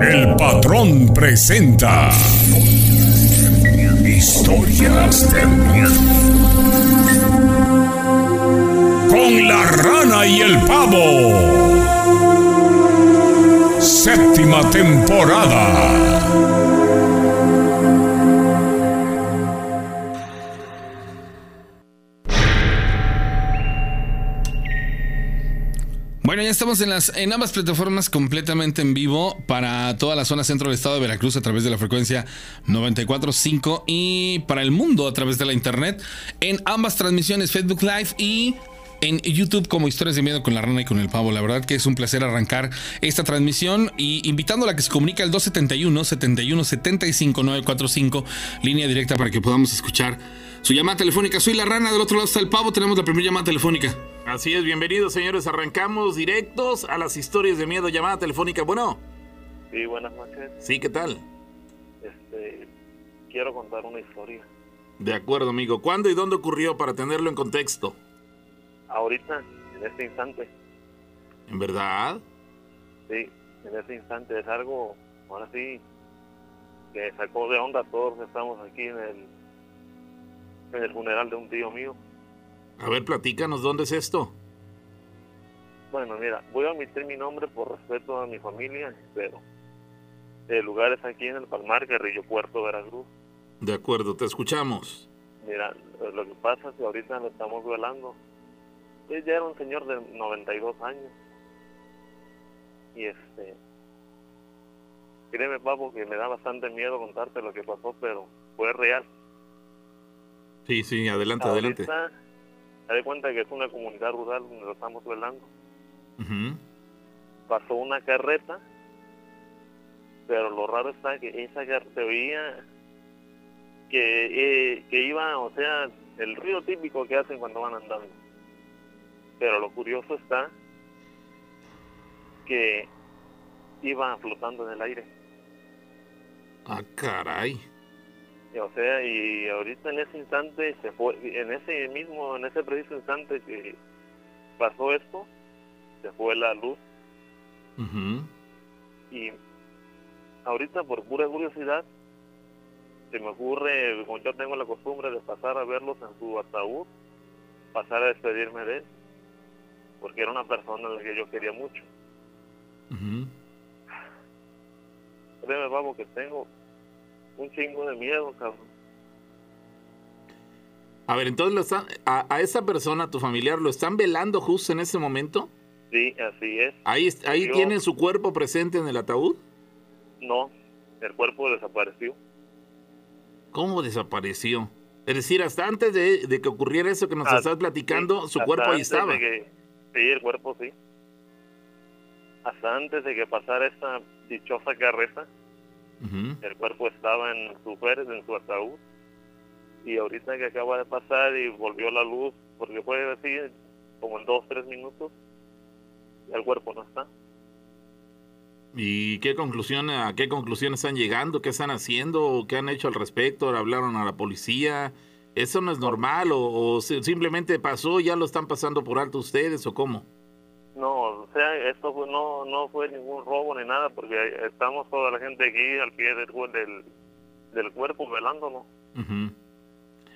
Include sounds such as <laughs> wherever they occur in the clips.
El patrón presenta historias de miedo. Con la rana y el pavo. Séptima temporada. Bueno, ya estamos en, las, en ambas plataformas completamente en vivo para toda la zona centro del estado de Veracruz a través de la frecuencia 94.5 y para el mundo a través de la internet en ambas transmisiones Facebook Live y en YouTube como Historias de Miedo con la Rana y con el Pavo. La verdad que es un placer arrancar esta transmisión y invitándola a que se comunique al 271 71 75 945, línea directa para que podamos escuchar su llamada telefónica. Soy la Rana, del otro lado está el Pavo, tenemos la primera llamada telefónica. Así es, bienvenidos señores, arrancamos directos a las historias de miedo, llamada telefónica. Bueno. Sí, buenas noches. Sí, ¿qué tal? Este, quiero contar una historia. De acuerdo, amigo. ¿Cuándo y dónde ocurrió para tenerlo en contexto? Ahorita, en este instante. ¿En verdad? Sí, en este instante es algo, ahora sí, que sacó de onda todos estamos aquí en el, en el funeral de un tío mío. A ver, platícanos, ¿dónde es esto? Bueno, mira, voy a omitir mi nombre por respeto a mi familia, pero el lugar es aquí en el Palmar, Guerrillo Puerto, Veracruz. De acuerdo, te escuchamos. Mira, lo que pasa es que ahorita lo estamos velando. Él ya era un señor de 92 años. Y este... Créeme, papo, que me da bastante miedo contarte lo que pasó, pero fue real. Sí, sí, adelante, ahorita, adelante. Te das cuenta que es una comunidad rural donde lo estamos velando. Pasó una carreta, pero lo raro está que esa carreta veía que, eh, que iba, o sea, el ruido típico que hacen cuando van andando. Pero lo curioso está que iba flotando en el aire. Ah, caray. O sea, y ahorita en ese instante se fue, en ese mismo, en ese preciso instante que pasó esto, se fue la luz. Y ahorita por pura curiosidad, se me ocurre, como yo tengo la costumbre de pasar a verlos en su ataúd, pasar a despedirme de él, porque era una persona a la que yo quería mucho. Uh Créeme, vamos, que tengo un chingo de miedo, cabrón. A ver, entonces lo están, a, esa persona, tu familiar, ¿lo están velando justo en ese momento? Sí, así es. ¿Ahí, ahí tiene su cuerpo presente en el ataúd? No, el cuerpo desapareció. ¿Cómo desapareció? Es decir, hasta antes de, que ocurriera eso que nos estás platicando, su cuerpo ahí estaba. Sí, el cuerpo sí. Hasta antes de que pasara esta dichosa carreta, el cuerpo estaba en su féretro, en su ataúd. Y ahorita que acaba de pasar y volvió la luz, porque fue decir como en dos, tres minutos, el cuerpo no está. ¿Y qué conclusión, a qué conclusiones están llegando? ¿Qué están haciendo? ¿Qué han hecho al respecto? ¿Hablaron a la policía? ¿Eso no es normal? ¿O, simplemente pasó y ya lo están pasando por alto ustedes o cómo? No, o sea, esto no, no fue ningún robo ni nada, porque estamos toda la gente aquí al pie del, del, del cuerpo velándolo.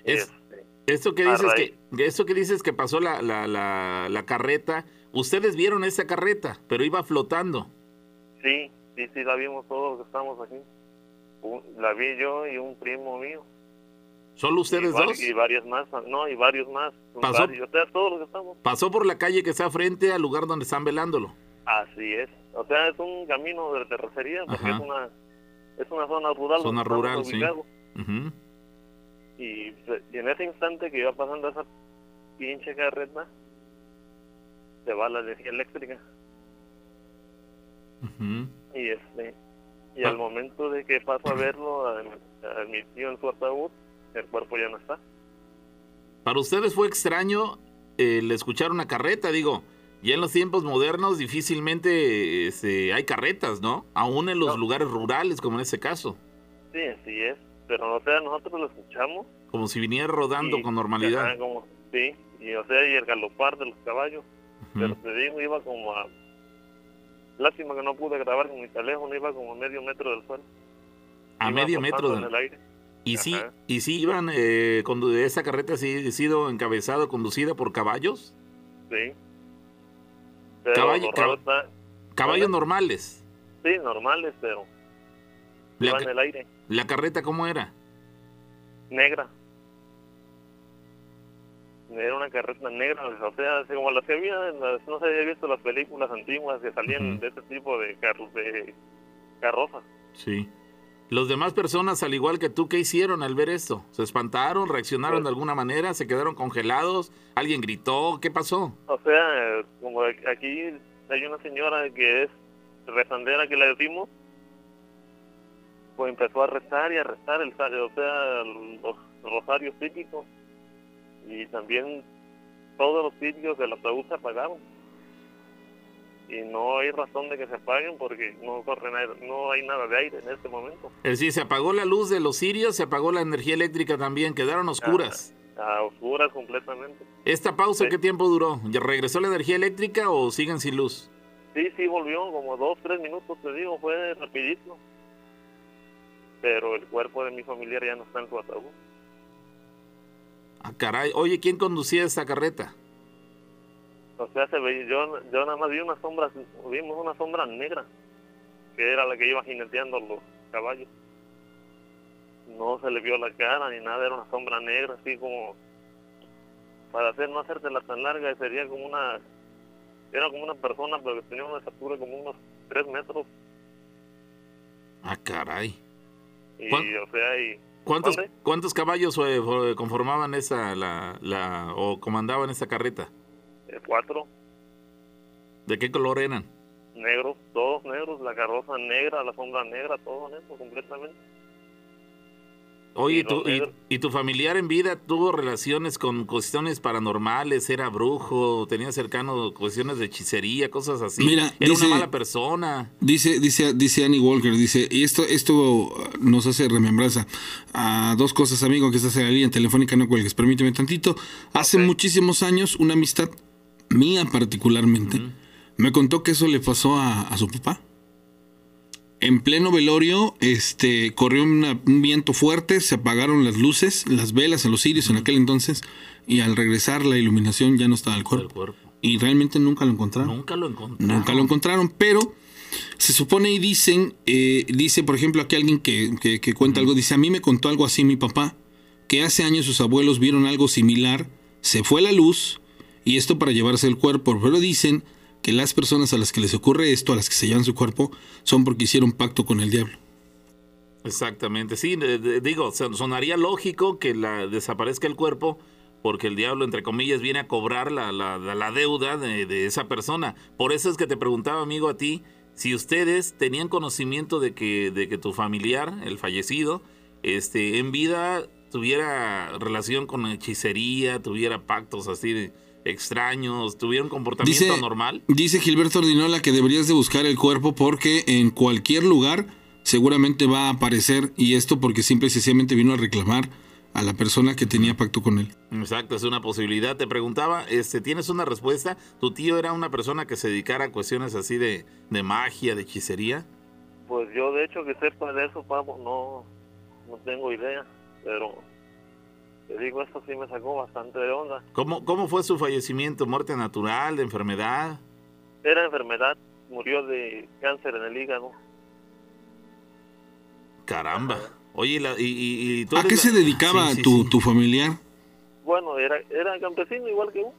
es, este, esto que dices que, eso que dices que pasó la, la, la, la, carreta, ustedes vieron esa carreta, pero iba flotando. Sí, sí, sí, la vimos todos los que estamos aquí. La vi yo y un primo mío. ¿Solo ustedes dos? Y varios más, no, y varios más. Pasó, todos los que estamos. Pasó por la calle que está frente al lugar donde están velándolo. Así es. O sea, es un camino de terracería, porque es una, es una zona rural. Zona rural, sí. y, en ese instante que iba pasando esa pinche carreta, se va la energía eléctrica. Y este y al ah. momento de que paso a verlo a, a mi tío en su ataúd, el cuerpo ya no está. Para ustedes fue extraño el escuchar una carreta, digo, ya en los tiempos modernos difícilmente este, hay carretas, ¿no? Aún en los lugares rurales, como en ese caso. Sí, así es, pero o sea, nosotros lo escuchamos. Como si viniera rodando con normalidad. sí, y o sea, y el galopar de los caballos. Pero te digo, iba como a Lástima que no pude grabar con mi teléfono, iba como a medio metro del suelo. A Iba medio metro del aire. ¿Y sí, Ajá. y sí iban, eh, condu- esa carreta sí ha sido encabezada, conducida por caballos? Sí. Caballo- cab- está- Caballos normales. sí, normales, pero La, en el aire. la carreta, ¿cómo era? Negra. Era una carreta negra, o sea, así como las que había, las- no si había visto las películas antiguas que salían de este tipo de, carros de carrozas. Sí. Los demás personas, al igual que tú, ¿qué hicieron al ver esto? ¿Se espantaron? ¿Reaccionaron de alguna manera? ¿Se quedaron congelados? ¿Alguien gritó? ¿Qué pasó? O sea, como aquí hay una señora que es rezandera que le decimos, pues empezó a rezar y a rezar, el, o sea, los rosarios típicos y también todos los sitios del ataúd se apagaron. Y no hay razón de que se apaguen porque no corre nada, no hay nada de aire en este momento. Es decir, se apagó la luz de los sirios, se apagó la energía eléctrica también, quedaron oscuras. A oscuras completamente. ¿Esta pausa Sí. qué tiempo duró? ¿Ya regresó la energía eléctrica o siguen sin luz? Sí, sí, volvió como dos, tres minutos, te digo, fue rapidísimo. Pero el cuerpo de mi familiar ya no está en su ataúd. Ah, caray. Oye, ¿quién conducía esta carreta? O sea, se veía, yo, yo nada más vi una sombra, vimos una sombra negra, que era la que iba jineteando los caballos. No se le vio la cara ni nada, era una sombra negra, así como, para hacer no hacértela tan larga, sería como una, era como una persona, pero que tenía una estatura como unos tres metros, Ah, caray. y ¿Cuán- o sea, y ¿Cuántos, cuántos caballos eh, conformaban esa, la, la, o comandaban esta carreta? Eh, cuatro ¿De qué color eran? negros, todos negros, la carroza negra, la sombra negra, todo negro completamente. Oye, Y ¿y tu, y, tu familiar en vida tuvo relaciones con cuestiones paranormales? ¿Era brujo? ¿Tenía cercano cuestiones de hechicería, cosas así? Mira, ¿Era dice- una mala persona? Dice, dice, dice Annie Walker, dice, y esto, esto nos hace remembranza a dos cosas, amigo, que estás en la línea telefónica, no cuelgues, permíteme tantito. Hace muchísimos años, una amistad mía particularmente, me contó que eso le pasó a, a su papá. En pleno velorio, este, corrió una- un viento fuerte, se apagaron las luces, las velas en los cirios en aquel entonces, y al regresar la iluminación ya no estaba el cuerpo. cuerpo. Y realmente nunca lo encontraron. Nunca lo encontré. Nunca lo encontraron, pero se supone y dicen, eh, dice por ejemplo aquí alguien que, que- que cuenta algo, dice, a mí me contó algo así mi papá, que hace años sus abuelos vieron algo similar, se fue la luz y esto para llevarse el cuerpo, pero dicen que las personas a las que les ocurre esto, a las que se llevan su cuerpo, son porque hicieron pacto con el diablo. Exactamente, sí, de- digo, son- sonaría lógico que la, desaparezca el cuerpo porque el diablo, entre comillas, viene a cobrar la, la- la- la deuda de, de esa persona. Por eso es que te preguntaba, amigo, a ti, si ustedes tenían conocimiento de que, de que tu familiar, el fallecido, este, en vida tuviera relación con hechicería, tuviera pactos así de extraños, tuviera un comportamiento Dice- normal. Dice Gilberto Ordinola que deberías de buscar el cuerpo porque en cualquier lugar seguramente va a aparecer y esto porque simple y sencillamente vino a reclamar a la persona que tenía pacto con él. Exacto, es una posibilidad. Te preguntaba, este, ¿tienes una respuesta? ¿Tu tío era una persona que se dedicara a cuestiones así de, de magia, de hechicería? Pues yo de hecho que sepa de eso, Pablo, no, no tengo idea, pero te digo, esto sí me sacó bastante de onda. ¿Cómo, cómo fue su fallecimiento? ¿Muerte natural, de enfermedad? Era enfermedad, murió de cáncer en el hígado. Caramba. Oye, la- y, y- y tú ¿A qué la- se dedicaba Sí, sí, tu, sí. tu familiar? Bueno, era, era campesino igual que uno,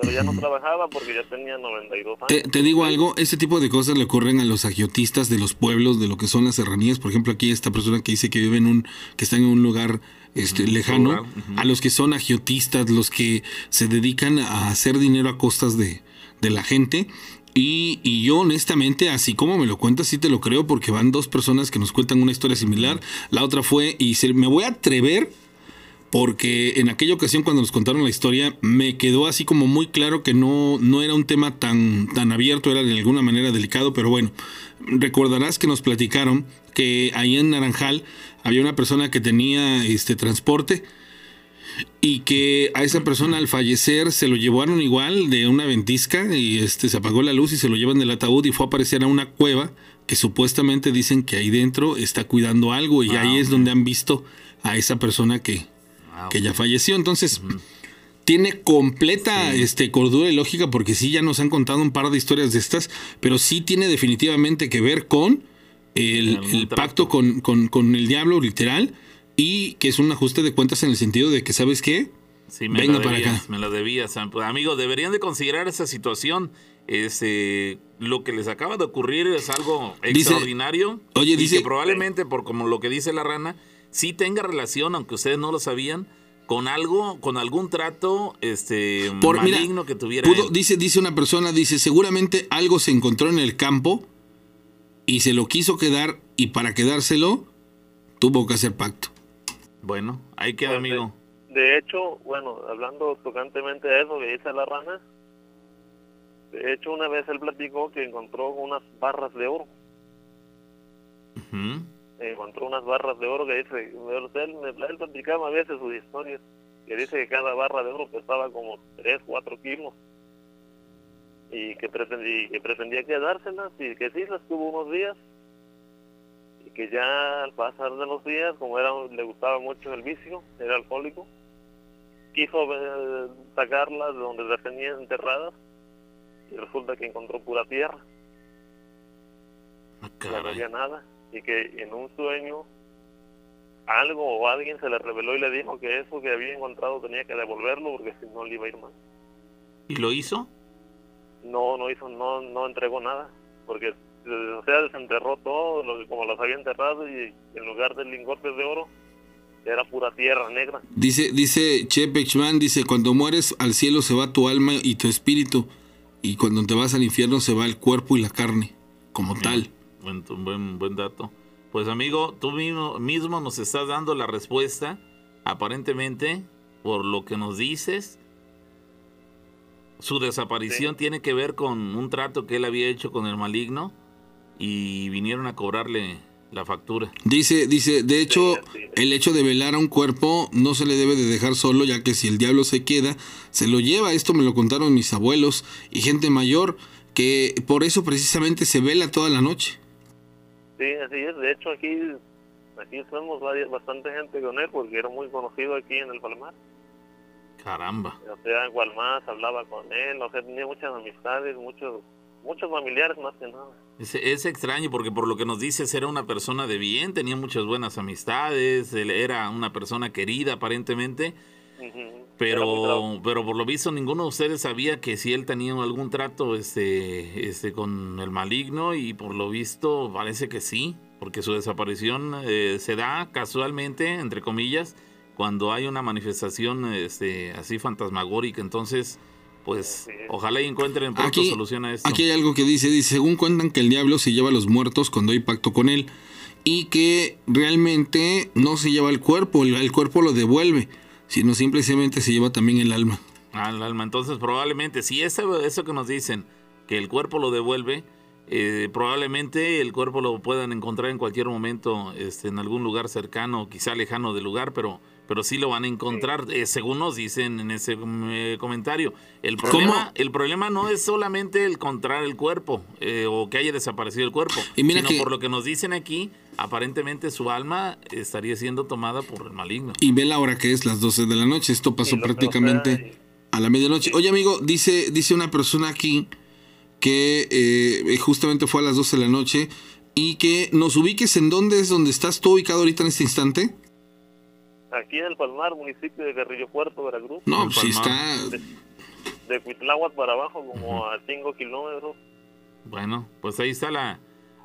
pero ya no <laughs> trabajaba porque ya tenía 92 años. Te, te digo algo, este tipo de cosas le ocurren a los agiotistas de los pueblos, de lo que son las serranías. Por ejemplo, aquí esta persona que dice que vive en un, que está en un lugar este, lejano, rural, a los que son agiotistas, los que se dedican a hacer dinero a costas de, de la gente. Y, y yo honestamente, así como me lo cuentas, sí te lo creo, porque van dos personas que nos cuentan una historia similar. La otra fue, y se- me voy a atrever porque en aquella ocasión cuando nos contaron la historia me quedó así como muy claro que no, no era un tema tan, tan abierto, era de alguna manera delicado, pero bueno, recordarás que nos platicaron que ahí en Naranjal había una persona que tenía este transporte y que a esa persona al fallecer se lo llevaron igual de una ventisca y este se apagó la luz y se lo llevan del ataúd y fue a aparecer a una cueva que supuestamente dicen que ahí dentro está cuidando algo y Ah, ahí es ok. donde han visto a esa persona que, Ah, que ya falleció. Entonces, tiene completa este, cordura y lógica porque sí ya nos han contado un par de historias de estas, pero sí tiene definitivamente que ver con el, pacto con, con- con el diablo literal y que es un ajuste de cuentas en el sentido de que, ¿sabes qué? Sí, me Venga para acá. Me la debías. Pues, Amigo, deberían de considerar esa situación. Este, lo que les acaba de ocurrir es algo Dice- extraordinario. Oye, y dice- que probablemente, por como lo que dice la rana, sí tenga relación, aunque ustedes no lo sabían, con algo, con algún trato este, Por, mira, maligno que tuviera. pudo- dice, dice una persona, dice, seguramente algo se encontró en el campo y se lo quiso quedar y para quedárselo tuvo que hacer pacto. Bueno, ahí queda, Pues, amigo. De, de hecho, bueno, hablando tocantemente de eso que dice la rana, de hecho una vez él platicó que encontró unas barras de oro. Encontró unas barras de oro que dice, él, me- él platicaba a veces sus historias, que dice que cada barra de oro pesaba como 3, 4 kilos y que pretendía, que pretendía quedárselas y que sí las tuvo unos días y que ya al pasar de los días, como era le gustaba mucho el vicio, era alcohólico, quiso eh, sacarlas de donde las tenía enterradas y resulta que encontró pura tierra Ah, no había nada y que en un sueño algo o alguien se le reveló y le dijo que eso que había encontrado tenía que devolverlo porque si no le iba a ir mal. ¿Y lo hizo? No, no hizo, no, no entregó nada porque eh, o sea desenterró todo lo que como las había enterrado y en lugar de lingotes de oro era pura tierra negra. Dice, dice Che Pechman, dice, cuando mueres al cielo se va tu alma y tu espíritu, y cuando te vas al infierno se va el cuerpo y la carne, como tal. Buen, buen, buen dato. Pues amigo, tú mismo, mismo nos estás dando la respuesta. Aparentemente, por lo que nos dices, su desaparición Sí. tiene que ver con un trato que él había hecho con el maligno y vinieron a cobrarle la factura. Dice, dice, de hecho, Sí, el hecho de velar a un cuerpo no se le debe de dejar solo, ya que si el diablo se queda, se lo lleva. Esto me lo contaron mis abuelos y gente mayor, que por eso precisamente se vela toda la noche. Sí, así es. De hecho aquí aquí varias- bastante gente con él porque era muy conocido aquí en el Palmar. Caramba. o sea, en hablaba con él, o sea, tenía muchas amistades, muchos muchos familiares más que nada. Es, es extraño porque por lo que nos dices era una persona de bien, tenía muchas buenas amistades, él era una persona querida aparentemente, pero pero por lo visto ninguno de ustedes sabía que si él tenía algún trato este este con el maligno y por lo visto parece que sí, porque su desaparición eh, se da casualmente entre comillas cuando hay una manifestación este así fantasmagórica, entonces pues ojalá y encuentren pronto Aquí, solución a esto. aquí hay algo que dice, dice, según cuentan que el diablo se lleva a los muertos cuando hay pacto con él y que realmente no se lleva el cuerpo, el, el cuerpo lo devuelve, sino simplemente se lleva también el alma. Al alma. Entonces, probablemente, si eso, eso que nos dicen, que el cuerpo lo devuelve, eh, probablemente el cuerpo lo puedan encontrar en cualquier momento este, en algún lugar cercano, quizá lejano del lugar, pero, pero sí lo van a encontrar, eh, según nos dicen en ese eh, comentario. El problema, el problema no es solamente el encontrar el cuerpo eh, o que haya desaparecido el cuerpo, Y mira sino que- por lo que nos dicen aquí, aparentemente su alma estaría siendo tomada por el maligno. Y ve la hora que es, las 12 de la noche. Esto pasó prácticamente a la medianoche. Oye, amigo, dice, dice una persona aquí que eh, justamente fue a las 12 de la noche y que nos ubiques en dónde es donde estás tú ubicado ahorita en este instante. Aquí en el Palmar, municipio de Carrillo Puerto, Veracruz, No, pues sí Palmar. está. de Cuitláhuac para abajo, como a 5 kilómetros. Bueno, pues ahí está la,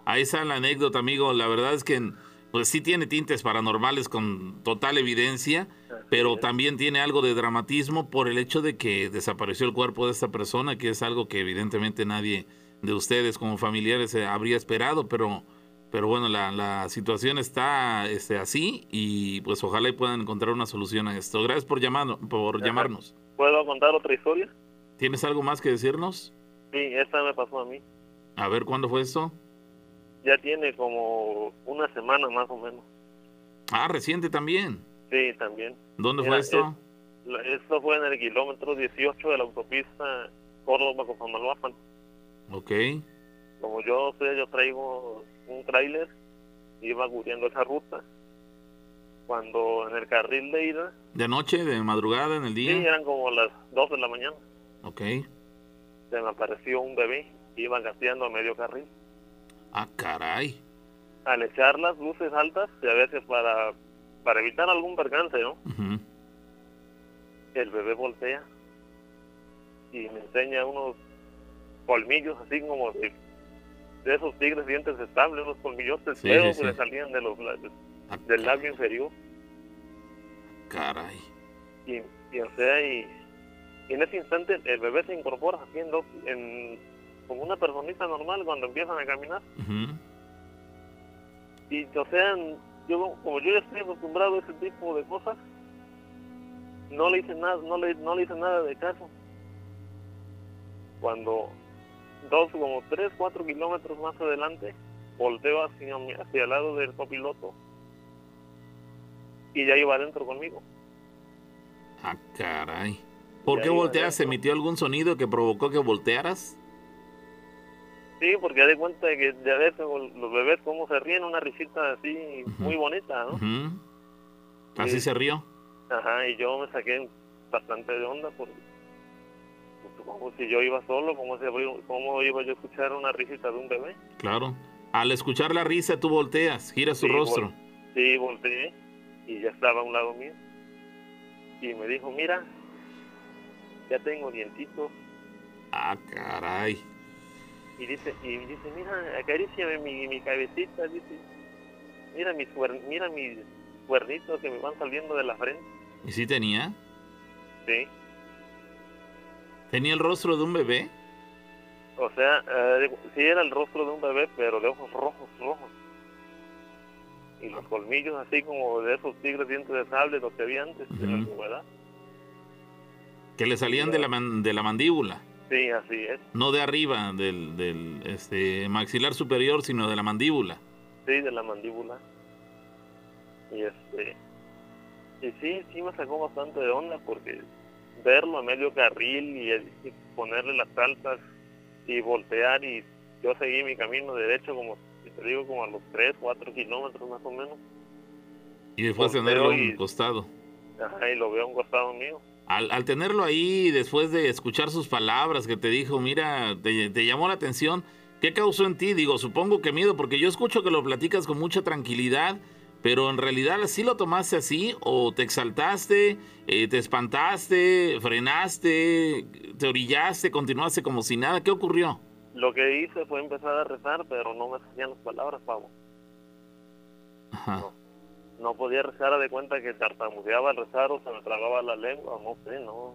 ahí está la anécdota, amigo. La verdad es que pues sí tiene tintes paranormales con total evidencia, pero también tiene algo de dramatismo por el hecho de que desapareció el cuerpo de esta persona, que es algo que evidentemente nadie de ustedes como familiares eh, habría esperado, pero pero bueno, la, la situación está este, así y pues ojalá y puedan encontrar una solución a esto. Gracias por llamar, por Ajá. llamarnos. ¿Puedo contar otra historia? ¿Tienes algo más que decirnos? Sí, esta me pasó a mí. A ver, ¿cuándo fue esto? Ya tiene como una semana más o menos. Ah, reciente también. Sí, también. ¿Dónde fue esto? Esto fue en el kilómetro 18 de la autopista Córdoba-Cosamaloapan. Ok. Como yo yo traigo un tráiler, iba cubriendo esa ruta. Cuando en el carril de ida, ¿De noche, de madrugada, en el sí, día? eran como las 2 de la mañana, Ok. se me apareció un bebé, iba gateando a medio carril. Ah, caray. Al echar las luces altas, y a veces para, para evitar algún percance, ¿no? El bebé voltea y me enseña unos colmillos así como de, de esos tigres dientes estables, unos colmillotes Sí, sí, que le salían de los, la- Ah, del labio inferior. Caray. Y, y, o sea, y, y en ese instante el bebé se incorpora haciendo en, como una personita normal cuando empiezan a caminar. Ujú. Y o sea, yo como yo ya estoy acostumbrado a ese tipo de cosas, no le hice nada, no le, no le hice nada de caso. Cuando dos, como tres, cuatro kilómetros más adelante, volteo hacia, hacia el lado del copiloto y ya iba adentro conmigo. Ah, caray. ¿Por qué volteas? ¿Se emitió algún sonido que provocó que voltearas? Sí, porque ya de cuenta de que ya ves los bebés cómo se ríen, una risita así muy bonita, ¿no? Ujú. Así Sí. se rió. Ajá, y yo me saqué bastante de onda porque como si yo iba solo, como si, cómo iba yo a escuchar una risita de un bebé. Claro. Al escuchar la risa, tú volteas, giras tu Sí, rostro. vol- Sí, volteé y ya estaba a un lado mío. Y me dijo, mira, ya tengo dientitos. Ah, caray. Y dice, y dice mira, acaríciame mi, mi cabecita, dice. Mira mis, mira mis cuernitos que me van saliendo de la frente. ¿Y sí tenía? Sí. ¿Tenía el rostro de un bebé? O sea, eh, sí era el rostro de un bebé, pero de ojos rojos, rojos. Y los colmillos así como de esos tigres dientes de sable, los que había antes de la antigüedad. Que le salían de la, man- de la mandíbula. Sí, así es. No de arriba, del, del este, maxilar superior, sino de la mandíbula. Sí, de la mandíbula. Y este. Y sí, sí me sacó bastante de onda porque verlo a medio carril y, y ponerle las altas y voltear y yo seguí mi camino derecho como, te digo, como a los 3, 4 kilómetros más o menos. Y después Volteo tenerlo a un costado. Ajá, y lo veo a un costado mío. Al, al tenerlo ahí, después de escuchar sus palabras, que te dijo, mira, te, te llamó la atención, ¿qué causó en ti? Digo, supongo que miedo, porque yo escucho que lo platicas con mucha tranquilidad, pero en realidad sí lo tomaste así, o te exaltaste, eh, te espantaste, frenaste, te orillaste, continuaste como si nada. ¿Qué ocurrió? Lo que hice fue empezar a rezar, pero no me salían las palabras, pavo. Ajá. No podía rezar a de cuenta que tartamudeaba al rezar o se me trababa la lengua, no sé, no.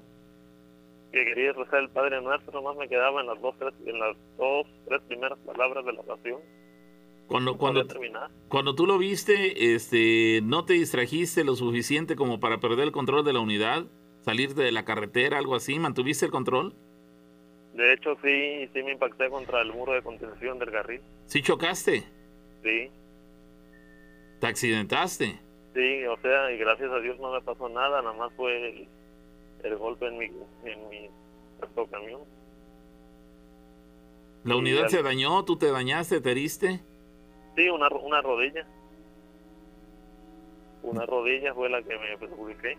Que quería rezar el Padre Nuestro, nomás me quedaba en las dos, tres, en las dos, tres primeras palabras de la oración. Cuando, cuando, cuando tú lo viste, este, ¿no te distrajiste lo suficiente como para perder el control de la unidad? ¿Salirte de la carretera, algo así? ¿Mantuviste el control? De hecho, sí, sí me impacté contra el muro de contención del carril. ¿Sí chocaste? Sí, ¿Te accidentaste? sí, o sea, y gracias a Dios no me pasó nada, nada más fue el, el golpe en mi, en mi camión. ¿La unidad se dañó? ¿Tú te dañaste? ¿Te heriste? Sí, una, una rodilla. Una rodilla fue la que me perjudiqué.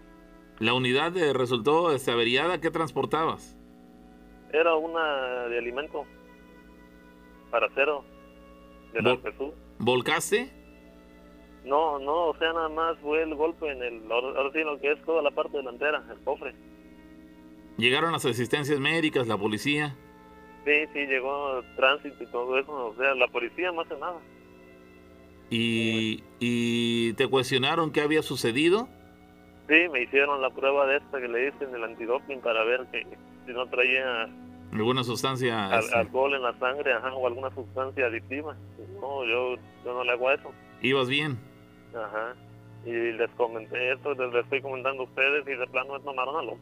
¿La unidad eh, resultó este, averiada? ¿Qué transportabas? Era una de alimento para cero de la Vol-. ¿Volcaste? No, no, o sea, nada más fue el golpe en el, ahora sí lo que es toda la parte delantera, el cofre. ¿Llegaron las asistencias médicas, la policía? Sí, sí, llegó tránsito y todo eso, o sea, la policía no hace nada. ¿Y, y te cuestionaron qué había sucedido? Sí, me hicieron la prueba de esta que le dicen el antidoping para ver que si no traía ¿Alguna sustancia? al- este, alcohol en la sangre ajá, o alguna sustancia adictiva. No, yo, yo no le hago eso. ¿Ibas bien? Ajá. Y les comenté esto, les les estoy comentando a ustedes y de plano me tomaron a loco.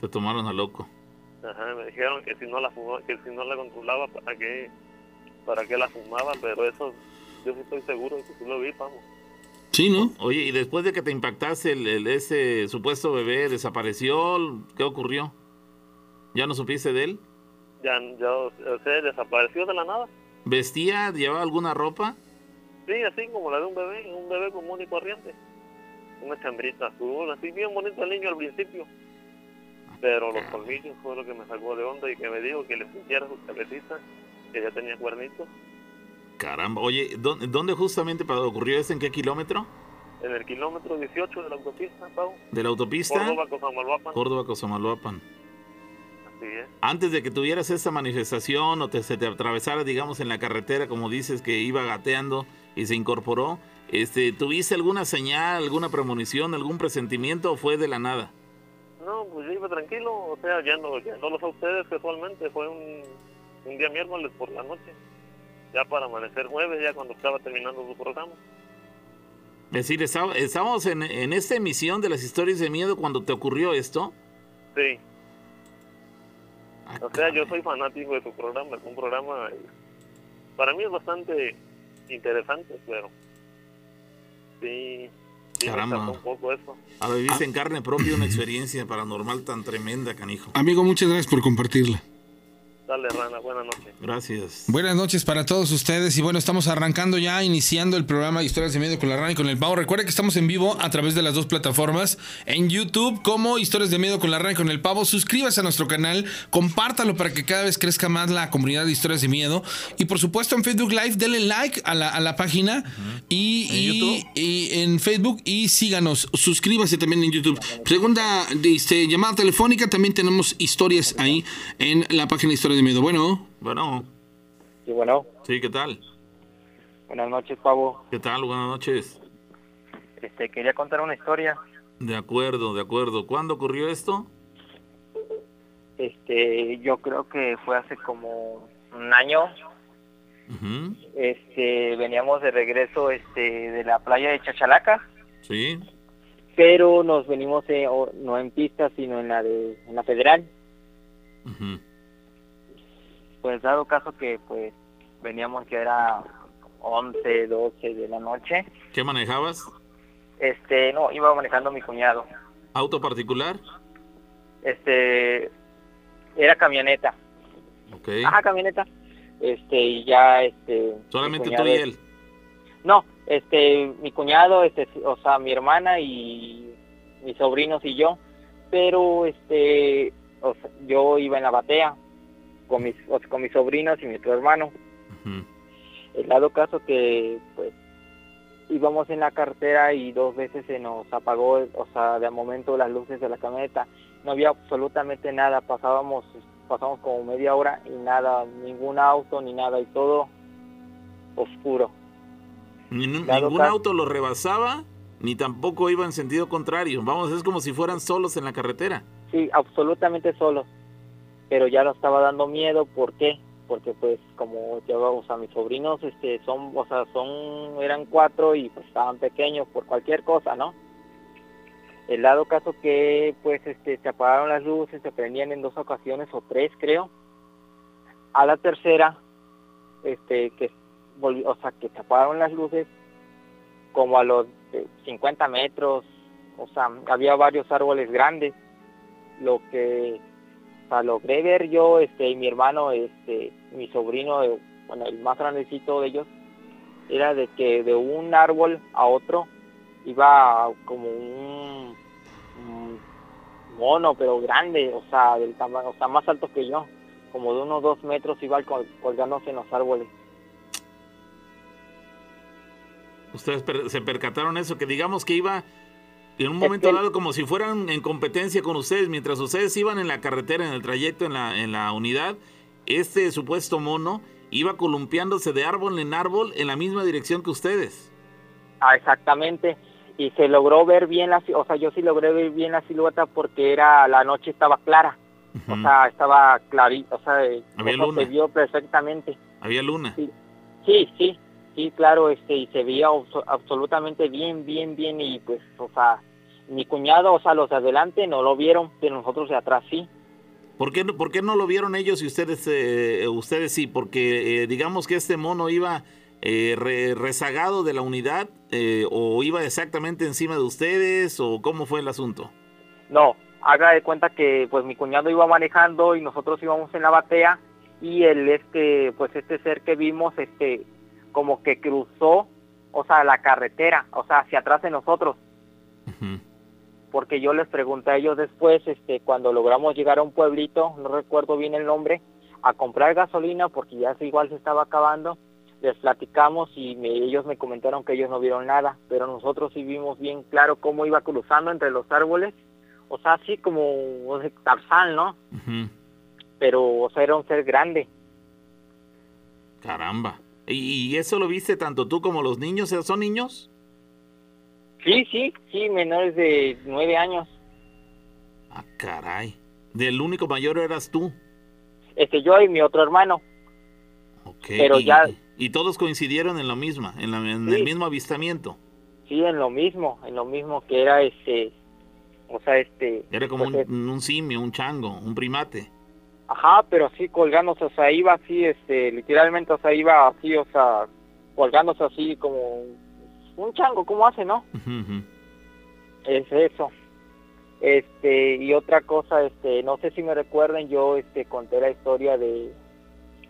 Te tomaron a loco. Ajá, me dijeron que si no la fumaba, que si no la controlaba, ¿para qué, para qué la fumaba? Pero eso, yo sí estoy seguro de que sí lo vi, vamos. Sí, ¿no? Oye, y después de que te impactaste, el, ese supuesto bebé desapareció, ¿qué ocurrió? ¿Ya no supiste de él? Ya, ya o sea, desapareció de la nada. ¿Vestía, llevaba alguna ropa? Sí, así como la de un bebé, un bebé común y corriente. Una chambrita azul, así bien bonito el niño al principio. Pero los colmillos fue lo que me sacó de onda y que me dijo que le pusiera su cabecita, que ya tenía cuernitos. Caramba, oye, ¿dónde, ¿dónde justamente ocurrió eso? ¿En qué kilómetro? En el kilómetro 18 de la autopista, Pau. ¿De la autopista? Córdoba, Cosamaloapan. Córdoba, Cosamaloapan. Así es. Antes de que tuvieras esta manifestación o te, se te atravesara, digamos, en la carretera, como dices, que iba gateando y se incorporó, este, ¿tuviste alguna señal, alguna premonición, algún presentimiento o fue de la nada? No, pues yo iba tranquilo, o sea, ya no, ya no los a ustedes casualmente, fue un, un día miércoles por la noche ya para amanecer jueves, ya cuando estaba terminando su programa. Es decir, estábamos en, en, esta emisión de las historias de miedo cuando te ocurrió esto. Sí. Ah, o sea, yo soy fanático de tu programa, es un programa, para mí es bastante interesante, pero sí, Caramba. un poco eso. A viviste en carne propia una experiencia paranormal tan tremenda, canijo. Amigo, muchas gracias por compartirla. Dale, Rana, buenas noches. Gracias. Buenas noches para todos ustedes. Y bueno, estamos arrancando ya, iniciando el programa Historias de Miedo con la Rana y con el Pavo. Recuerda que estamos en vivo a través de las dos plataformas. En YouTube, como Historias de Miedo con la Rana y con el Pavo. Suscríbase a nuestro canal, compártalo para que cada vez crezca más la comunidad de Historias de Miedo. Y por supuesto, en Facebook Live, denle like a la, a la página. y, ¿En y, YouTube? y en Facebook. Y síganos. Suscríbase también en YouTube. Segunda este, llamada telefónica. También tenemos historias ahí en la página de Historias de Miedo. Bueno. Bueno, Sí, bueno, sí, ¿qué tal? buenas noches, Pavo. ¿Qué tal? Buenas noches. Este, quería contar una historia. De acuerdo, de acuerdo. ¿Cuándo ocurrió esto? Este, yo creo que fue hace como un año. Este, veníamos de regreso, este, de la playa de Chachalaca, Sí. pero nos venimos eh, o- no en pista, sino en la de, en la federal. ujú. Pues dado caso que, pues, veníamos que era 11, 12 de la noche. ¿Qué manejabas? Este, no, iba manejando mi cuñado. ¿Auto particular? Este, era camioneta. Ok. Ajá, camioneta. Este, y ya, este... Solamente tú y es- él. No, este, mi cuñado, este, o sea, mi hermana y mis sobrinos y yo, pero este, o sea, yo iba en la batea con mis, con mis sobrinos y mi otro hermano. El dado caso que, pues, íbamos en la carretera y dos veces se nos apagó, o sea, de momento las luces de la camioneta. No había absolutamente nada, pasábamos, pasamos como media hora y nada, ningún auto ni nada y todo oscuro. Ni- ningún caso- auto lo rebasaba, ni tampoco iba en sentido contrario. Vamos, es como si fueran solos en la carretera. Sí, absolutamente solo. Pero ya lo estaba dando miedo, ¿por qué? Porque pues como o sea, mis sobrinos este son, o sea, son eran cuatro y pues estaban pequeños por cualquier cosa, ¿no? El dado caso que pues este se apagaron las luces, se prendían en dos ocasiones o tres, creo. A la tercera este que o sea, que se apagaron las luces como a los eh, 50 metros, o sea, había varios árboles grandes lo que o sea, logré ver yo este y mi hermano este mi sobrino eh, bueno el más grandecito de ellos era de que de un árbol a otro iba como un, mono pero grande o sea del tamaño o sea más alto que yo como de unos dos metros iba col- colgándose en los árboles. Ustedes per- se percataron eso, que digamos que iba en un momento dado como si fueran en competencia con ustedes, mientras ustedes iban en la carretera, en el trayecto, en la, en la unidad, este supuesto mono iba columpiándose de árbol en árbol en la misma dirección que ustedes. Ah, exactamente. Y se logró ver bien la, o sea, yo sí logré ver bien la silueta porque era la noche estaba clara, o sea, estaba clarito, o sea, eh, Había luna. se vio perfectamente. Había luna. Sí, sí, sí, claro, este, y se veía abso- absolutamente bien, bien, bien, y pues, o sea, mi cuñado, o sea, los de adelante no lo vieron, pero nosotros de atrás sí. ¿Por qué, no- por qué no lo vieron ellos y ustedes, eh, ustedes sí? Porque eh, digamos que este mono iba eh, rezagado de la unidad eh, o iba exactamente encima de ustedes o cómo fue el asunto? No, haga de cuenta que pues mi cuñado iba manejando y nosotros íbamos en la batea y el este pues este ser que vimos este como que cruzó o sea la carretera o sea hacia atrás de nosotros porque yo les pregunté a ellos después este cuando logramos llegar a un pueblito no recuerdo bien el nombre a comprar gasolina porque ya igual se estaba acabando les platicamos y ellos me comentaron que ellos no vieron nada pero nosotros sí vimos bien claro cómo iba cruzando entre los árboles o sea así como o Tarzán no pero o sea, era un ser grande. Caramba. ¿Y eso lo viste tanto tú como los niños? ¿Son niños? Sí, sí, sí, menores de nueve años. Ah, caray. ¿Del único mayor eras tú? Este, yo y mi otro hermano. Ok. Pero y, ya... Y todos coincidieron en lo mismo, en, el mismo avistamiento. Sí, en lo mismo, en lo mismo que era este... O sea, este... Era como pues, un, un simio, un chango, un primate. Ajá, pero así colgándose, o sea, iba así, este, literalmente, o sea, iba así, o sea, colgándose así como un chango, como hace, no? Es eso. Este, y otra cosa, este, no sé si me recuerden, yo, este, conté la historia de,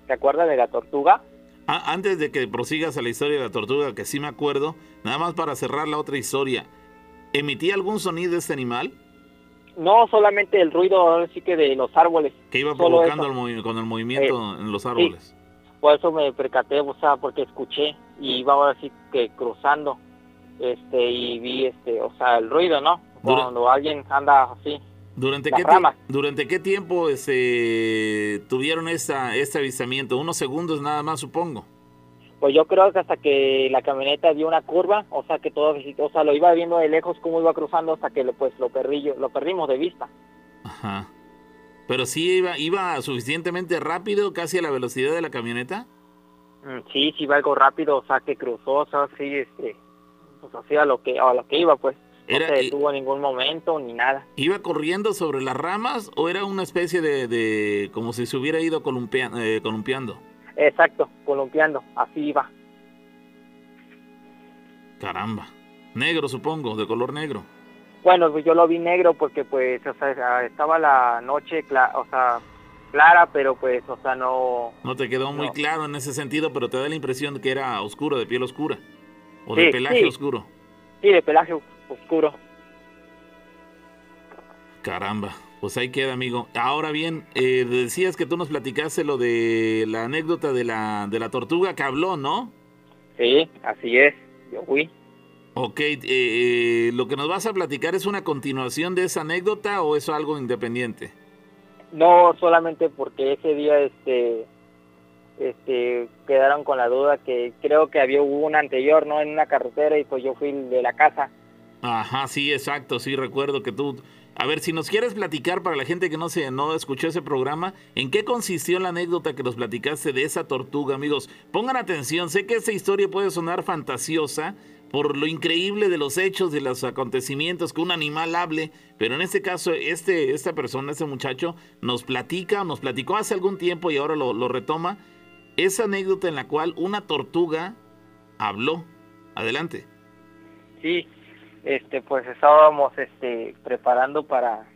¿te acuerdas de la tortuga? Ah, antes de que prosigas a la historia de la tortuga, que sí me acuerdo, nada más para cerrar la otra historia, ¿emitía algún sonido este animal? No, solamente el ruido sí que de los árboles. Que iba provocando el con el movimiento en los árboles. Por eso me percaté, o sea, porque escuché y iba así que cruzando este y vi este, o sea, el ruido, ¿no? Cuando alguien anda así. ¿Durante qué, ¿Durante qué tiempo este, tuvieron esta, este avistamiento? Unos segundos nada más, supongo. Pues yo creo que hasta que la camioneta dio una curva, o sea que todo, o sea, lo iba viendo de lejos cómo iba cruzando hasta que pues lo perdí, lo perdimos de vista. Ajá. Pero sí iba, iba suficientemente rápido, casi a la velocidad de la camioneta. Mm, sí, sí iba algo rápido, o sea que cruzó, o sea, sí, este, pues hacía lo que, a lo que iba, pues. No se detuvo en ningún momento ni nada. ¿Iba corriendo sobre las ramas o era una especie de, de como si se hubiera ido eh, columpiando? Exacto, columpiando, así iba. Caramba. Negro, supongo, de color negro. Bueno, pues yo lo vi negro porque pues, o sea, estaba la noche, o sea, clara, pero pues, o sea, no... No te quedó muy claro en ese sentido, pero te da la impresión de que era oscuro, de piel oscura. O de pelaje oscuro. Sí, de pelaje oscuro. Caramba. Pues ahí queda, amigo. Ahora bien, eh, decías que tú nos platicaste lo de la anécdota de la, de la tortuga que habló, ¿no? Sí, así es. Yo fui. Ok, eh, eh, ¿lo que nos vas a platicar es una continuación de esa anécdota o es algo independiente? No, solamente porque ese día este este quedaron con la duda que creo que había hubo una anterior, ¿no? En una carretera y pues yo fui de la casa. Ajá, sí, exacto, sí, recuerdo que tú a ver, si nos quieres platicar para la gente que no se no escuchó ese programa, ¿en qué consistió la anécdota que nos platicaste de esa tortuga, amigos? Pongan atención, sé que esta historia puede sonar fantasiosa por lo increíble de los hechos, de los acontecimientos, que un animal hable, pero en este caso, este, esta persona, este muchacho, nos platica, nos platicó hace algún tiempo y ahora lo, retoma, esa anécdota en la cual una tortuga habló. Adelante. Sí, este pues estábamos este preparando para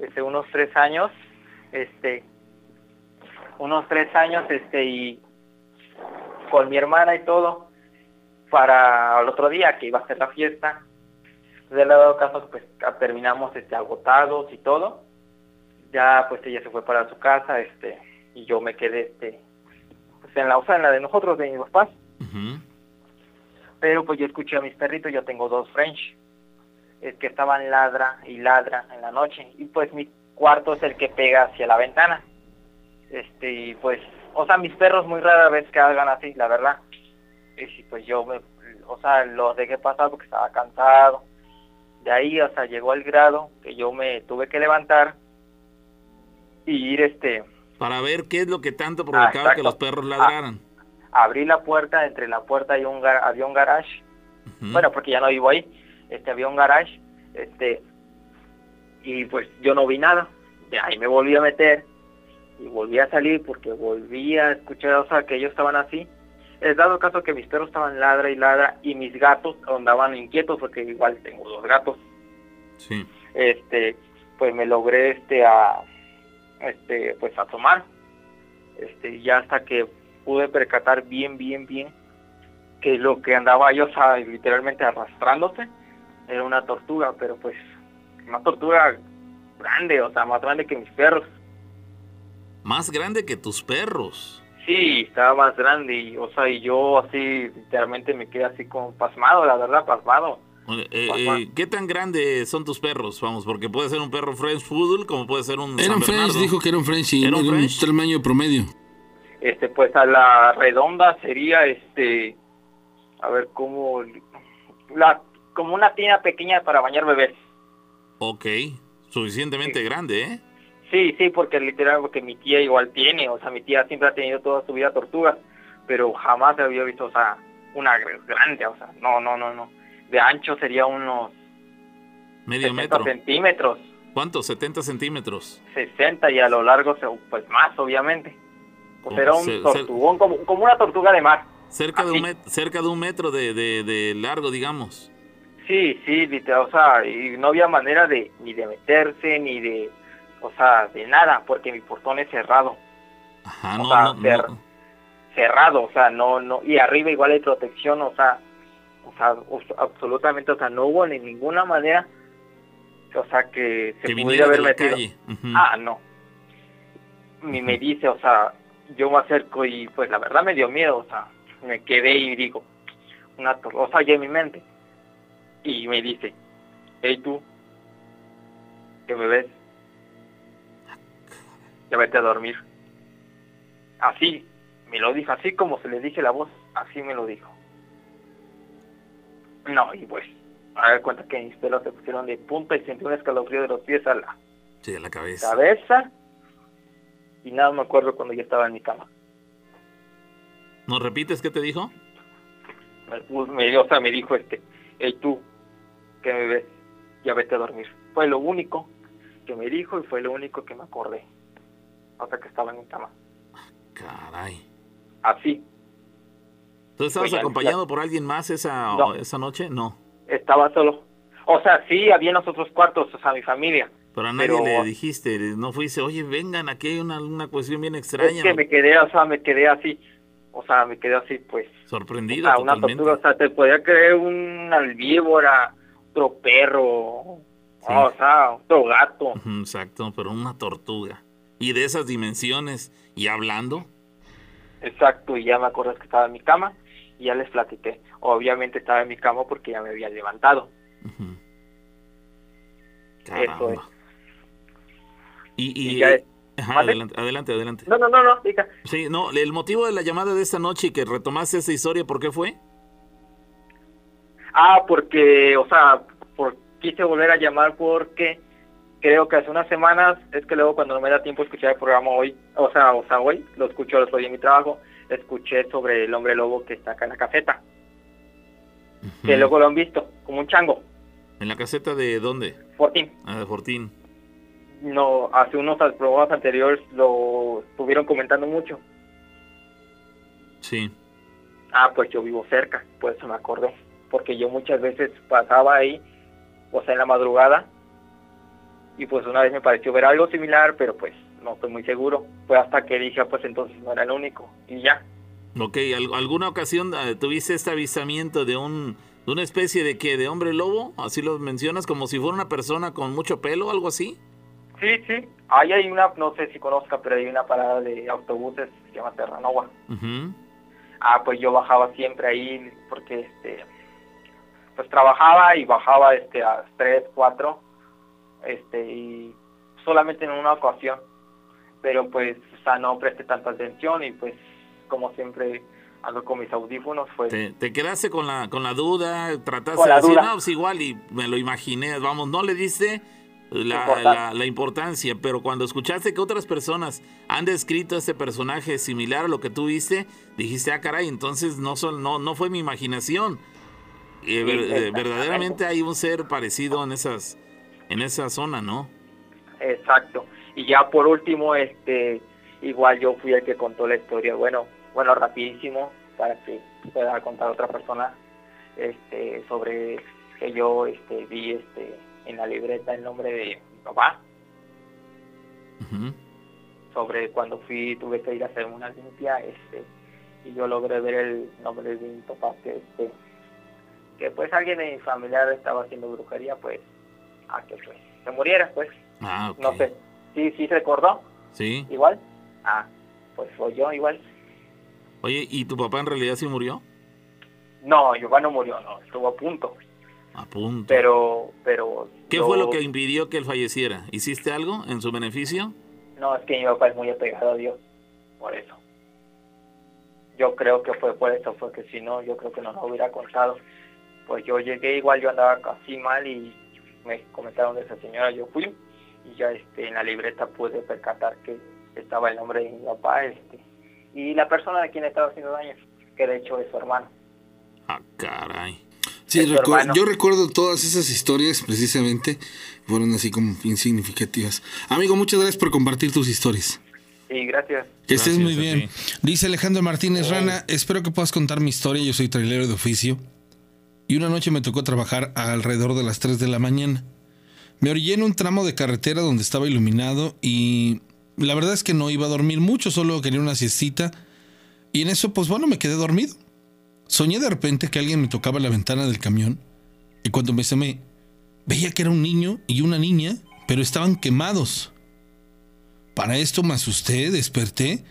este unos tres años este unos tres años este y con mi hermana y todo para el otro día que iba a ser la fiesta de lado caso pues terminamos este agotados y todo ya pues ella se fue para su casa este y yo me quedé este pues en la o en la de nosotros de mis papás pero pues yo escuché a mis perritos, yo tengo dos French, es que estaban ladra y ladra en la noche, y pues mi cuarto es el que pega hacia la ventana. Este, y pues, o sea, mis perros muy rara vez que hagan así, la verdad. Y pues yo me, o sea, los dejé pasar porque estaba cansado. De ahí, o sea, llegó el grado que yo me tuve que levantar y ir este... Para ver qué es lo que tanto provocaba ah, que los perros ladraran. abrí la puerta, entre la puerta y un había un garage, bueno, porque ya no vivo ahí, este había un garage, este, y pues yo no vi nada, de ahí me volví a meter y volví a salir porque volví a escuchar, o sea, que ellos estaban así, es dado caso que mis perros estaban ladra y ladra y mis gatos andaban inquietos porque igual tengo dos gatos. Sí. Este, pues me logré este a este pues a tomar. Este, ya hasta que pude percatar bien bien bien que lo que andaba yo, literalmente arrastrándose era una tortuga, pero pues una tortuga grande, o sea, más grande que mis perros. Más grande que tus perros. Sí, estaba más grande y, o sea, y yo así literalmente me quedé así como pasmado, la verdad, pasmado. Eh, eh, ¿Qué tan grandes son tus perros? Vamos, porque puede ser un perro French Poodle como puede ser un. Era un French, dijo que era un French y ¿Era un, un tamaño promedio. Este, pues a la redonda sería este. A ver cómo. La, como una tina pequeña para bañar bebés. Ok, suficientemente grande, ¿eh? Sí, sí, porque literal, porque mi tía igual tiene, o sea, mi tía siempre ha tenido toda su vida tortugas, pero jamás había visto, o sea, una grande, o sea, no, no, no, no. De ancho sería unos... Medio metro. centímetros. ¿Cuánto? ¿70 centímetros? 60 y a lo largo, pues más, obviamente. Pues era un tortugón, como, como, una tortuga de mar. Cerca, de un, cerca de un metro de, de, de largo, digamos. Sí, sí, literal, o sea, y no había manera de ni de meterse, ni de o sea, de nada, porque mi portón es cerrado. Ajá, no, no, cerrado, o sea, no, no, y arriba igual hay protección, o sea, o sea, absolutamente, o sea, no hubo ni ninguna manera, o sea, que se pudiera haber metido. Ah, no. Y me dice, o sea, yo me acerco y pues la verdad me dio miedo, o sea, me quedé y digo, una o sea, en mi mente. Y me dice, hey tú, que me ves, ya vete a dormir. Así, me lo dijo, así como se le dije la voz, así me lo dijo. No, y pues, a ver cuenta que mis pelos se pusieron de punta y sentí un escalofrío de los pies a la, sí, a la cabeza. cabeza. Y nada me acuerdo cuando ya estaba en mi cama. ¿Nos repites qué te dijo? Me, me, o sea, me dijo este, hey tú, que me ves, ya vete a dormir. Fue lo único que me dijo y fue lo único que me acordé hasta que estaba en mi cama. Caray. Así. ¿Tú estabas acompañado por alguien más esa, esa noche? No. Estaba solo. O sea, sí, había en los otros cuartos, o sea, mi familia. Pero a nadie le dijiste, no fuiste, oye, vengan, aquí hay una, una cuestión bien extraña. Es que me quedé, o sea, me quedé así, o sea, me quedé así, pues. Sorprendido. O una tortuga, o sea, te podía creer un albívora, otro perro, o sea, otro gato. Exacto, pero una tortuga y de esas dimensiones y hablando. Exacto, y ya me acuerdo que estaba en mi cama y ya les platiqué. Obviamente estaba en mi cama porque ya me había levantado. Eso es. Y, adelante, adelante, adelante. No, no, no, no, diga. Sí, no, el motivo de la llamada de esta noche y que retomaste esa historia, ¿por qué fue? Ah, porque, o sea, por, quise volver a llamar porque creo que hace unas semanas, es que luego cuando no me da tiempo escuchar el programa hoy, o sea, o sea, hoy, lo escucho otro día en mi trabajo, escuché sobre el hombre lobo que está acá en la caseta. Que luego lo han visto, como un chango. ¿En la caseta de dónde? Fortín. Ah, de Fortín. No, hace unos programas anteriores lo estuvieron comentando mucho. Sí. Ah, pues yo vivo cerca, por eso me acordé. Porque yo muchas veces pasaba ahí, o sea, en la madrugada, y pues una vez me pareció ver algo similar, pero pues no estoy muy seguro. Fue hasta que dije, ah, pues entonces no era el único y ya. Ok, ¿alguna ocasión eh, tuviste este avistamiento de un de una especie de que de hombre lobo? Así lo mencionas como si fuera una persona con mucho pelo, algo así. Sí, sí. Ahí hay una, no sé si conozca, pero hay una parada de autobuses que se llama Terranova. Ah, pues yo bajaba siempre ahí porque este pues trabajaba y bajaba este a 3, 4 este y solamente en una ocasión. Pero pues o sea no presté tanta atención y pues como siempre ando con mis audífonos pues. Te, quedaste con la con la duda trataste de decir no pues igual y me lo imaginé vamos no le diste la, la, importancia, pero cuando escuchaste que otras personas han descrito a este personaje similar a lo que tú viste, dijiste, ah, caray, entonces no, son, no, no fue mi imaginación. Eh, eh, verdaderamente hay un ser parecido en esas, en esa zona, ¿no? Exacto. Y ya por último, este, igual yo fui el que contó la historia. Bueno, bueno, rapidísimo. para que pueda contar a otra persona este sobre que yo este vi este en la libreta el nombre de mi papá sobre cuando fui tuve que ir a hacer una limpia este y yo logré ver el nombre de mi papá que este que pues alguien de mi familiar estaba haciendo brujería pues a que pues se muriera pues Ah, ok. no sé sí sí se recordó Sí. igual ah pues fue yo igual Oye, ¿y tu papá en realidad sí murió? no Giovanni no murió no estuvo a punto A punto. pero pero ¿Qué yo- fue lo que impidió que él falleciera? ¿Hiciste algo en su beneficio? No, es que mi papá es muy apegado a Dios, por eso. Yo creo que fue por eso, porque si no, yo creo que no nos hubiera contado. Pues yo llegué igual, yo andaba casi mal y me comentaron de esa señora, yo fui y ya este, en la libreta pude percatar que estaba el nombre de mi papá este, y la persona de quien estaba haciendo daño, que de hecho es su hermano. Ah, caray. Sí, recu- hermano. yo recuerdo todas esas historias precisamente, fueron así como bien significativas. Amigo, muchas gracias por compartir tus historias. Y gracias. Que estés Gracias muy bien. Dice Alejandro Martínez Rana, espero que puedas contar mi historia, yo soy trailero de oficio. Y una noche me tocó trabajar alrededor de las 3 de la mañana. Me orillé en un tramo de carretera donde estaba iluminado y la verdad es que no iba a dormir mucho, solo quería una siestita. Y en eso, pues bueno, me quedé dormido. Soñé de repente que alguien me tocaba la ventana del camión y cuando me asomé, veía que era un niño y una niña, pero estaban quemados. Para esto me asusté, desperté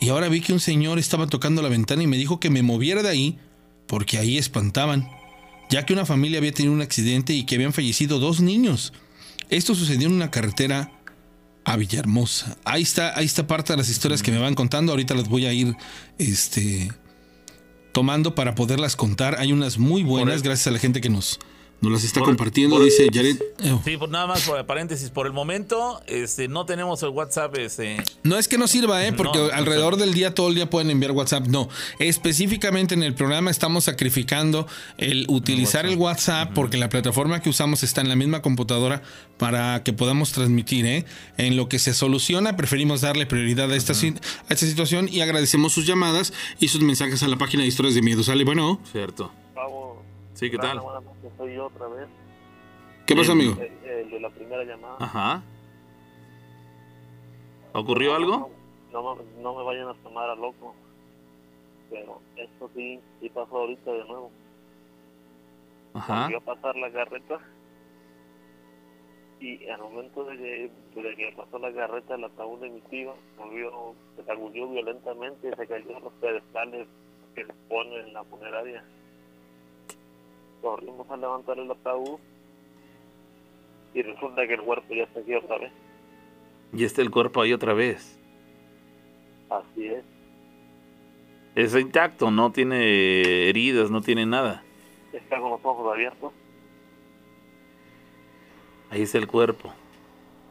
y ahora vi que un señor estaba tocando la ventana y me dijo que me moviera de ahí porque ahí espantaban, ya que una familia había tenido un accidente y que habían fallecido dos niños. Esto sucedió en una carretera a Villahermosa. Ahí está, ahí está parte de las historias que me van contando. Ahorita las voy a ir este, tomando para poderlas contar. Hay unas muy buenas, gracias a la gente que nos, nos las está Por- compartiendo. por- Dice Jared. Sí, por nada más por paréntesis. Por el momento, este, no tenemos el WhatsApp. Este, No es que no sirva, ¿eh? porque No, alrededor del día, todo el día pueden enviar WhatsApp. No, específicamente en el programa estamos sacrificando el utilizar el WhatsApp porque la plataforma que usamos está en la misma computadora para que podamos transmitir. ¿eh? En lo que se soluciona, preferimos darle prioridad a esta, a esta situación y agradecemos sus llamadas y sus mensajes a la página de historias de miedo. ¿Sale? Bueno, cierto. Pavo, Sí, ¿qué tal? buenas noches, soy yo otra vez, ¿qué pasa, amigo? el, el de la primera llamada. Ajá. ¿Ocurrió algo? No, me- no me vayan a tomar a loco, pero esto sí, sí pasó ahorita de nuevo. Ajá. Volvió a pasar la carreta y al momento de que, de que pasó la carreta, el ataúd de mi tío volvió, se sacudió violentamente y se cayó en los pedestales que ponen en la funeraria. Corrimos a levantar el ataúd y resulta que el cuerpo ya está aquí otra vez. Y está el cuerpo ahí otra vez. Así es. Está intacto, no tiene heridas, no tiene nada. Está con los ojos abiertos, Ahí está el cuerpo.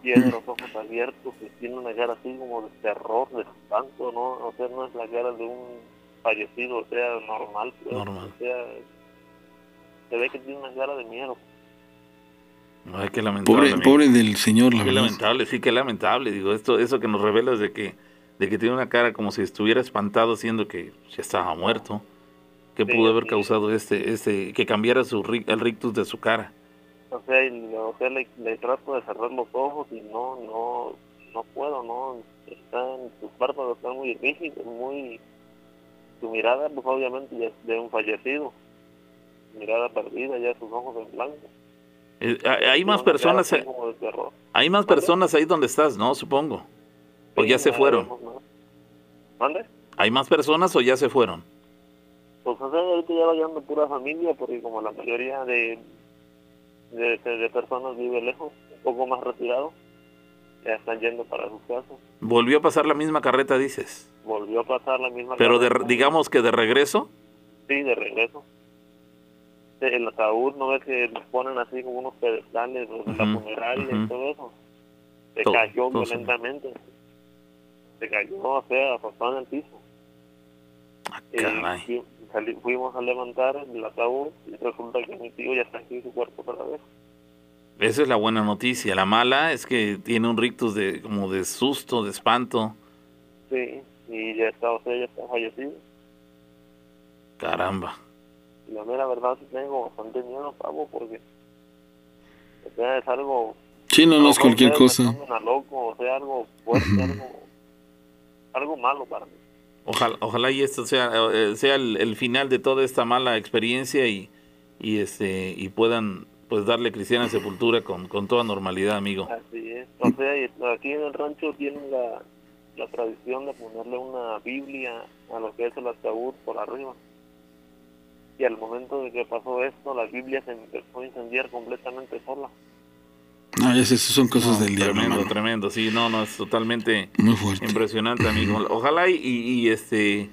tiene <clears throat> los ojos abiertos y tiene una cara así como de terror, de espanto, ¿no? O sea, no es la cara de un fallecido, o sea, normal. pues, Normal. O sea, se ve que tiene una cara de miedo. Ay, qué lamentable. Pobre, del señor, la Qué verdad. lamentable, sí, qué lamentable. Digo, esto, eso que nos revela es de que, de que tiene una cara como si estuviera espantado, siendo que ya estaba muerto. ¿Qué Sí, pudo haber causado este, este, que cambiara su el rictus de su cara? O sea, y- o sea le, le trato de cerrar los ojos y no, no, no puedo, no. Están, sus párpados están muy rígidos, muy... Su mirada, pues obviamente ya es de un fallecido. Mirada perdida, ya sus ojos en blanco. Eh, hay- más personas, hay más personas ahí donde estás, ¿no? Supongo. ¿O ya se fueron? ¿Mande? ¿Hay más personas o ya se fueron? Pues o sea, ahorita ya va llegando pura familia porque como la mayoría de, de, de- de personas vive lejos, un poco más retirado, ya están yendo para sus casas. Volvió a pasar la misma carreta, dices. Volvió a pasar la misma Pero de, carreta. digamos que de regreso. Sí, de regreso. Sí, El ataúd, ¿no ves que los ponen así como unos pedestales la funeraria ujú. y todo eso? Se Todo, cayó todo violentamente. Se cayó, o sea, pasó en el piso. Ah, Y caray. sali- fuimos a levantar el ataúd y resulta que mi tío ya está aquí su cuerpo otra vez. Esa es la buena noticia. La mala es que tiene un rictus de como de susto, de espanto. Sí, y ya está, o sea, ya está fallecido. Caramba. Y la mera verdad sí tengo bastante miedo, pavo, porque o sea, es algo... Sí, no, no es cualquier sea, cosa. a loco, o sea, algo fuerte, algo, algo malo para mí. Ojalá, ojalá y esto sea, eh, sea el, el final de toda esta mala experiencia y, y este y puedan pues darle cristiana sepultura con, con toda normalidad, amigo. Así es. O sea, y aquí en el rancho tienen la, la tradición de ponerle una Biblia a lo que es el ataúd por arriba. Y al momento de que pasó esto, la Biblia se empezó a incendiar completamente sola. No, ya sé, son cosas del diablo, Tremendo, mano. tremendo. Sí, no, no, es totalmente Muy fuerte. impresionante, amigo. <clears throat> Ojalá y, y- este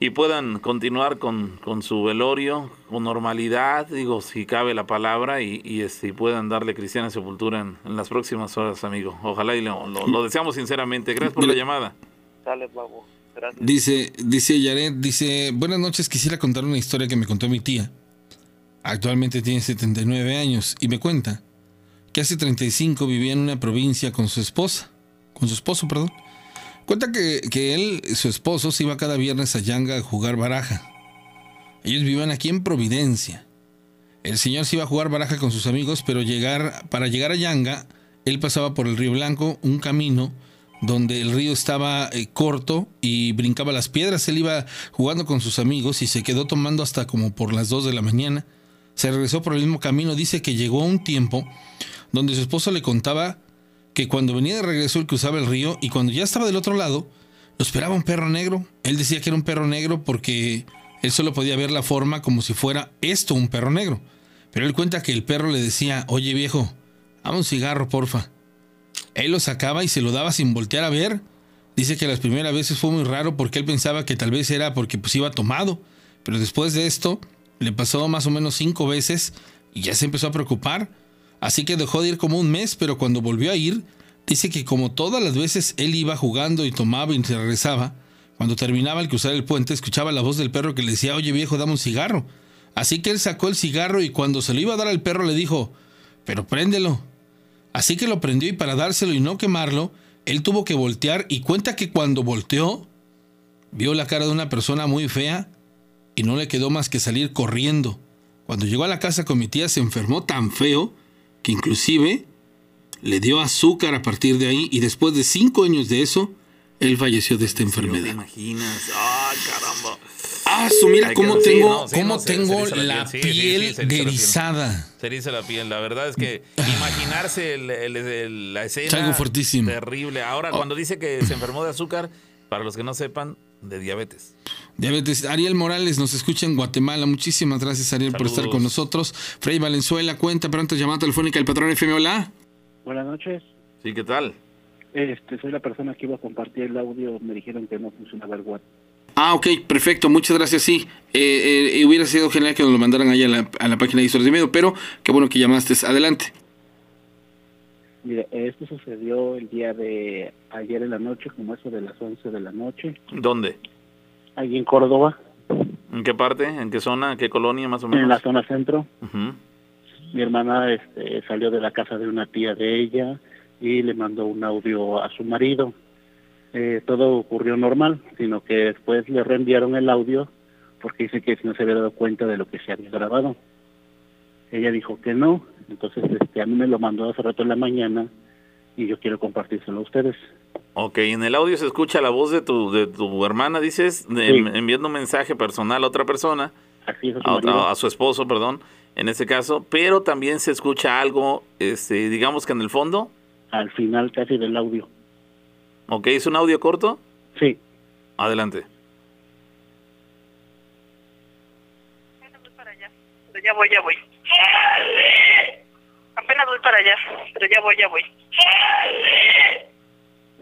y puedan continuar con, con su velorio con normalidad, digo, si cabe la palabra, y, y, este, y puedan darle cristiana sepultura en, en las próximas horas, amigo. Ojalá y lo, lo- lo deseamos sinceramente. Gracias por la llamada. Dale, pavo. Dice, dice Yaret, dice, buenas noches, quisiera contar una historia que me contó mi tía. Actualmente tiene 79 años y me cuenta que hace 35 vivía en una provincia con su esposa, con su esposo, perdón. Cuenta que, que él, su esposo, se iba cada viernes a Yanga a jugar baraja. Ellos vivían aquí en Providencia. El señor se iba a jugar baraja con sus amigos, pero llegar, para llegar a Yanga, él pasaba por el Río Blanco, un camino donde el río estaba eh, corto y brincaba las piedras. Él iba jugando con sus amigos y se quedó tomando hasta como por las 2 de la mañana. Se regresó por el mismo camino. Dice que llegó a un tiempo donde su esposo le contaba que cuando venía de regreso él cruzaba el río y cuando ya estaba del otro lado, lo esperaba un perro negro. Él decía que era un perro negro porque él solo podía ver la forma como si fuera esto un perro negro. Pero él cuenta que el perro le decía, oye viejo, dame un cigarro, porfa. Él lo sacaba y se lo daba sin voltear a ver. Dice que las primeras veces fue muy raro porque él pensaba que tal vez era porque pues iba tomado. Pero después de esto, le pasó más o menos cinco veces y ya se empezó a preocupar. Así que dejó de ir como un mes, pero cuando volvió a ir, dice que como todas las veces él iba jugando y tomaba y regresaba, cuando terminaba al cruzar el puente, escuchaba la voz del perro que le decía, oye viejo, dame un cigarro. Así que él sacó el cigarro y cuando se lo iba a dar al perro le dijo, pero préndelo. Así que lo prendió y para dárselo y no quemarlo, él tuvo que voltear y cuenta que cuando volteó, vio la cara de una persona muy fea y no le quedó más que salir corriendo. Cuando llegó a la casa con mi tía se enfermó tan feo que inclusive le dio azúcar a partir de ahí y después de cinco años de eso, él falleció de esta ¿Te enfermedad. imaginas? ¡Ay, caramba! Ah, su, mira Hay que- cómo sí, tengo, no, sí, cómo no, se- se tengo eriza la piel. Piel se eriza la piel. erizada. Se eriza la piel. La verdad es que imaginarse el- el- el- la escena. Es algo fuertísimo. Terrible. Ahora, Oh. cuando dice que se enfermó de azúcar, para los que no sepan, de diabetes. Diabetes. Ariel Morales nos escucha en Guatemala. Muchísimas gracias, Ariel, por estar Saludos. con nosotros. Frey Valenzuela, cuenta pronto llamada telefónica del patrón FM. Hola. Buenas noches. Sí, ¿qué tal? Este, soy la persona que iba a compartir el audio. Me dijeron que no funcionaba el WhatsApp. Ah, ok, perfecto. Muchas gracias. Sí, eh, eh, hubiera sido genial que nos lo mandaran ahí a la, a la página de Historias de Miedo, pero qué bueno que llamaste. Adelante. Mire, esto sucedió el día de ayer en la noche, como eso de las 11 de la noche, ¿Dónde? allí en Córdoba, ¿En qué parte? ¿En qué zona? ¿En qué colonia más o menos? en la zona centro. Mi hermana este, salió de la casa de una tía de ella y le mandó un audio a su marido. Eh, todo ocurrió normal, sino que después le reenviaron el audio porque dice que no se había dado cuenta de lo que se había grabado. Ella dijo que no, entonces este, a mí me lo mandó hace rato en la mañana y yo quiero compartírselo a ustedes. Ok, en el audio se escucha la voz de tu, de tu hermana, dices, de- Sí. enviando un mensaje personal a otra persona, Así es a su a, su esposo, perdón, en este caso, pero también se escucha algo, este, digamos que en el fondo, al final casi del audio. Ok, es un audio corto, Sí, adelante. para allá. Pero ya voy, ya voy. Apenas voy para allá, pero ya voy, ya voy.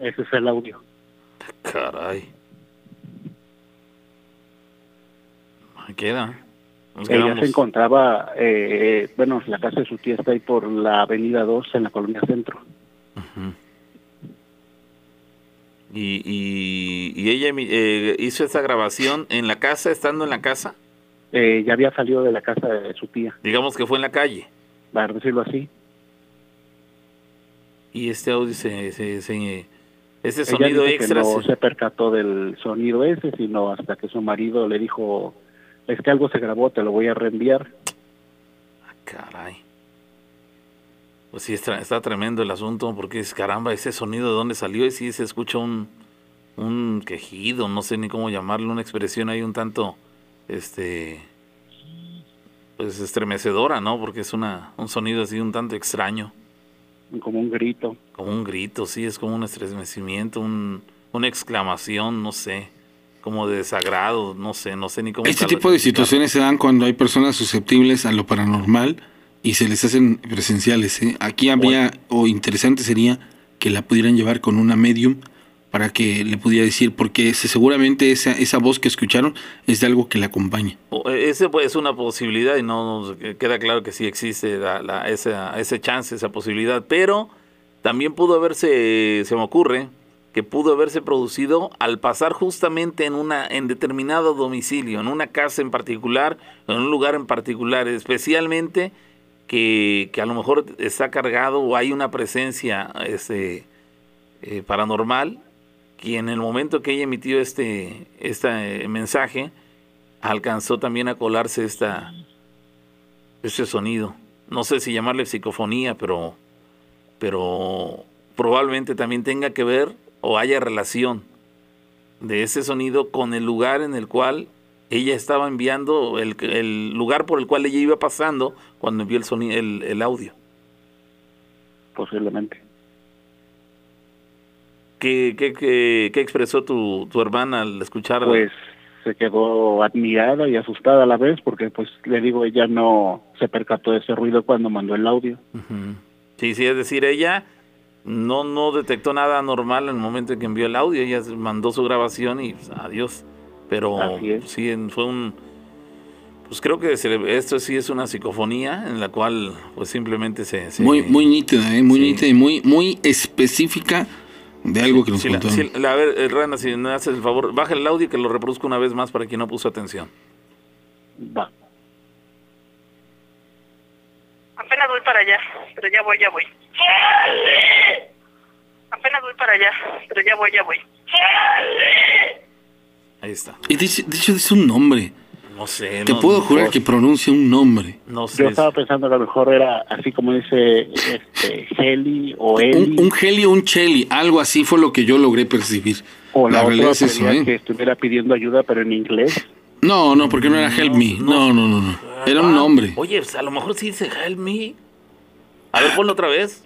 ese es el audio. Caray. Ahí queda. Nos Ella quedamos. se encontraba, eh, bueno, la casa de su tía está ahí por la avenida 2 en la colonia centro. Ujú. Y, y, y ella eh, hizo esa grabación en la casa, estando en la casa, Eh, ya había salido de la casa de su tía, digamos que fue en la calle. para decirlo así. Y este audio, se, se, se- ese sonido extra, no se- se percató del sonido ese, sino hasta que su marido le dijo es que algo se grabó, te lo voy a reenviar. Ah, caray. Pues sí, está, está tremendo el asunto, porque es caramba, ese sonido de dónde salió, y sí se escucha un, un quejido, no sé ni cómo llamarlo, una expresión ahí un tanto, este, pues estremecedora, ¿no? Porque es una, un sonido así un tanto extraño. Como un grito. Como un grito, sí, es como un estremecimiento, un, una exclamación, no sé, como de desagrado, no sé, no sé ni cómo. Este tipo de situaciones se dan cuando hay personas susceptibles a lo paranormal y se les hacen presenciales. ¿eh? Aquí habría, o interesante sería que la pudieran llevar con una medium para que le pudiera decir, porque seguramente esa, esa voz que escucharon es de algo que le acompaña. Ese pues, es una posibilidad y no queda claro que sí existe la, la, esa, ese chance, esa posibilidad, pero también pudo haberse, se me ocurre, que pudo haberse producido al pasar justamente en una en determinado domicilio, en una casa en particular, en un lugar en particular, especialmente que, que a lo mejor está cargado o hay una presencia este, eh, paranormal y en el momento que ella emitió este, este mensaje, alcanzó también a colarse esta, este sonido. No sé si llamarle psicofonía, pero, pero probablemente también tenga que ver o haya relación de ese sonido con el lugar en el cual ella estaba enviando, el, el lugar por el cual ella iba pasando cuando envió el, sonido, el, el audio. Posiblemente. ¿Qué, qué, qué, qué expresó tu, tu, hermana al escuchar? Pues se quedó admirada y asustada a la vez porque pues le digo ella no se percató de ese ruido cuando mandó el audio. Uh -huh. Sí, sí, es decir, ella no no detectó nada anormal en el momento en que envió el audio, ella mandó su grabación y pues, adiós. Pero sí fue un pues creo que se, esto sí es una psicofonía en la cual pues simplemente se, se muy muy nítida, ¿eh? muy sí. nítida y muy muy específica de algo que nos sí, contó. La, sí, la, a ver, Rana, si me haces el favor, baja el audio y que lo reproduzca una vez más para quien no puso atención. Va. Apenas voy para allá, pero ya voy, ya voy. Apenas voy para allá, pero ya voy, ya voy. Ahí está. Y dice, de hecho dice un nombre. No sé. Te no, puedo no, jurar que pronuncia un nombre. No sé. Yo estaba pensando que a lo mejor era así como dice este, Heli o Eli. Un, un Heli o un Cheli, algo así fue lo que yo logré percibir. O la, la realidad es eso, ¿eh? que estuviera pidiendo ayuda, pero en inglés. No, no, porque no era Help Me. No, no, no, no. Era un nombre. Oye, pues, a lo mejor sí dice Help Me. A ver, ponlo otra vez.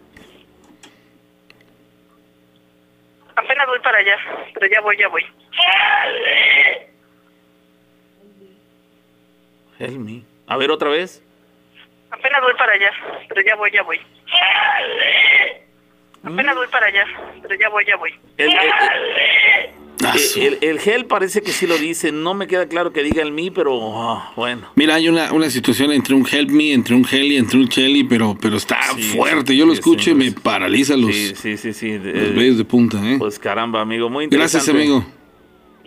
Apenas voy para allá, pero ya voy, ya voy. Help me. A ver, otra vez. Apenas voy para allá, pero ya voy, ya voy. Apenas voy para allá, pero ya voy, ya voy. El, el, el, el, gel parece que sí lo dice. No me queda claro que diga el me, pero oh, bueno. Mira, hay una, una situación entre un help me, entre un heli, entre un chelly, pero, pero está sí, fuerte. Yo lo sí, escucho y me paraliza los, sí, sí, sí, los vellos de punta. ¿eh? Pues caramba, amigo, muy interesante. Gracias, amigo.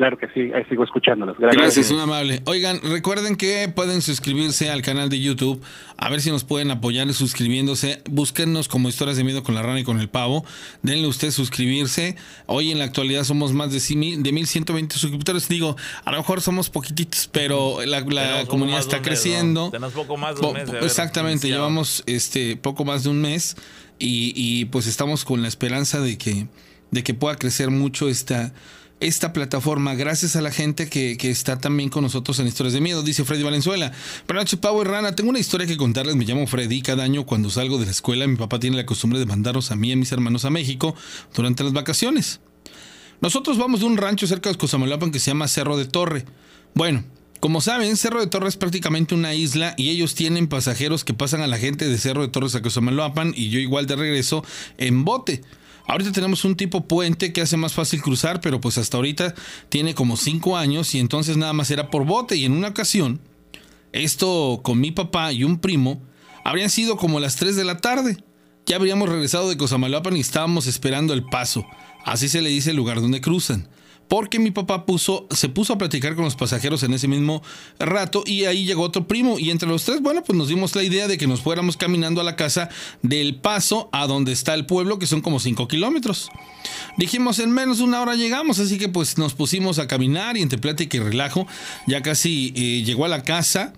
Claro que sí, ahí sigo escuchándolos. Gracias. Gracias, un amable. Oigan, recuerden que pueden suscribirse al canal de YouTube. A ver si nos pueden apoyar suscribiéndose. Búsquennos como Historias de Miedo con la Rana y con el Pavo. Denle usted suscribirse. Hoy en la actualidad somos más de, de 1120 suscriptores. Digo, a lo mejor somos poquititos, pero la, la comunidad está creciendo. Mes, ¿no? Tenemos poco más de un mes. De exactamente, llevamos este poco más de un mes y, y pues estamos con la esperanza de que, de que pueda crecer mucho esta esta plataforma gracias a la gente que, que, está también con nosotros en Historias de Miedo, dice Freddy Valenzuela. Buenas noches, Pavo y Rana. Tengo una historia que contarles. Me llamo Freddy. Cada año cuando salgo de la escuela, mi papá tiene la costumbre de mandaros a mí y a mis hermanos a México durante las vacaciones. Nosotros vamos de un rancho cerca de Cosamalapan que se llama Cerro de Torre. Bueno, como saben, Cerro de Torre es prácticamente una isla y ellos tienen pasajeros que pasan a la gente de Cerro de Torres a Cosamalapan y yo igual de regreso en bote. Ahorita tenemos un tipo puente que hace más fácil cruzar, pero pues hasta ahorita tiene como 5 años y entonces nada más era por bote. Y en una ocasión, esto con mi papá y un primo, habrían sido como las 3 de la tarde. Ya habríamos regresado de Cosamalapan y estábamos esperando el paso. Así se le dice el lugar donde cruzan. Porque mi papá se puso a platicar con los pasajeros en ese mismo rato y ahí llegó otro primo y entre los tres, bueno, pues nos dimos la idea de que nos fuéramos caminando a la casa del paso a donde está el pueblo, que son como 5 kilómetros. Dijimos, en menos de una hora llegamos, así que pues nos pusimos a caminar y entre plática y relajo, ya casi eh, llegó a la casa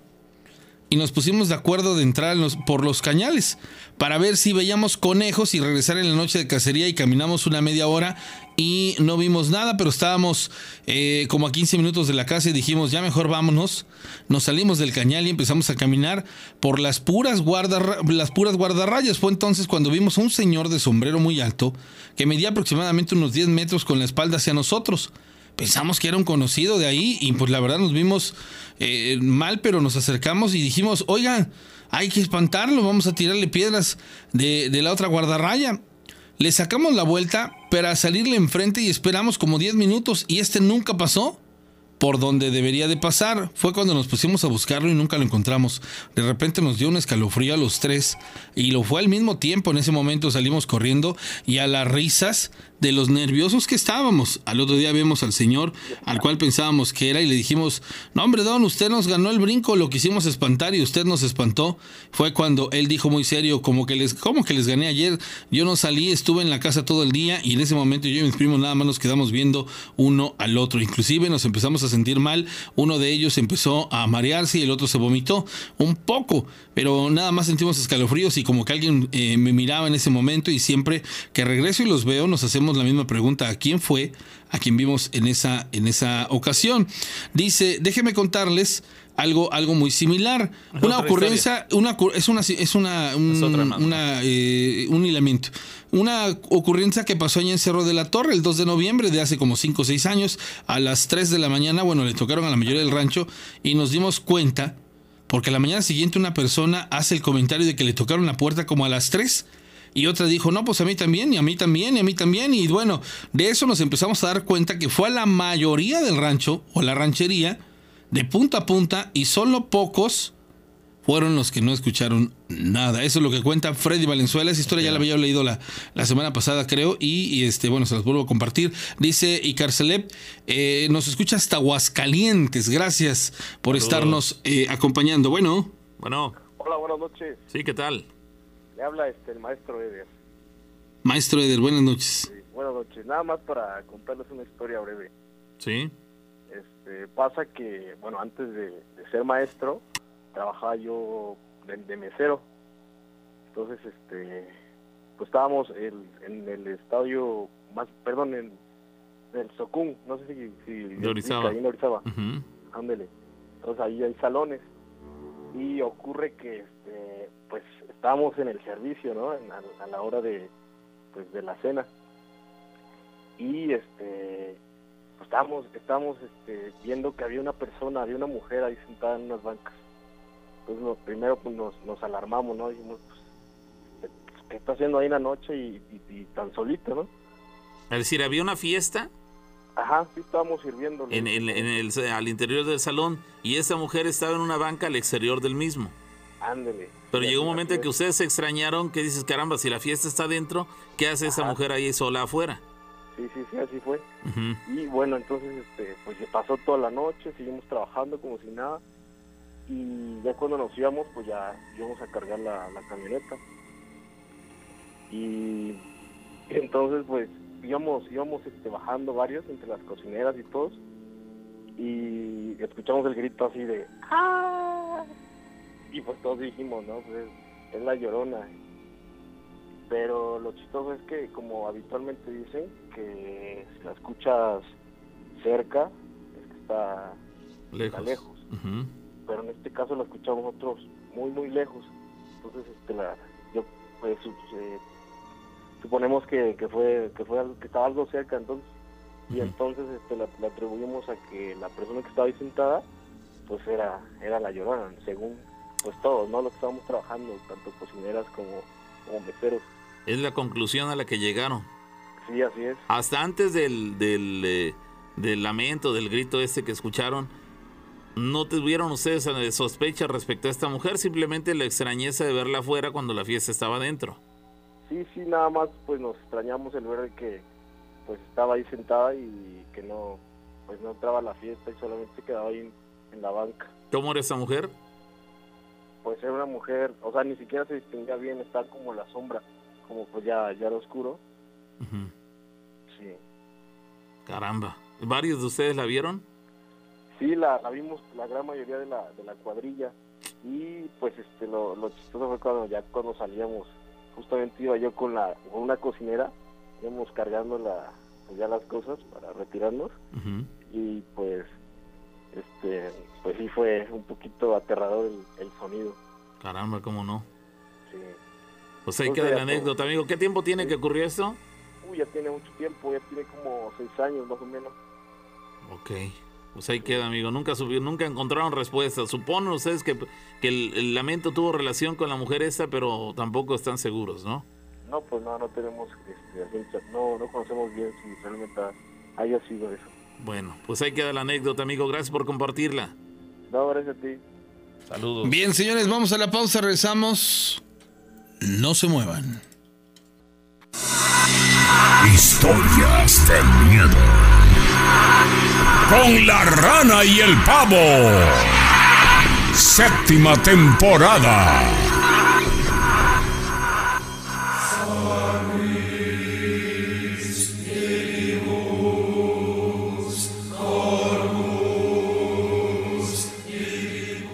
y nos pusimos de acuerdo de entrar por los cañales para ver si veíamos conejos y regresar en la noche de cacería y caminamos una media hora y no vimos nada, pero estábamos eh, como a 15 minutos de la casa y dijimos, ya mejor vámonos. Nos salimos del cañal y empezamos a caminar por las puras, las puras guardarrayas. Fue entonces cuando vimos a un señor de sombrero muy alto que medía aproximadamente unos 10 metros con la espalda hacia nosotros. Pensamos que era un conocido de ahí y pues la verdad nos vimos eh, mal, pero nos acercamos y dijimos, oiga, hay que espantarlo, vamos a tirarle piedras de, de la otra guardarraya. Le sacamos la vuelta para salirle enfrente y esperamos como 10 minutos y este nunca pasó por donde debería de pasar. Fue cuando nos pusimos a buscarlo y nunca lo encontramos. De repente nos dio un escalofrío a los tres y lo fue al mismo tiempo. En ese momento salimos corriendo y a las risas de los nerviosos que estábamos. Al otro día vimos al señor al cual pensábamos que era y le dijimos, no hombre don, usted nos ganó el brinco, lo quisimos espantar y usted nos espantó. Fue cuando él dijo muy serio, como que les, que les gané ayer, yo no salí, estuve en la casa todo el día y en ese momento yo y mis primos nada más nos quedamos viendo uno al otro. Inclusive nos empezamos a sentir mal, uno de ellos empezó a marearse y el otro se vomitó un poco, pero nada más sentimos escalofríos y como que alguien eh, me miraba en ese momento y siempre que regreso y los veo nos hacemos la misma pregunta. ¿A quién fue? A quien vimos en esa, en esa ocasión. Dice, déjeme contarles algo, algo muy similar. una ocurrencia, una, es una, es una, un, una, eh, un hilamiento. Una ocurrencia que pasó allá en Cerro de la Torre el 2 de noviembre de hace como 5 o 6 años, a las 3 de la mañana, bueno, le tocaron a la mayoría del rancho y nos dimos cuenta, porque a la mañana siguiente una persona hace el comentario de que le tocaron la puerta como a las 3 y otra dijo, no, pues a mí también, y a mí también, y a mí también. Y bueno, de eso nos empezamos a dar cuenta que fue a la mayoría del rancho o la ranchería, de punta a punta, y solo pocos fueron los que no escucharon nada. Eso es lo que cuenta Freddy Valenzuela. Esa historia ya la había leído la, la semana pasada, creo, y, este, bueno, se las vuelvo a compartir. Dice Icarcelep, eh, nos escucha hasta Aguascalientes. Gracias por estarnos eh, acompañando. Bueno. Bueno. Hola, buenas noches. Sí, ¿qué tal? habla este el maestro Eder. Maestro Eder, buenas noches. buenas noches. Nada más para contarles una historia breve. Sí. Este, pasa que, bueno, antes de, ser maestro, trabajaba yo de, mesero. Entonces, este, pues estábamos en el estadio, más, perdón, en el Socún, no sé si... si de Orizaba. Ahí en Orizaba. Ándele. Entonces ahí hay salones. Y ocurre que, este, pues estábamos en el servicio, ¿no? a, la hora de, pues, de la cena. Y este, pues, estábamos, estábamos este, viendo que había una persona, había una mujer ahí sentada en unas bancas. Entonces, primero pues, nos, nos alarmamos, ¿no? Dijimos, pues, ¿qué está haciendo ahí en la noche y, tan solito, no? Es decir, ¿había una fiesta? Ajá, sí estábamos sirviendo. En, en, el, al interior del salón y esa mujer estaba en una banca al exterior del mismo. Ándele. Pero llegó un momento en que ustedes se extrañaron, que dices, caramba, si la fiesta está dentro, ¿qué hace esa mujer ahí sola afuera? Sí, sí, sí, así fue. Y bueno, entonces, este, pues pasó toda la noche, seguimos trabajando como si nada. Y ya cuando nos íbamos, pues ya íbamos a cargar la, camioneta. Y entonces, pues íbamos, íbamos este, bajando varios entre las cocineras y todos. Y escuchamos el grito así de ¡Ah! y pues todos dijimos, ¿no? Pues es, la llorona. Pero lo chistoso es que, como habitualmente dicen, que si la escuchas cerca, es que está lejos. Pero en este caso la escuchamos nosotros muy, muy lejos. Entonces, este, la, yo, pues, eh, suponemos que, que, fue que fue algo, que estaba algo cerca, entonces. Y entonces este, la, atribuimos a que la persona que estaba ahí sentada, pues era, era la llorona, según pues todos, ¿no? Los que estábamos trabajando, tanto cocineras como, como meseros. Es la conclusión a la que llegaron. Sí, así es. Hasta antes del, del, eh, del lamento, del grito este que escucharon, ¿no tuvieron ustedes eh, sospecha respecto a esta mujer? Simplemente la extrañeza de verla afuera cuando la fiesta estaba dentro. Sí, sí, nada más pues nos extrañamos el ver que pues estaba ahí sentada y que no, pues no entraba a la fiesta y solamente se quedaba ahí en, en la banca. ¿Cómo era esa mujer? Pues era una mujer, o sea, ni siquiera se distinguía bien, estaba como la sombra, como pues ya, ya era oscuro. Sí, Caramba. ¿Varios de ustedes la vieron? Sí la, la vimos la gran mayoría de la, de la cuadrilla y pues este lo, lo chistoso fue cuando ya cuando salíamos, justamente iba yo con la con una cocinera, íbamos cargando la, pues, ya las cosas para retirarnos y pues este pues sí fue un poquito aterrador el, el sonido Caramba, ¿cómo no? sí Pues ahí No queda la anécdota, amigo. ¿Qué tiempo tiene que ocurrió esto? Uy, ya tiene mucho tiempo ya tiene como seis años más o menos Ok. Pues ahí queda, amigo. Nunca subió, nunca encontraron respuesta. Suponen ustedes que, que el, el lamento tuvo relación con la mujer esta, pero tampoco están seguros, ¿no? no pues no no tenemos este, no no conocemos bien si realmente haya sido eso Bueno, pues ahí queda la anécdota, amigo. Gracias por compartirla. no gracias a ti Saludos. Bien, señores, vamos a la pausa, rezamos. No se muevan. Historias de miedo. Con la rana y el pavo. Séptima temporada.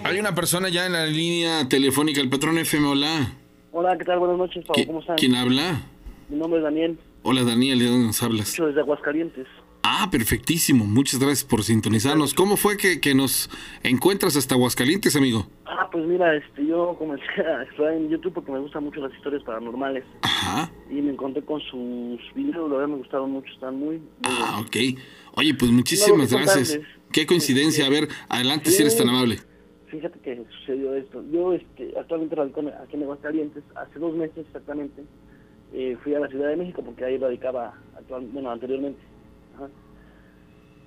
Hay una persona ya en la línea telefónica, el patrón FM, hola. Hola, ¿qué tal? Buenas noches, Pablo. ¿Qui- ¿Cómo están? ¿Quién habla? Mi nombre es Daniel, Hola Daniel, ¿de dónde nos hablas? escucho desde Aguascalientes. Ah, perfectísimo. Muchas gracias por sintonizarnos. ¿Cómo fue que, que nos encuentras hasta Aguascalientes, amigo? Ah, pues mira, este, yo comencé a explorar en YouTube porque me gustan mucho las historias paranormales Ajá. y me encontré con sus videos, la verdad me gustaron mucho, están muy, Ah, ok. Oye, pues muchísimas No, gracias. contarles. Qué coincidencia. A ver, adelante si eres tan amable. Fíjate que sucedió esto. Yo este, actualmente radico aquí en Aguascalientes, hace dos meses exactamente, eh, fui a la Ciudad de México porque ahí radicaba actual, bueno, anteriormente. Ajá.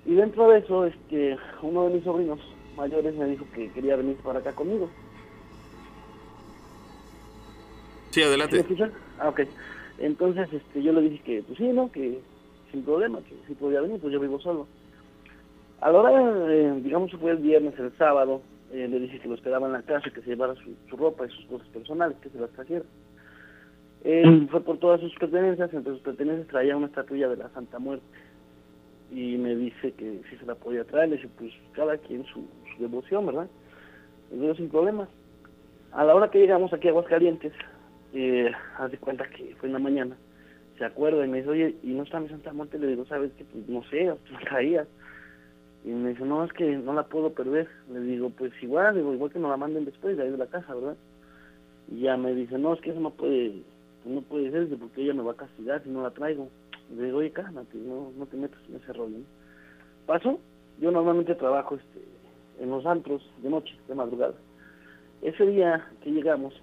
Y dentro de eso, este, uno de mis sobrinos mayores me dijo que quería venir para acá conmigo. Sí, ¿Me adelante. Ah, ok. Entonces este, yo le dije que, pues sí, ¿no? Que sin problema, que sí podía venir, pues yo vivo solo. A la hora, eh, digamos que fue el viernes, el sábado, eh, le dije que lo esperaba en la casa, que se llevara su, su ropa y sus cosas personales, que se las trajera. Él fue por todas sus pertenencias, entre sus pertenencias traía una estatuilla de la Santa Muerte. Y me dice que si se la podía traer, le dije, pues cada quien su, su devoción, ¿verdad? Digo, sin problema. A la hora que llegamos aquí a Aguascalientes, eh, haz de cuenta que fue en la mañana, se acuerda y me dice, oye, ¿y no está mi Santa Muerte? Le digo, ¿sabes qué? Pues no sé, traía. Y me dice, no, es que no la puedo perder. Le digo, pues igual, digo, igual que nos la manden después de ahí de la casa, ¿verdad? Y ya me dice, no, es que eso no puede, no puede ser, porque ella me va a castigar si no la traigo. Le digo, oye, cálmate, no, no te metas en ese rollo. ¿no? Pasó, yo normalmente trabajo este, en los antros de noche, de madrugada. Ese día que llegamos,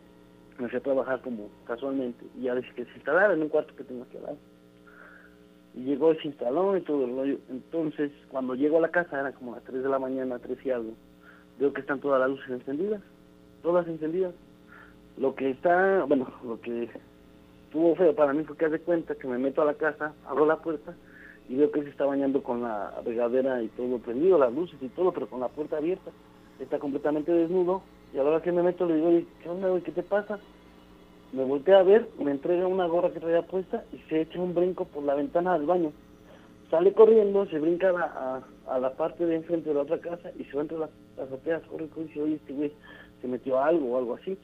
me fui a trabajar como casualmente y ya dije que se instalara en un cuarto que tengo al lado. Y llegó y se instaló y todo el rollo. Entonces, cuando llego a la casa, era como las 3 de la mañana, 3 y algo, veo que están todas las luces encendidas, todas encendidas. Lo que está, bueno, lo que estuvo feo para mí fue que hace cuenta que me meto a la casa, abro la puerta y veo que se está bañando con la regadera y todo prendido, las luces y todo, pero con la puerta abierta. Está completamente desnudo y a la hora que me meto le digo, ¿qué onda, güey? ¿Qué te pasa? Me volteé a ver, me entrega una gorra que traía puesta y se echa un brinco por la ventana del baño. Sale corriendo, se brinca a la, a, a la parte de enfrente de la otra casa y se va entre las azoteas, corre, corre y dice, oye, este güey se metió a algo o algo así.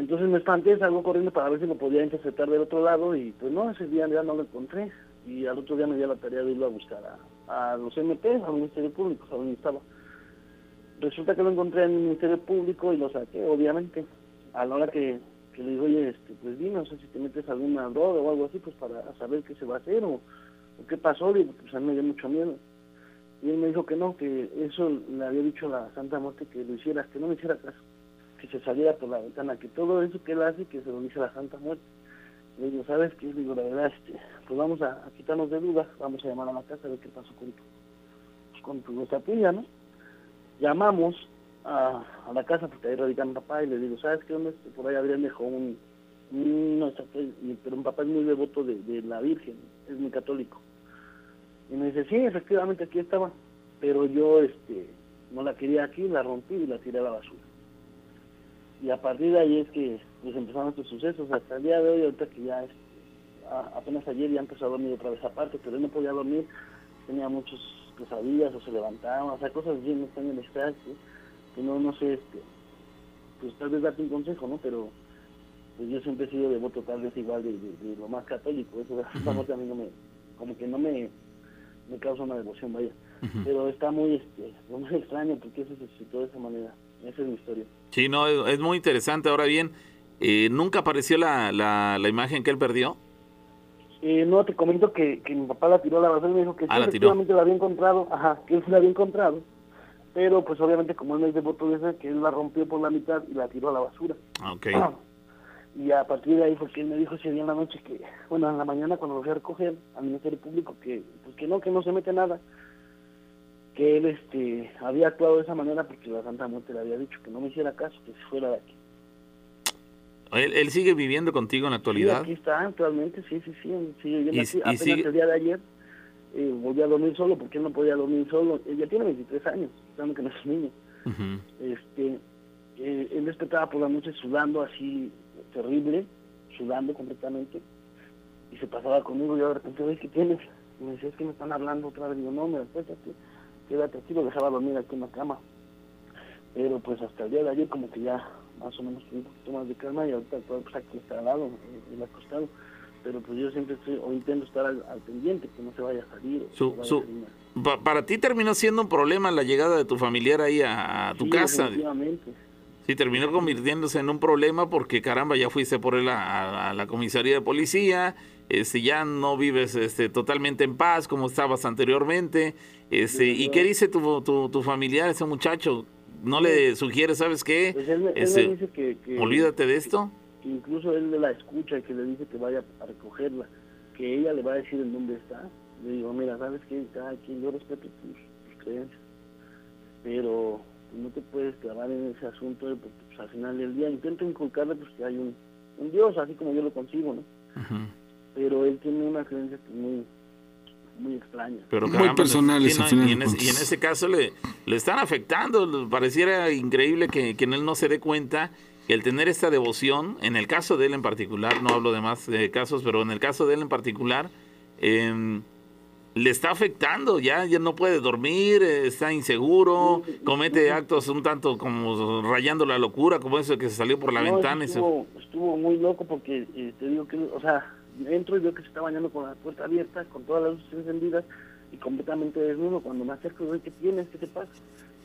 Entonces me espanté, salgo corriendo para ver si lo podía interceptar del otro lado y pues no, ese día ya no lo encontré. Y al otro día me dio la tarea de irlo a buscar a, los MP, al Ministerio Público, a donde estaba. Resulta que lo encontré en el Ministerio Público y lo saqué, obviamente. A la hora que, que le digo, oye, este, pues dime, no sé si te metes alguna droga o algo así, pues para saber qué se va a hacer o, o qué pasó. Digo, pues a mí me dio mucho miedo. Y él me dijo que no, que eso le había dicho la Santa Muerte que lo hiciera, que no me hiciera caso, que se saliera por la ventana, que todo eso que él hace, que se lo dice la Santa Muerte. Le digo, ¿sabes qué? Digo, la verdad, este, pues vamos a, quitarnos de dudas, vamos a llamar a la casa a ver qué pasó con tu, pues, con tu nuestra tuya, ¿no? Llamamos a, la casa porque ahí radica mi papá y le digo, ¿sabes qué? Este, Por ahí Adrián dejó un, no, exacto, pero mi papá es muy devoto de, de la Virgen, es muy católico. Y me dice, sí, efectivamente aquí estaba, pero yo este no la quería aquí, la rompí y la tiré a la basura. Y a partir de ahí es que pues, empezaron estos sucesos. Hasta el día de hoy, ahorita que ya a- apenas ayer ya empezó a dormir otra vez aparte, pero él no podía dormir, tenía muchos pesadillas o se levantaba, o sea, cosas bien extrañas, extrañas, que, que no, no sé, este, pues tal vez darte un consejo, ¿no? Pero pues yo siempre he sido devoto tal vez igual de, de- de lo más católico, eso esa parte a mí no me, como que no me, me causa una devoción, vaya. Pero está muy, este, muy extraño porque eso se suscitó de esa manera, esa es mi historia. Sí, no, es, es muy interesante. Ahora bien, eh, ¿nunca apareció la, la, la imagen que él perdió? Eh, no, te comento que, que mi papá la tiró a la basura y me dijo que sí, Ah, la tiró. efectivamente la había encontrado, ajá, que él sí la había encontrado, pero pues obviamente como él no es devoto de esa, que él la rompió por la mitad y la tiró a la basura. Ah, Ok. <clears throat> Y a partir de ahí fue que él me dijo ese día en la noche que, bueno, en la mañana cuando lo fui a recoger al Ministerio Público, que pues que no, que no se mete nada, que él este había actuado de esa manera porque la Santa Muerte le había dicho que no me hiciera caso, que se fuera de aquí. ¿Él, él sigue viviendo contigo en la Sí, actualidad? aquí está actualmente, sí, sí, sí, sigue viviendo Y- aquí. y Apenas sigue- el día de ayer eh, volví a dormir solo porque él no podía dormir solo. Él ya tiene 23 años, estando que no es un niño. Este, eh, él despertaba por la noche sudando así, terrible, sudando completamente, y se pasaba conmigo y yo de repente, ¿qué tienes? Y me decía, es que me están hablando otra vez. Digo, no, me acuéstate, quédate aquí, lo dejaba dormir aquí en la cama. Pero pues hasta el día de ayer como que ya más o menos un poquito más de calma y ahorita todo pues aquí está al lado, eh, él acostado. Pero pues yo siempre estoy, o intento estar al, al pendiente, que no se vaya a salir. Su- vaya su- a. Pa- para ti terminó siendo un problema la llegada de tu familiar ahí a, a tu Sí, casa. definitivamente. Sí, terminó convirtiéndose en un problema porque caramba, ya fuiste por él a, a- a la comisaría de policía, este, ya no vives este, totalmente en paz como estabas anteriormente. Este, ¿Y qué dice tu, tu, tu familiar, ese muchacho? ¿No le sugiere, sabes qué? Pues él, Este, dice que, que- olvídate de esto. que incluso él la escucha y que le dice que vaya a recogerla, que ella le va a decir en dónde está. Le digo, mira, sabes que cada quien, yo respeto tus, tus creencias, pero no te puedes clavar en ese asunto de- porque pues, al final del día intento inculcarle pues que hay un, un Dios, así como yo lo consigo, ¿no? Pero él tiene una creencia que muy, muy extraña. Pero Muy caramba, personales, sí, al final y, en de ese, cuentas. y en ese caso le, le están afectando. Pareciera increíble que, que en él no se dé cuenta que el tener esta devoción, en el caso de él en particular, no hablo de más eh, casos, pero en el caso de él en particular, em, le está afectando. Ya, ya no puede dormir, eh, está inseguro, comete actos un tanto como rayando la locura, como eso que se salió por la No, ventana. y se- Estuvo, estuvo muy loco porque eh, te digo que, o sea, entro y veo que se está bañando con la puerta abierta, con todas las luces encendidas y completamente desnudo. Cuando me acerco, digo, ¿qué tienes? ¿Qué te pasa?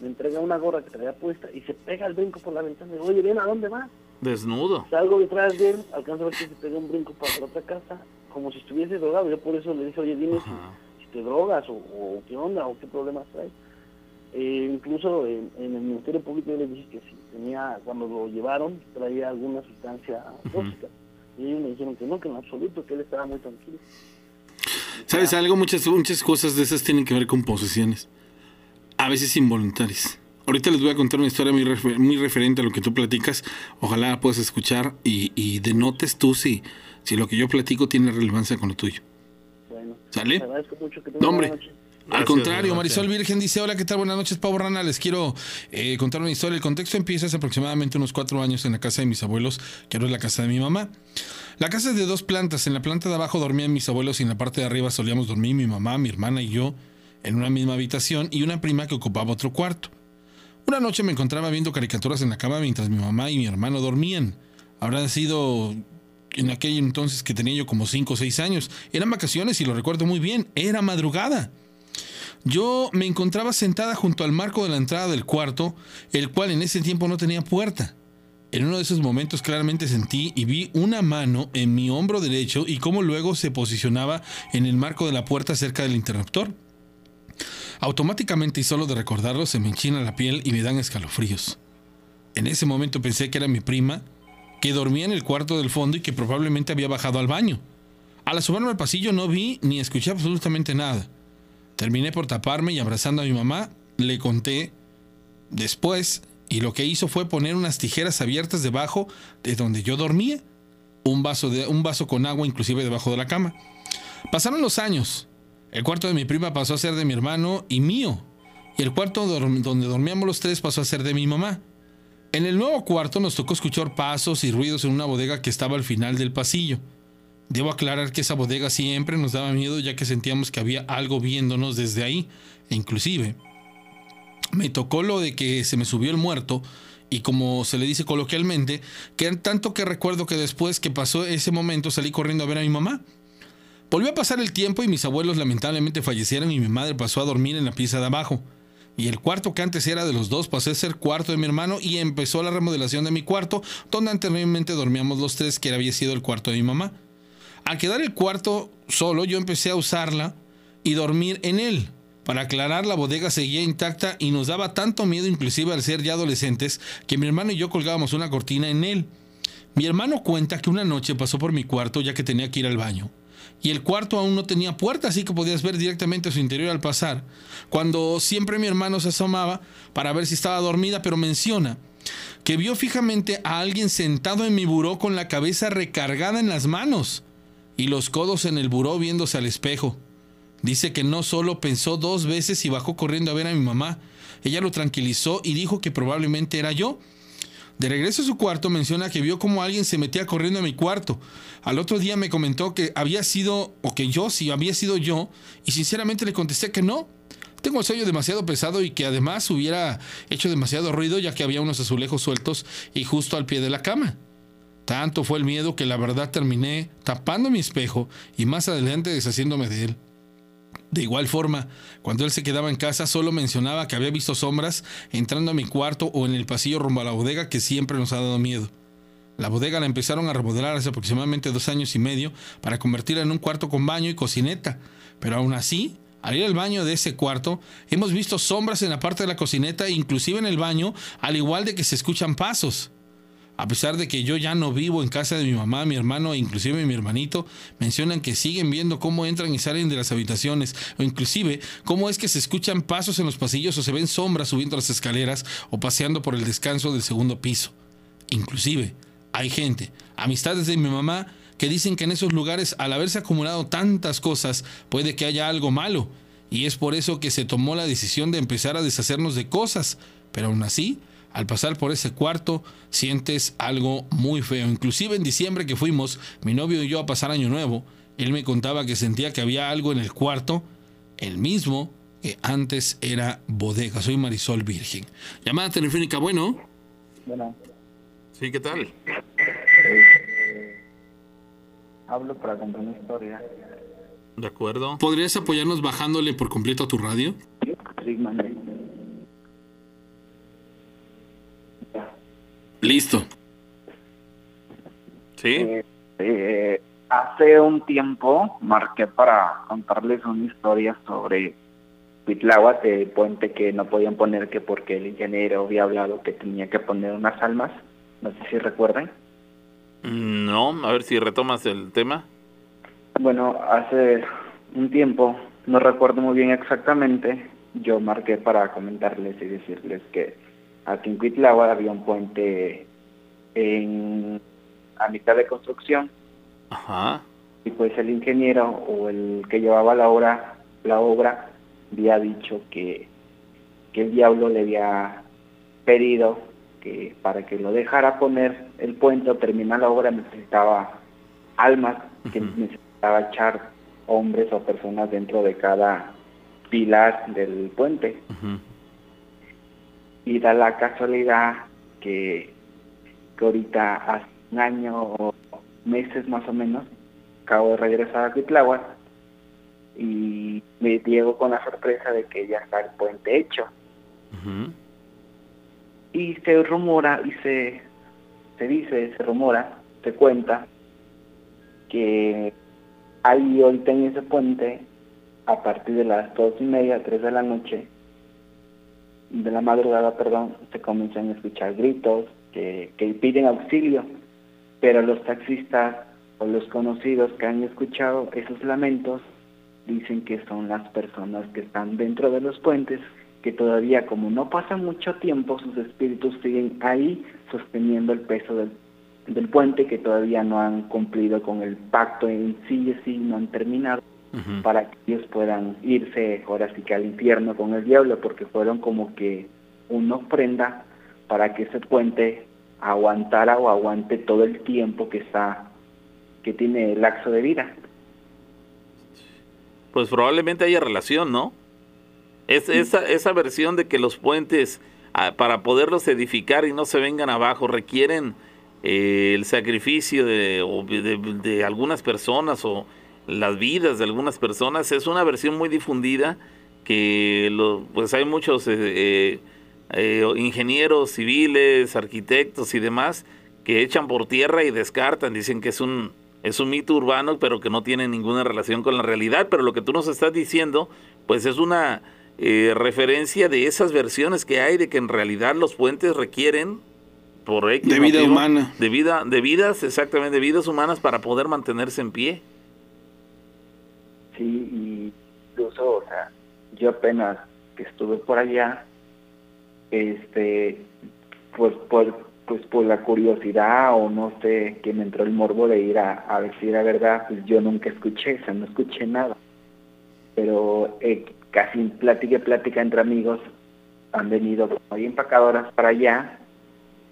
Me entrega una gorra que traía puesta y se pega el brinco por la ventana. Digo, oye, ven, ¿a dónde vas? Desnudo. Salgo detrás de él, alcanzo a ver que se pega un brinco para la otra casa, como si estuviese drogado. Yo por eso le dije, oye, dime si, si te drogas o, o qué onda o qué problemas traes. Eh, incluso en, en el Ministerio Público yo les dije que si tenía, cuando lo llevaron, traía alguna sustancia tóxica. Y ellos me dijeron que no, que en absoluto, que él estaba muy tranquilo. ¿Sabes algo? Muchas, muchas cosas de esas tienen que ver con posesiones. A veces involuntarias. Ahorita les voy a contar una historia muy, refer- muy referente a lo que tú platicas. Ojalá la puedas escuchar y, y denotes tú si, si lo que yo platico tiene relevancia con lo tuyo. Bueno, ¿Sale? te agradezco mucho que No, tengan hombre. Al contrario, Marisol. Virgen dice, hola, ¿qué tal? Buenas noches, Pavo Rana. Les quiero eh, contar una historia. El contexto empieza hace aproximadamente unos cuatro años en la casa de mis abuelos, que ahora es la casa de mi mamá. La casa es de dos plantas. En la planta de abajo dormían mis abuelos y en la parte de arriba solíamos dormir mi mamá, mi hermana y yo en una misma habitación y una prima que ocupaba otro cuarto. Una noche me encontraba viendo caricaturas en la cama mientras mi mamá y mi hermano dormían. Habrá sido en aquel entonces que tenía yo como 5 o 6 años. Eran vacaciones y lo recuerdo muy bien. Era madrugada. Yo me encontraba sentada junto al marco de la entrada del cuarto, el cual en ese tiempo no tenía puerta. En uno de esos momentos claramente sentí y vi una mano en mi hombro derecho y cómo luego se posicionaba en el marco de la puerta cerca del interruptor. Automáticamente y solo de recordarlo se me enchina la piel y me dan escalofríos. En ese momento pensé que era mi prima, que dormía en el cuarto del fondo y que probablemente había bajado al baño. Al asomarme al pasillo no vi ni escuché absolutamente nada. Terminé por taparme y abrazando a mi mamá, le conté después y lo que hizo fue poner unas tijeras abiertas debajo de donde yo dormía, un vaso, de, un vaso con agua inclusive debajo de la cama. Pasaron los años. El cuarto de mi prima pasó a ser de mi hermano y mío. Y el cuarto donde dormíamos los tres pasó a ser de mi mamá. En el nuevo cuarto nos tocó escuchar pasos y ruidos en una bodega que estaba al final del pasillo. Debo aclarar que esa bodega siempre nos daba miedo ya que sentíamos que había algo viéndonos desde ahí. E inclusive me tocó lo de que se me subió el muerto y como se le dice coloquialmente, que tanto que recuerdo que después que pasó ese momento salí corriendo a ver a mi mamá. Volvió a pasar el tiempo y mis abuelos lamentablemente fallecieron y mi madre pasó a dormir en la pieza de abajo. Y el cuarto que antes era de los dos pasó a ser cuarto de mi hermano y empezó la remodelación de mi cuarto, donde anteriormente dormíamos los tres, que había sido el cuarto de mi mamá. Al quedar el cuarto solo, yo empecé a usarla y dormir en él. Para aclarar, la bodega seguía intacta y nos daba tanto miedo, inclusive al ser ya adolescentes, que mi hermano y yo colgábamos una cortina en él. Mi hermano cuenta que una noche pasó por mi cuarto ya que tenía que ir al baño. Y el cuarto aún no tenía puerta, así que podías ver directamente su interior al pasar. Cuando siempre mi hermano se asomaba para ver si estaba dormida, pero menciona que vio fijamente a alguien sentado en mi buró con la cabeza recargada en las manos y los codos en el buró viéndose al espejo. Dice que no solo pensó dos veces y bajó corriendo a ver a mi mamá. Ella lo tranquilizó y dijo que probablemente era yo. De regreso a su cuarto menciona que vio como alguien se metía corriendo a mi cuarto. Al otro día me comentó que había sido, o que yo, si había sido yo, y sinceramente le contesté que no. Tengo el sueño demasiado pesado y que además hubiera hecho demasiado ruido ya que había unos azulejos sueltos y justo al pie de la cama. Tanto fue el miedo que la verdad terminé tapando mi espejo y más adelante deshaciéndome de él. De igual forma, cuando él se quedaba en casa, solo mencionaba que había visto sombras entrando a mi cuarto o en el pasillo rumbo a la bodega que siempre nos ha dado miedo. La bodega la empezaron a remodelar hace aproximadamente dos años y medio para convertirla en un cuarto con baño y cocineta, pero aún así, al ir al baño de ese cuarto, hemos visto sombras en la parte de la cocineta inclusive en el baño, al igual de que se escuchan pasos. A pesar de que yo ya no vivo en casa de mi mamá, mi hermano e inclusive mi hermanito, mencionan que siguen viendo cómo entran y salen de las habitaciones, o inclusive cómo es que se escuchan pasos en los pasillos o se ven sombras subiendo las escaleras o paseando por el descanso del segundo piso. Inclusive, hay gente, amistades de mi mamá, que dicen que en esos lugares, al haberse acumulado tantas cosas, puede que haya algo malo, y es por eso que se tomó la decisión de empezar a deshacernos de cosas, pero aún así, al pasar por ese cuarto sientes algo muy feo. Inclusive en diciembre que fuimos, mi novio y yo a pasar año nuevo, él me contaba que sentía que había algo en el cuarto, el mismo que antes era bodega. Soy Marisol Virgen. Llamada telefónica, bueno. Bueno. Sí, ¿qué tal? Eh, hablo para contar una historia. De acuerdo. ¿Podrías apoyarnos bajándole por completo a tu radio? Sí, mandé. Listo. Sí. Eh, eh, hace un tiempo marqué para contarles una historia sobre Huitláhuac, el puente que no podían poner que porque el ingeniero había hablado que tenía que poner unas almas. No sé si recuerdan. No, a ver si retomas el tema. Bueno, hace un tiempo, no recuerdo muy bien exactamente, yo marqué para comentarles y decirles que aquí en Cuitlagua había un puente en, a mitad de construcción. Ajá. Y pues el ingeniero o el que llevaba la obra, la obra había dicho que, que el diablo le había pedido que para que lo dejara poner el puente o terminar la obra necesitaba almas, que necesitaba echar hombres o personas dentro de cada pilar del puente. Y da la casualidad que, que ahorita hace un año o meses más o menos, acabo de regresar a Cuitláhuac y me llego con la sorpresa de que ya está el puente hecho. Y se rumora y se, se dice, se rumora, se cuenta que hay ahorita en ese puente, a partir de las dos y media, tres de la noche, de la madrugada, perdón, se comienzan a escuchar gritos que, que piden auxilio, pero los taxistas o los conocidos que han escuchado esos lamentos dicen que son las personas que están dentro de los puentes, que todavía como no pasa mucho tiempo, sus espíritus siguen ahí sosteniendo el peso del, del puente, que todavía no han cumplido con el pacto en sí y sí, no han terminado. Para que ellos puedan irse ahora sí que al infierno con el diablo, porque fueron como que una ofrenda para que ese puente aguantara o aguante todo el tiempo que está que tiene el laxo de vida. Pues probablemente haya relación, ¿no? Es, esa, esa versión de que los puentes, ah, para poderlos edificar y no se vengan abajo, requieren eh, el sacrificio de, de, algunas personas o las vidas de algunas personas, es una versión muy difundida que lo, pues hay muchos eh, eh, ingenieros civiles, arquitectos y demás que echan por tierra y descartan, dicen que es un, es un mito urbano, pero que no tiene ninguna relación con la realidad. Pero lo que tú nos estás diciendo, pues es una referencia de esas versiones que hay de que en realidad los puentes requieren por de vida humana. De, vida, de vidas, exactamente, de vidas humanas para poder mantenerse en pie. Sí, y incluso, o sea, yo apenas que estuve por allá, este, pues por, pues por la curiosidad o no sé, que me entró el morbo de ir a, a decir la verdad, pues yo nunca escuché, o sea, no escuché nada. Pero eh, casi plática y plática entre amigos han venido hay empacadoras para allá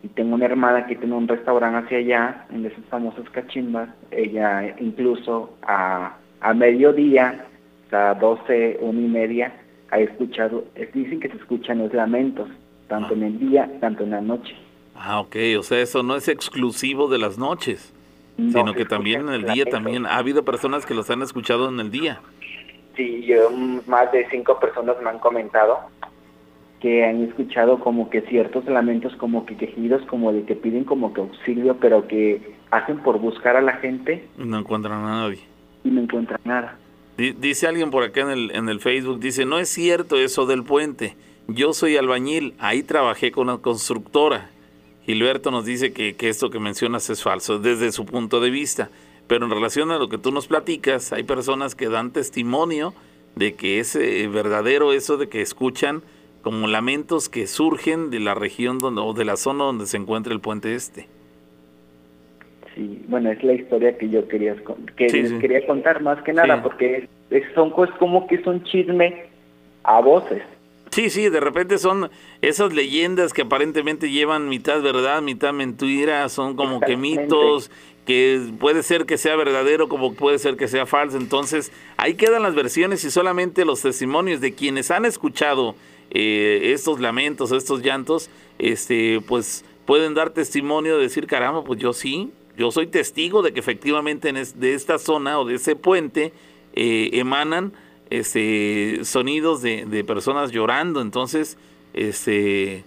y tengo una hermana que tiene un restaurante hacia allá, en esas famosas cachimbas, ella incluso a, a mediodía, a 12, una y media, ha escuchado, dicen que se escuchan los lamentos, tanto en el día, tanto en la noche. Ah, ok, o sea, eso no es exclusivo de las noches, sino que también en el día también ha habido personas que los han escuchado en el día. Sí, yo, más de cinco personas me han comentado que han escuchado como que ciertos lamentos, como que quejidos, como de que piden como que auxilio, pero que hacen por buscar a la gente. No encuentran a nadie. Y no encuentran nada. Dice alguien por acá en el, en el Facebook, dice, no es cierto eso del puente. Yo soy albañil, ahí trabajé con una constructora. Gilberto nos dice que, que esto que mencionas es falso desde su punto de vista. Pero en relación a lo que tú nos platicas, hay personas que dan testimonio de que es eh, verdadero eso de que escuchan como lamentos que surgen de la región donde, o de la zona donde se encuentra el puente este. Sí, bueno, es la historia que yo quería, que quería contar más que nada, porque son cosas como que son chisme a voces. Sí, sí, de repente son esas leyendas que aparentemente llevan mitad verdad, mitad mentira, son como que mitos que puede ser que sea verdadero como puede ser que sea falso. Entonces, ahí quedan las versiones y solamente los testimonios de quienes han escuchado eh, estos lamentos, estos llantos, este, pues pueden dar testimonio de decir, caramba, pues yo sí, yo soy testigo de que efectivamente en de esta zona o de ese puente eh, emanan este, sonidos de, de, personas llorando. Entonces, este,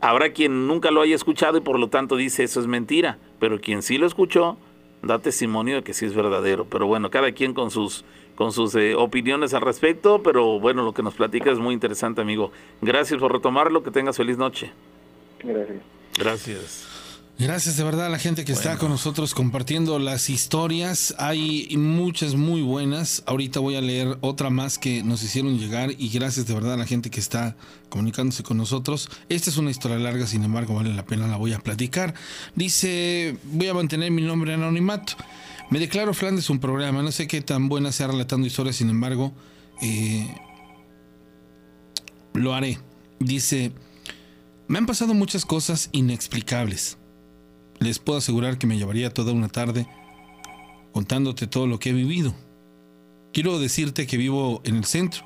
habrá quien nunca lo haya escuchado y por lo tanto dice eso es mentira, pero quien sí lo escuchó da testimonio de que sí es verdadero. Pero bueno, cada quien con sus con sus eh, opiniones al respecto, pero bueno, lo que nos platica es muy interesante, amigo. Gracias por retomarlo, que tengas feliz noche. Gracias. Gracias. Gracias de verdad a la gente que está con nosotros compartiendo las historias. Hay muchas muy buenas. Ahorita voy a leer otra más que nos hicieron llegar y gracias de verdad a la gente que está comunicándose con nosotros. Esta es una historia larga, sin embargo vale la pena, la voy a platicar. Dice, voy a mantener mi nombre anonimato. Me declaro Flandes un programa, no sé qué tan buena sea relatando historias, sin embargo, eh, lo haré. Dice, me han pasado muchas cosas inexplicables. Les puedo asegurar que me llevaría toda una tarde contándote todo lo que he vivido. Quiero decirte que vivo en el centro,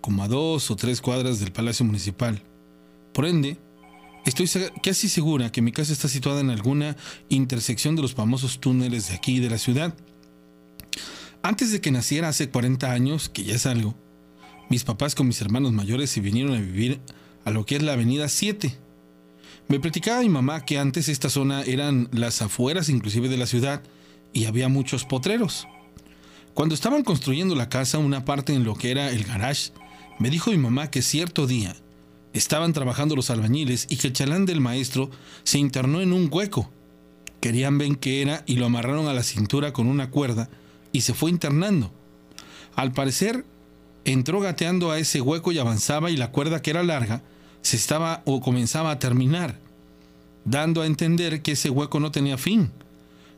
como a dos o tres cuadras del Palacio Municipal. Por ende, Estoy casi segura que mi casa está situada en alguna intersección de los famosos túneles de aquí de la ciudad. Antes de que naciera hace 40 años, que ya es algo, mis papás con mis hermanos mayores se vinieron a vivir a lo que es la Avenida 7. Me platicaba mi mamá que antes esta zona eran las afueras inclusive de la ciudad y había muchos potreros. Cuando estaban construyendo la casa, una parte en lo que era el garage, me dijo mi mamá que cierto día Estaban trabajando los albañiles y que el chalán del maestro se internó en un hueco. Querían ver qué era y lo amarraron a la cintura con una cuerda y se fue internando. Al parecer, entró gateando a ese hueco y avanzaba y la cuerda que era larga se estaba o comenzaba a terminar, dando a entender que ese hueco no tenía fin.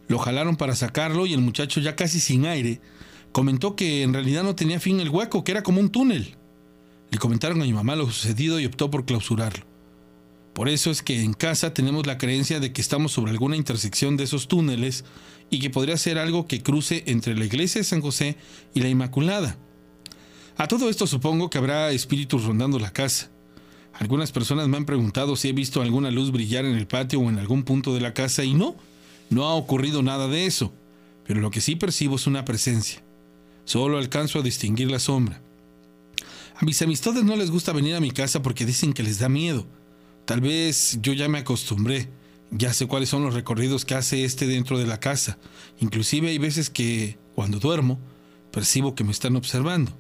Lo jalaron para sacarlo y el muchacho ya casi sin aire comentó que en realidad no tenía fin el hueco, que era como un túnel. Le comentaron a mi mamá lo sucedido y optó por clausurarlo. Por eso es que en casa tenemos la creencia de que estamos sobre alguna intersección de esos túneles y que podría ser algo que cruce entre la iglesia de San José y la Inmaculada. A todo esto supongo que habrá espíritus rondando la casa. Algunas personas me han preguntado si he visto alguna luz brillar en el patio o en algún punto de la casa y no, no ha ocurrido nada de eso, pero lo que sí percibo es una presencia. Solo alcanzo a distinguir la sombra. A mis amistades no les gusta venir a mi casa porque dicen que les da miedo. Tal vez yo ya me acostumbré, ya sé cuáles son los recorridos que hace este dentro de la casa. Inclusive hay veces que, cuando duermo, percibo que me están observando.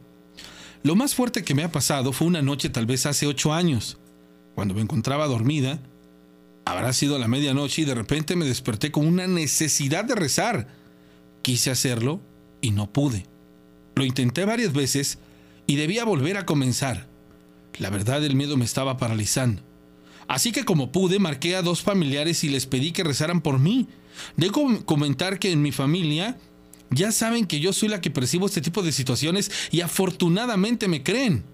Lo más fuerte que me ha pasado fue una noche tal vez hace ocho años, cuando me encontraba dormida. Habrá sido la medianoche y de repente me desperté con una necesidad de rezar. Quise hacerlo y no pude. Lo intenté varias veces y debía volver a comenzar. La verdad el miedo me estaba paralizando. Así que como pude, marqué a dos familiares y les pedí que rezaran por mí. Debo comentar que en mi familia ya saben que yo soy la que percibo este tipo de situaciones y afortunadamente me creen.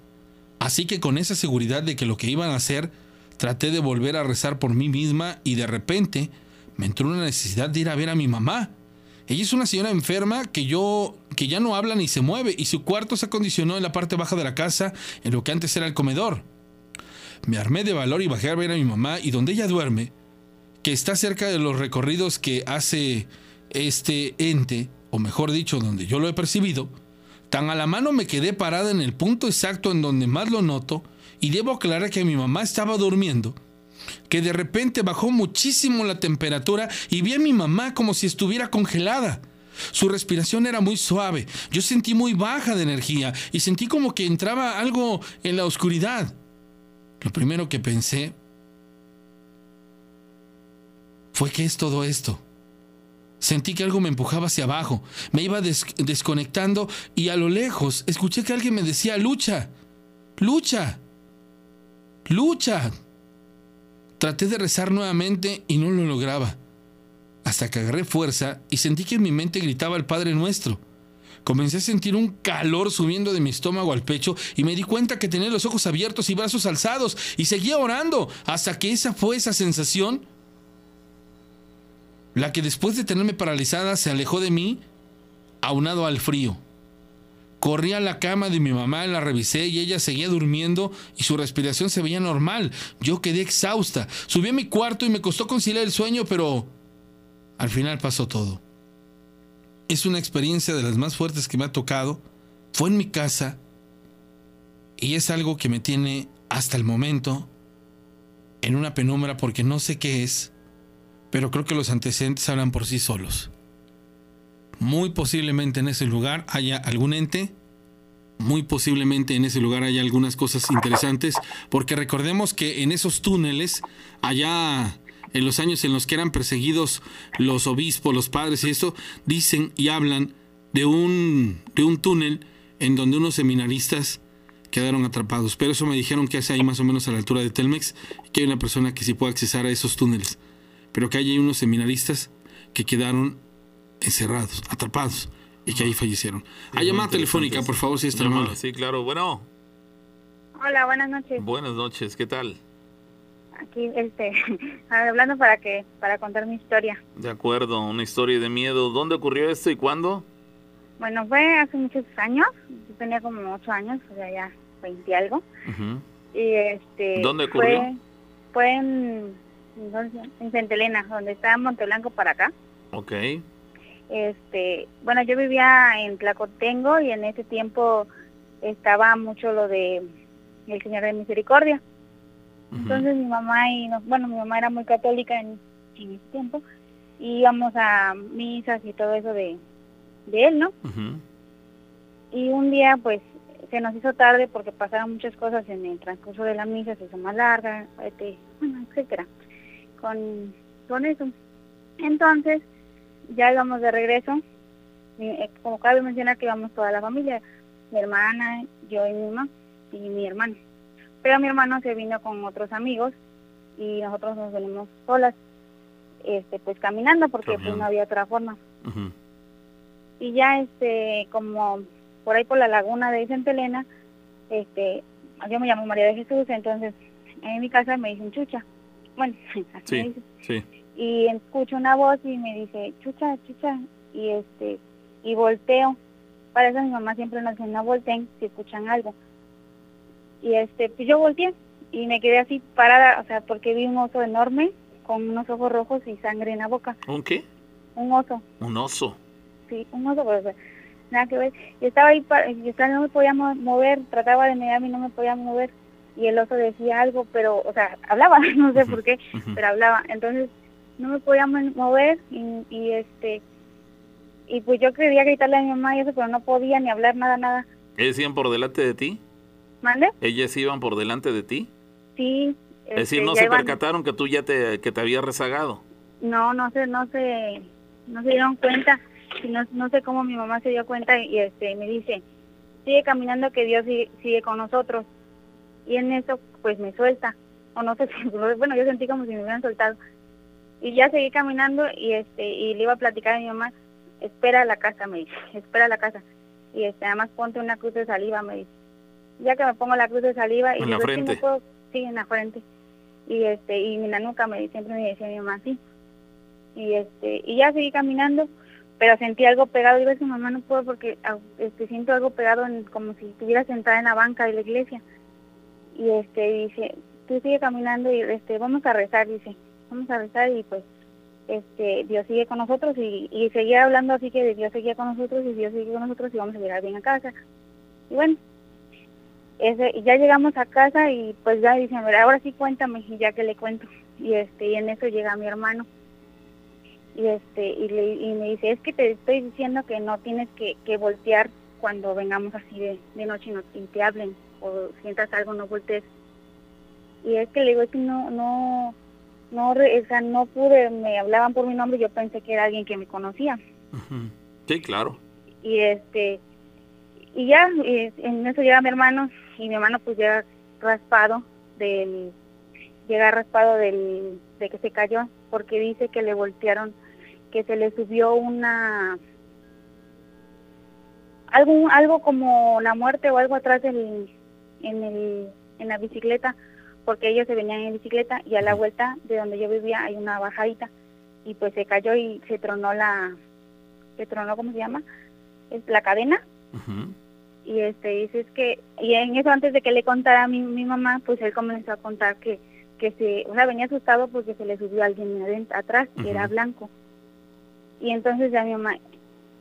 Así que con esa seguridad de que lo que iban a hacer, traté de volver a rezar por mí misma y de repente me entró una necesidad de ir a ver a mi mamá. Ella es una señora enferma que yo que ya no habla ni se mueve y su cuarto se acondicionó en la parte baja de la casa, en lo que antes era el comedor. Me armé de valor y bajé a ver a mi mamá y donde ella duerme, que está cerca de los recorridos que hace este ente, o mejor dicho, donde yo lo he percibido, tan a la mano me quedé parada en el punto exacto en donde más lo noto, y debo aclarar que mi mamá estaba durmiendo, que de repente bajó muchísimo la temperatura y vi a mi mamá como si estuviera congelada. Su respiración era muy suave, yo sentí muy baja de energía y sentí como que entraba algo en la oscuridad. Lo primero que pensé fue que es todo esto. Sentí que algo me empujaba hacia abajo, me iba desconectando y a lo lejos escuché que alguien me decía, lucha, lucha, lucha. Traté de rezar nuevamente y no lo lograba, hasta que agarré fuerza y sentí que en mi mente gritaba el Padre Nuestro. Comencé a sentir un calor subiendo de mi estómago al pecho y me di cuenta que tenía los ojos abiertos y brazos alzados y seguía orando hasta que esa fue esa sensación la que después de tenerme paralizada se alejó de mí, aunado al frío. Corrí a la cama de mi mamá, la revisé y ella seguía durmiendo y su respiración se veía normal. Yo quedé exhausta. Subí a mi cuarto y me costó conciliar el sueño, pero al final pasó todo. Es una experiencia de las más fuertes que me ha tocado. Fue en mi casa y es algo que me tiene hasta el momento en una penumbra porque no sé qué es pero creo que los antecedentes hablan por sí solos. Muy posiblemente en ese lugar haya algún ente, muy posiblemente en ese lugar haya algunas cosas interesantes, porque recordemos que en esos túneles, allá en los años en los que eran perseguidos los obispos, los padres y eso, dicen y hablan de un, de un túnel en donde unos seminaristas quedaron atrapados. Pero eso me dijeron que hace ahí más o menos a la altura de Telmex, que hay una persona que sí puede accesar a esos túneles pero que hay unos seminaristas que quedaron encerrados, atrapados y que ahí fallecieron. Hay llamada telefónica, por favor, si está mal. Sí, claro. Bueno. Hola, buenas noches. Buenas noches, ¿qué tal? Aquí, este, <laughs> hablando para que, para contar mi historia. De acuerdo, una historia de miedo. ¿Dónde ocurrió esto y cuándo? Bueno, fue hace muchos años. Yo tenía como ocho años, o sea, ya 20 algo. Y este. ¿Dónde ocurrió? Fue, fue en en Santa Elena, donde está Monteblanco para acá. Ok. Este, bueno, yo vivía en Tlacotengo y en ese tiempo estaba mucho lo de el Señor de Misericordia. Entonces mi mamá y, bueno, mi mamá era muy católica en, ese tiempo y íbamos a misas y todo eso de, de él, ¿no? Y un día, pues, se nos hizo tarde porque pasaron muchas cosas en el transcurso de la misa, se hizo más larga, este, etcétera con, con eso. Entonces, ya íbamos de regreso, eh, como cabe mencionar que íbamos toda la familia, mi hermana, yo y mi mamá y mi hermano. Pero mi hermano se vino con otros amigos y nosotros nos venimos solas, este pues caminando porque pues no había otra forma. Y ya, este, como por ahí por la laguna de Santa Elena, este, yo me llamo María de Jesús, entonces en mi casa me dicen chucha. Bueno, <laughs> así me Sí. Y escucho una voz y me dice chucha, chucha, y este, y volteo. Para eso mi mamá siempre nos dice no volteen si escuchan algo. Y este, pues yo volteé y me quedé así parada, o sea, porque vi un oso enorme con unos ojos rojos y sangre en la boca. ¿Un qué? Un oso, Un oso. sí, un oso, pero nada que ver. Y estaba ahí, pa- y estaba, no me podía mo- mover, trataba de mirarme y no me podía mover. Y el oso decía algo, pero, o sea, hablaba, <laughs> no sé por qué, pero hablaba. Entonces, no me podía mo- mover y, y este, y pues yo quería gritarle a mi mamá y eso, pero no podía ni hablar nada, nada. ¿Ellos iban por delante de ti? ¿Mande? ¿Ellas iban por delante de ti? Sí. Es decir, este, no se iban- percataron que tú ya te, que te habías rezagado. No, no sé, no se, no se dieron cuenta. Y no, no sé cómo mi mamá se dio cuenta y este me dice, sigue caminando que Dios sigue, sigue con nosotros. Y en eso, pues me suelta. O no sé <laughs> si, bueno, yo sentí como si me hubieran soltado. Y ya seguí caminando y este y le iba a platicar a mi mamá, espera a la casa, me dice, <laughs> espera a la casa. Y este, además ponte una cruz de saliva, me dice. Ya que me pongo la cruz de saliva y En la digo, "Es que no frente. puedo-". sí, en la frente. Y este y en la nuca me dice, siempre me decía mi mamá así y este y ya seguí caminando pero sentí algo pegado digo que mamá no puedo porque este siento algo pegado en, como si estuviera sentada en la banca de la iglesia y este dice tú sigue caminando y este vamos a rezar dice vamos a rezar y pues este Dios sigue con nosotros y, y seguía hablando así que Dios seguía con nosotros y Dios sigue con nosotros y vamos a llegar bien a casa y bueno ese, ya llegamos a casa y pues ya dicen, "Mira, ahora sí cuéntame, y ya que le cuento. Y este y en eso llega mi hermano. Y este y, le, y me dice, es que te estoy diciendo que no tienes que, que voltear cuando vengamos así de, de noche y, no, y te hablen o sientas algo, no voltees. Y es que le digo, es que no, no, no, o sea, no pude, me hablaban por mi nombre, yo pensé que era alguien que me conocía. Sí, claro. y este y ya y en eso llega mi hermano y mi hermano pues llega raspado del llega raspado del de que se cayó porque dice que le voltearon que se le subió una algo algo como la muerte o algo atrás del en el en la bicicleta porque ellos se venían en bicicleta y a la vuelta de donde yo vivía hay una bajadita y pues se cayó y se tronó la se tronó cómo se llama es la cadena. Y este dice es que y en eso antes de que le contara a mi, mi mamá pues él comenzó a contar que que se o sea venía asustado porque se le subió alguien adent- atrás que era blanco. Y entonces ya mi mamá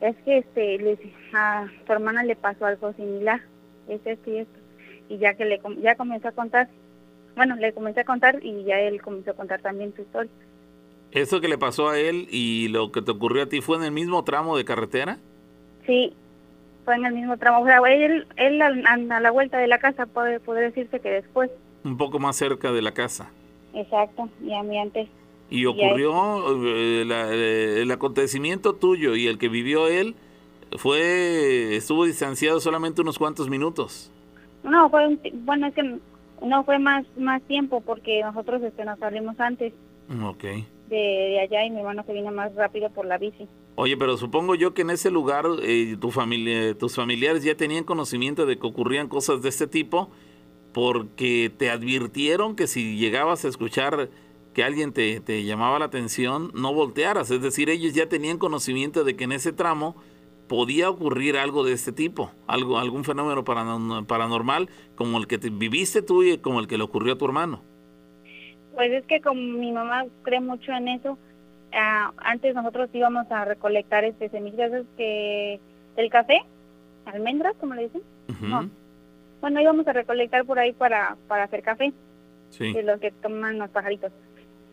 es que este le a tu hermana le pasó algo similar es esto y esto y ya que le ya comenzó a contar bueno le comencé a contar y ya él comenzó a contar también su historia ¿Eso que le pasó a él y lo que te ocurrió a ti fue en el mismo tramo de carretera? Sí, fue en el mismo tramo. O sea, él, él a, la vuelta de la casa puede poder decirse que después. Un poco más cerca de la casa. Exacto, y a mí antes. Y Y ocurrió eh, la- eh, el acontecimiento tuyo y el que vivió él fue estuvo distanciado solamente unos cuantos minutos. No, fue un bueno, es que no fue más más tiempo porque nosotros este nos salimos antes Ok. de, de allá y mi hermano se vino más rápido por la bici. Oye, pero supongo yo que en ese lugar eh, tu familia, tus familiares ya tenían conocimiento de que ocurrían cosas de este tipo porque te advirtieron que si llegabas a escuchar que alguien te, te llamaba la atención, no voltearas. Es decir, ellos ya tenían conocimiento de que en ese tramo podía ocurrir algo de este tipo, algo, algún fenómeno paranormal, como el que te viviste tú y como el que le ocurrió a tu hermano. Pues es que como mi mamá cree mucho en eso, ah, antes nosotros íbamos a recolectar este semillas que del café, almendras, como le dicen. No. Bueno, íbamos a recolectar por ahí para, para hacer café, Sí. de los que toman los pajaritos.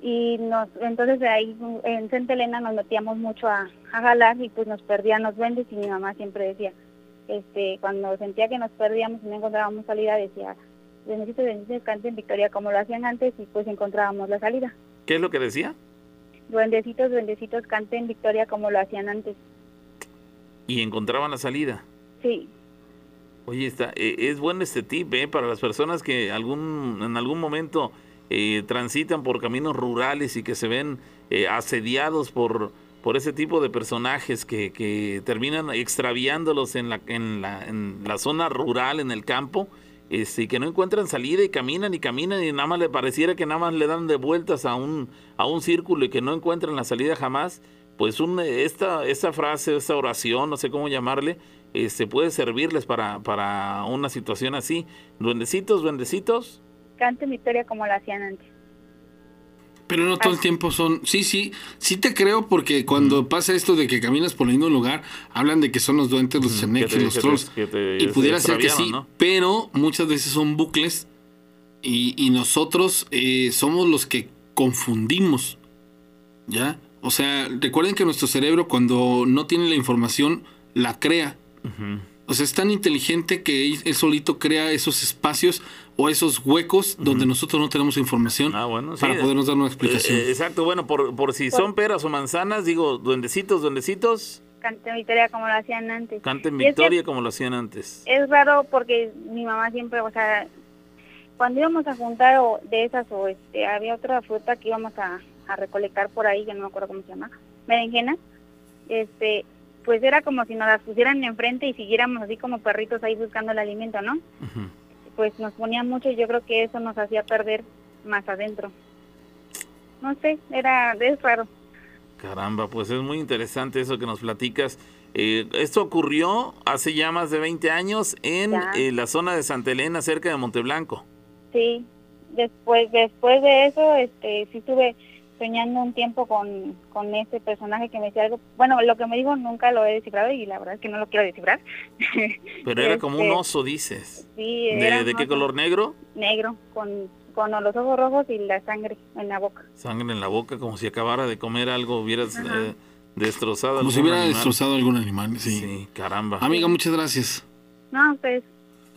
Y nos, entonces de ahí en Santa Elena nos metíamos mucho a, a jalar y pues nos perdían los duendes y mi mamá siempre decía, este, cuando sentía que nos perdíamos y no encontrábamos salida, decía, duendecitos, duendecitos, canten victoria como lo hacían antes y pues encontrábamos la salida. ¿Qué es lo que decía? Duendecitos, duendecitos, canten victoria como lo hacían antes. Y encontraban la salida. Sí, Oye, está, eh, es bueno este tip ¿eh? para las personas que algún, en algún momento eh, transitan por caminos rurales y que se ven eh, asediados por, por ese tipo de personajes que, que terminan extraviándolos en la, en, la, en la zona rural, en el campo, este, que no encuentran salida y caminan y caminan y nada más le pareciera que nada más le dan de vueltas a un, a un círculo y que no encuentran la salida jamás, pues un, esta, esta frase, esta oración, no sé cómo llamarle, este, puede servirles para, para una situación así. Duendecitos, duendecitos. Canten historia como la hacían antes. Pero no todo el tiempo son. Sí, sí, sí te creo porque cuando pasa esto de que caminas por el mismo lugar, hablan de que son los duendes, los ceneques, los trolls. y pudiera ser que sí, pero muchas veces son bucles y, y nosotros eh, somos los que confundimos. ¿Ya? O sea, recuerden que nuestro cerebro cuando no tiene la información, la crea. O sea, es tan inteligente que él, solito crea esos espacios o esos huecos donde nosotros no tenemos información ah, para podernos dar una explicación. Eh, eh, exacto, bueno, por, por si son peras o manzanas, digo, duendecitos, duendecitos. Canten victoria como lo hacían antes. Canten victoria como lo hacían antes. Es raro porque mi mamá siempre, o sea, cuando íbamos a juntar o de esas o este, había otra fruta que íbamos a, a recolectar por ahí, que no me acuerdo cómo se llama, berenjena, este, pues era como si nos las pusieran enfrente y siguiéramos así como perritos ahí buscando el alimento, ¿no? Pues nos ponía mucho y yo creo que eso nos hacía perder más adentro. No sé, era, es raro. Caramba, pues es muy interesante eso que nos platicas. Eh, esto ocurrió hace ya más de 20 años en eh, la zona de Santa Elena, cerca de Monteblanco. Sí, después después de eso, este, sí tuve soñando un tiempo con, con ese personaje que me decía algo. Bueno, lo que me dijo nunca lo he descifrado y la verdad es que no lo quiero descifrar. <laughs> Pero era como un este, oso, dices. Sí, ¿De, qué color negro? Negro, con, con los ojos rojos y la sangre en la boca. Sangre en la boca, como si acabara de comer algo, hubieras eh, destrozado. Como si hubiera destrozado algún animal, sí. Sí, caramba. Amiga, muchas gracias. No, pues.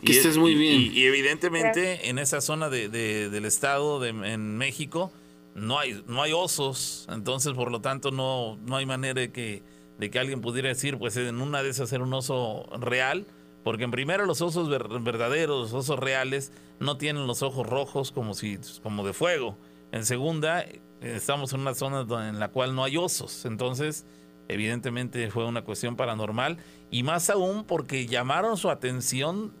Que estés muy bien. Y, evidentemente en esa zona de, del estado de, en México no hay, no hay osos, entonces por lo tanto no, no hay manera de que, de que alguien pudiera decir, pues en una de esas ser un oso real, porque en primero los osos verdaderos, los osos reales, no tienen los ojos rojos como, si, como de fuego. En segunda, estamos en una zona en la cual no hay osos, entonces evidentemente fue una cuestión paranormal y más aún porque llamaron su atención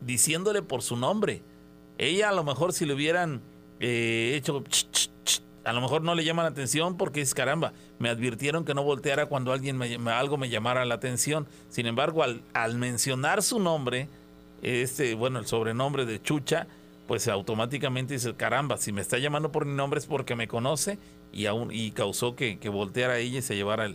diciéndole por su nombre. Ella a lo mejor si le hubieran eh, hecho a lo mejor no le llama la atención porque es caramba, me advirtieron que no volteara cuando alguien me, algo me llamara la atención. Sin embargo, al, al mencionar su nombre, este, bueno, el sobrenombre de Chucha, pues automáticamente dice, caramba, si me está llamando por mi nombre es porque me conoce y aún y causó que, que volteara ella y se llevara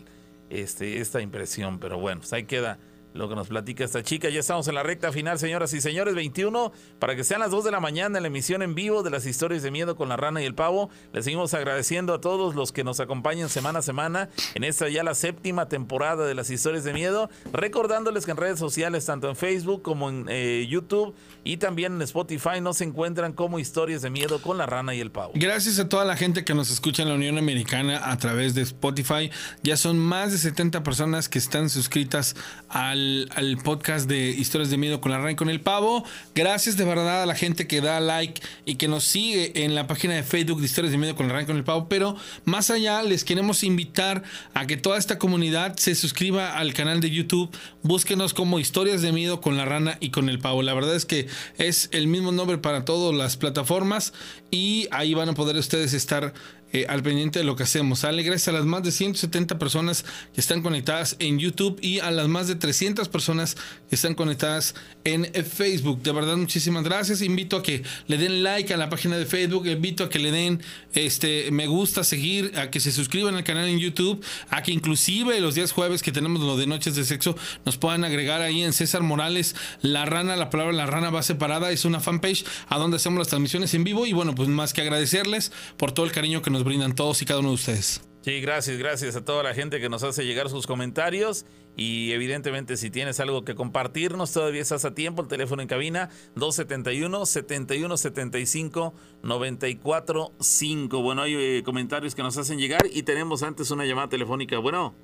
este, esta impresión. Pero bueno, pues ahí queda lo que nos platica esta chica. Ya estamos en la recta final, señoras y señores, 21, para que sean las 2 de la mañana en la emisión en vivo de las historias de miedo con la rana y el pavo. Les seguimos agradeciendo a todos los que nos acompañan semana a semana en esta ya la séptima temporada de las historias de miedo, recordándoles que en redes sociales, tanto en Facebook como en eh, YouTube y también en Spotify, nos encuentran como historias de miedo con la rana y el pavo. Gracias a toda la gente que nos escucha en la Unión Americana a través de Spotify. Ya son más de 70 personas que están suscritas al al, podcast de Historias de Miedo con la Rana y con el Pavo. Gracias de verdad a la gente que da like y que nos sigue en la página de Facebook de Historias de Miedo con la Rana y con el Pavo. Pero más allá, les queremos invitar a que toda esta comunidad se suscriba al canal de YouTube. Búsquenos como Historias de Miedo con la Rana y con el Pavo. La verdad es que es el mismo nombre para todas las plataformas y ahí van a poder ustedes estar eh, al pendiente de lo que hacemos. Sale a las más de 170 personas que están conectadas en YouTube y a las más de 300 personas que están conectadas en Facebook. De verdad, muchísimas gracias. Invito a que le den like a la página de Facebook. Invito a que le den este me gusta, seguir, a que se suscriban al canal en YouTube, a que inclusive los días jueves que tenemos lo de Noches de Sexo nos puedan agregar ahí en César Morales La Rana. La palabra La Rana va separada. Es una fanpage a donde hacemos las transmisiones en vivo. Y bueno, pues más que agradecerles por todo el cariño que nos brindan todos y cada uno de ustedes. Sí, gracias, gracias a toda la gente que nos hace llegar sus comentarios y evidentemente si tienes algo que compartirnos todavía estás a tiempo, el teléfono en cabina 271 7175 945. Bueno, hay eh, comentarios que nos hacen llegar y tenemos antes una llamada telefónica. Bueno.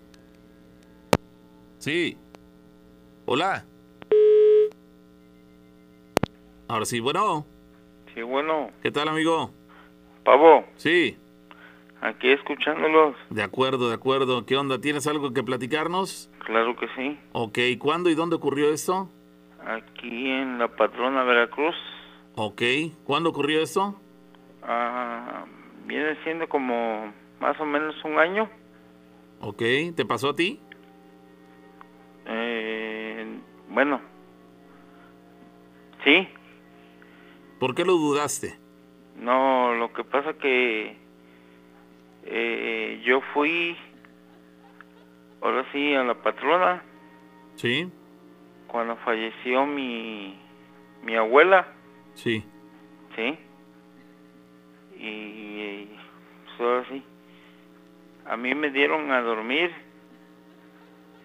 Sí. Hola. Ahora sí, bueno. Sí, bueno. ¿Qué tal, amigo? Pavo. Sí. Aquí escuchándolos. De acuerdo, de acuerdo. ¿Qué onda? ¿Tienes algo que platicarnos? Claro que sí. Ok, ¿cuándo y dónde ocurrió esto? Aquí en la patrona Veracruz. Ok, ¿cuándo ocurrió esto? Ah, viene siendo como más o menos un año. Ok, ¿te pasó a ti? Eh, bueno, sí. ¿Por qué lo dudaste? No, lo que pasa que eh, yo fui, ahora sí, a la patrona. Sí. Cuando falleció mi, mi abuela. Sí. Sí. Y pues, ahora sí. A mí me dieron a dormir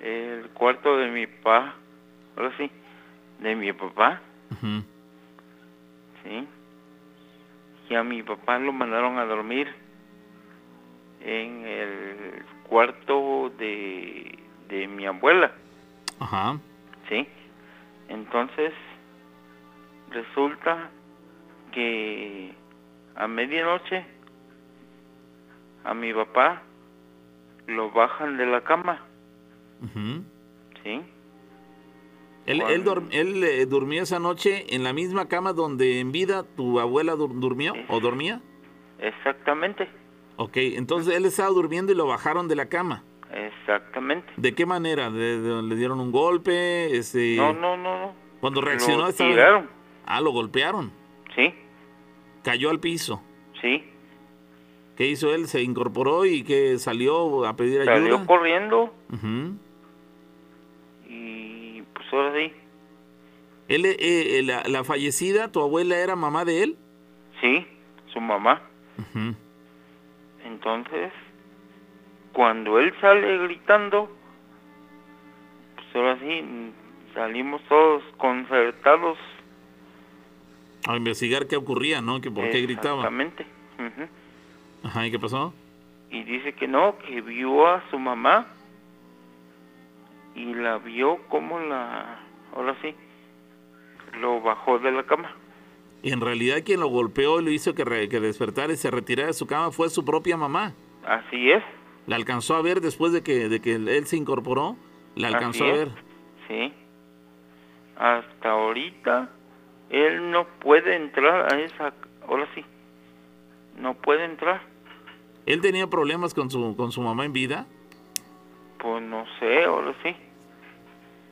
el cuarto de mi papá. Ahora sí, de mi papá. Sí. Y a mi papá lo mandaron a dormir en el cuarto de, de mi abuela. Ajá. Sí. Entonces, resulta que a medianoche a mi papá lo bajan de la cama. Ujú. Sí. Él, él, dorm- él, eh, durmió esa noche en la misma cama donde en vida tu abuela dur- durmió o dormía. Exactamente. Ok, entonces él estaba durmiendo y lo bajaron de la cama. Exactamente. ¿De qué manera? ¿De- de- ¿Le dieron un golpe? Este, No, no, no, no. Cuando reaccionó Lo estaba... tiraron. Ah, lo golpearon. Sí. Cayó al piso. Sí. ¿Qué hizo él? Se incorporó y que salió a pedir ayuda. Salió corriendo Ujú. y pues ahora sí. Él, eh, eh, la, la fallecida, tu abuela era mamá de él. Sí, su mamá. Ujú. Entonces, cuando él sale gritando, pues ahora sí, salimos todos concertados. A investigar qué ocurría, ¿no? Que por qué gritaba. Exactamente. Ajá, ¿y qué pasó? Y dice que no, que vio a su mamá y la vio como la, ahora sí, lo bajó de la cama. Y en realidad quien lo golpeó y lo hizo que, re- que despertara y se retirara de su cama fue su propia mamá. Así es. La alcanzó a ver después de que, de que él se incorporó. La alcanzó Así a es. ver. Sí. Hasta ahorita él no puede entrar a esa, ahora sí, no puede entrar. ¿Él tenía problemas con su, con su mamá en vida? Pues no sé, ahora sí.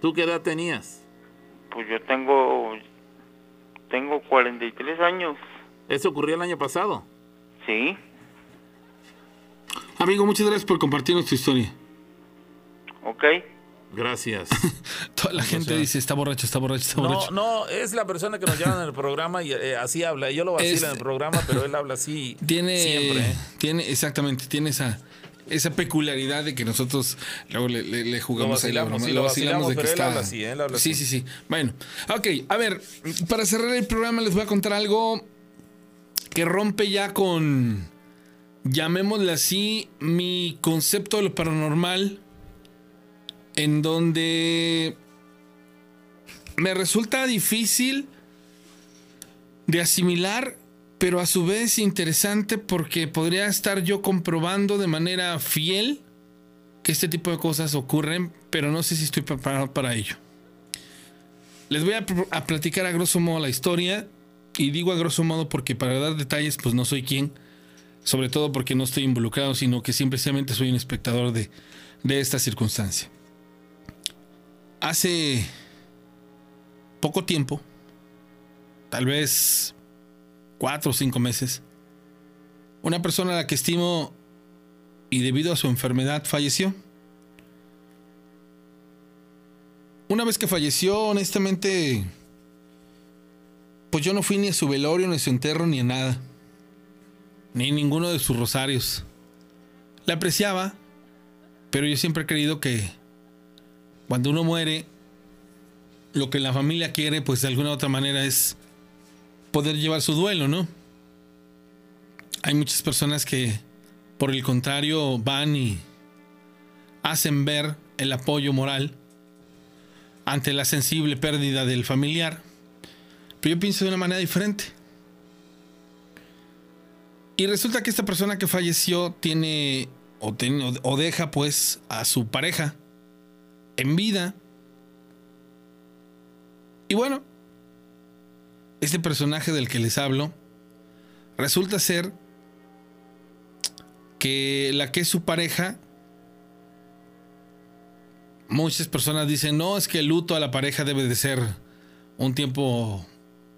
¿Tú qué edad tenías? Pues yo tengo, tengo 43 años. ¿Eso ocurrió el año pasado? Sí. Amigo, muchas gracias por compartirnos tu historia. Ok. Gracias. <laughs> Toda la gente dice, está borracho, está borracho, está No, borracho. no, es la persona que nos llama en el programa y eh, así habla. Yo lo vacilo Es- en el programa, pero él habla así Tiene, siempre. ¿eh? tiene, exactamente, tiene esa, esa peculiaridad de que nosotros luego le, le- le jugamos ahí la broma. Lo vacilamos de que pero él está. habla así, él habla sí, así. sí, sí. Bueno, ok, a ver, para cerrar el programa les voy a contar algo que rompe ya con, llamémosle así, mi concepto de lo paranormal, en donde me resulta difícil de asimilar, pero a su vez interesante porque podría estar yo comprobando de manera fiel que este tipo de cosas ocurren, pero no sé si estoy preparado para ello. Les voy a, platicar a grosso modo la historia y digo a grosso modo porque para dar detalles pues no soy quien, sobre todo porque no estoy involucrado, sino que simplemente soy un espectador de, de esta circunstancia. Hace poco tiempo, tal vez cuatro o cinco meses, una persona a la que estimo y debido a su enfermedad falleció. Una vez que falleció, honestamente, pues yo no fui ni a su velorio, ni a su entierro, ni a nada. Ni a ninguno de sus rosarios. La apreciaba, pero yo siempre he creído que cuando uno muere, lo que la familia quiere, pues de alguna u otra manera es poder llevar su duelo, ¿no? Hay muchas personas que, por el contrario, van y hacen ver el apoyo moral ante la sensible pérdida del familiar. Pero yo pienso de una manera diferente. Y resulta que esta persona que falleció tiene o, o deja pues a su pareja en vida. Y bueno, este personaje del que les hablo resulta ser que la que es su pareja, muchas personas dicen, no, es que el luto a la pareja debe de ser un tiempo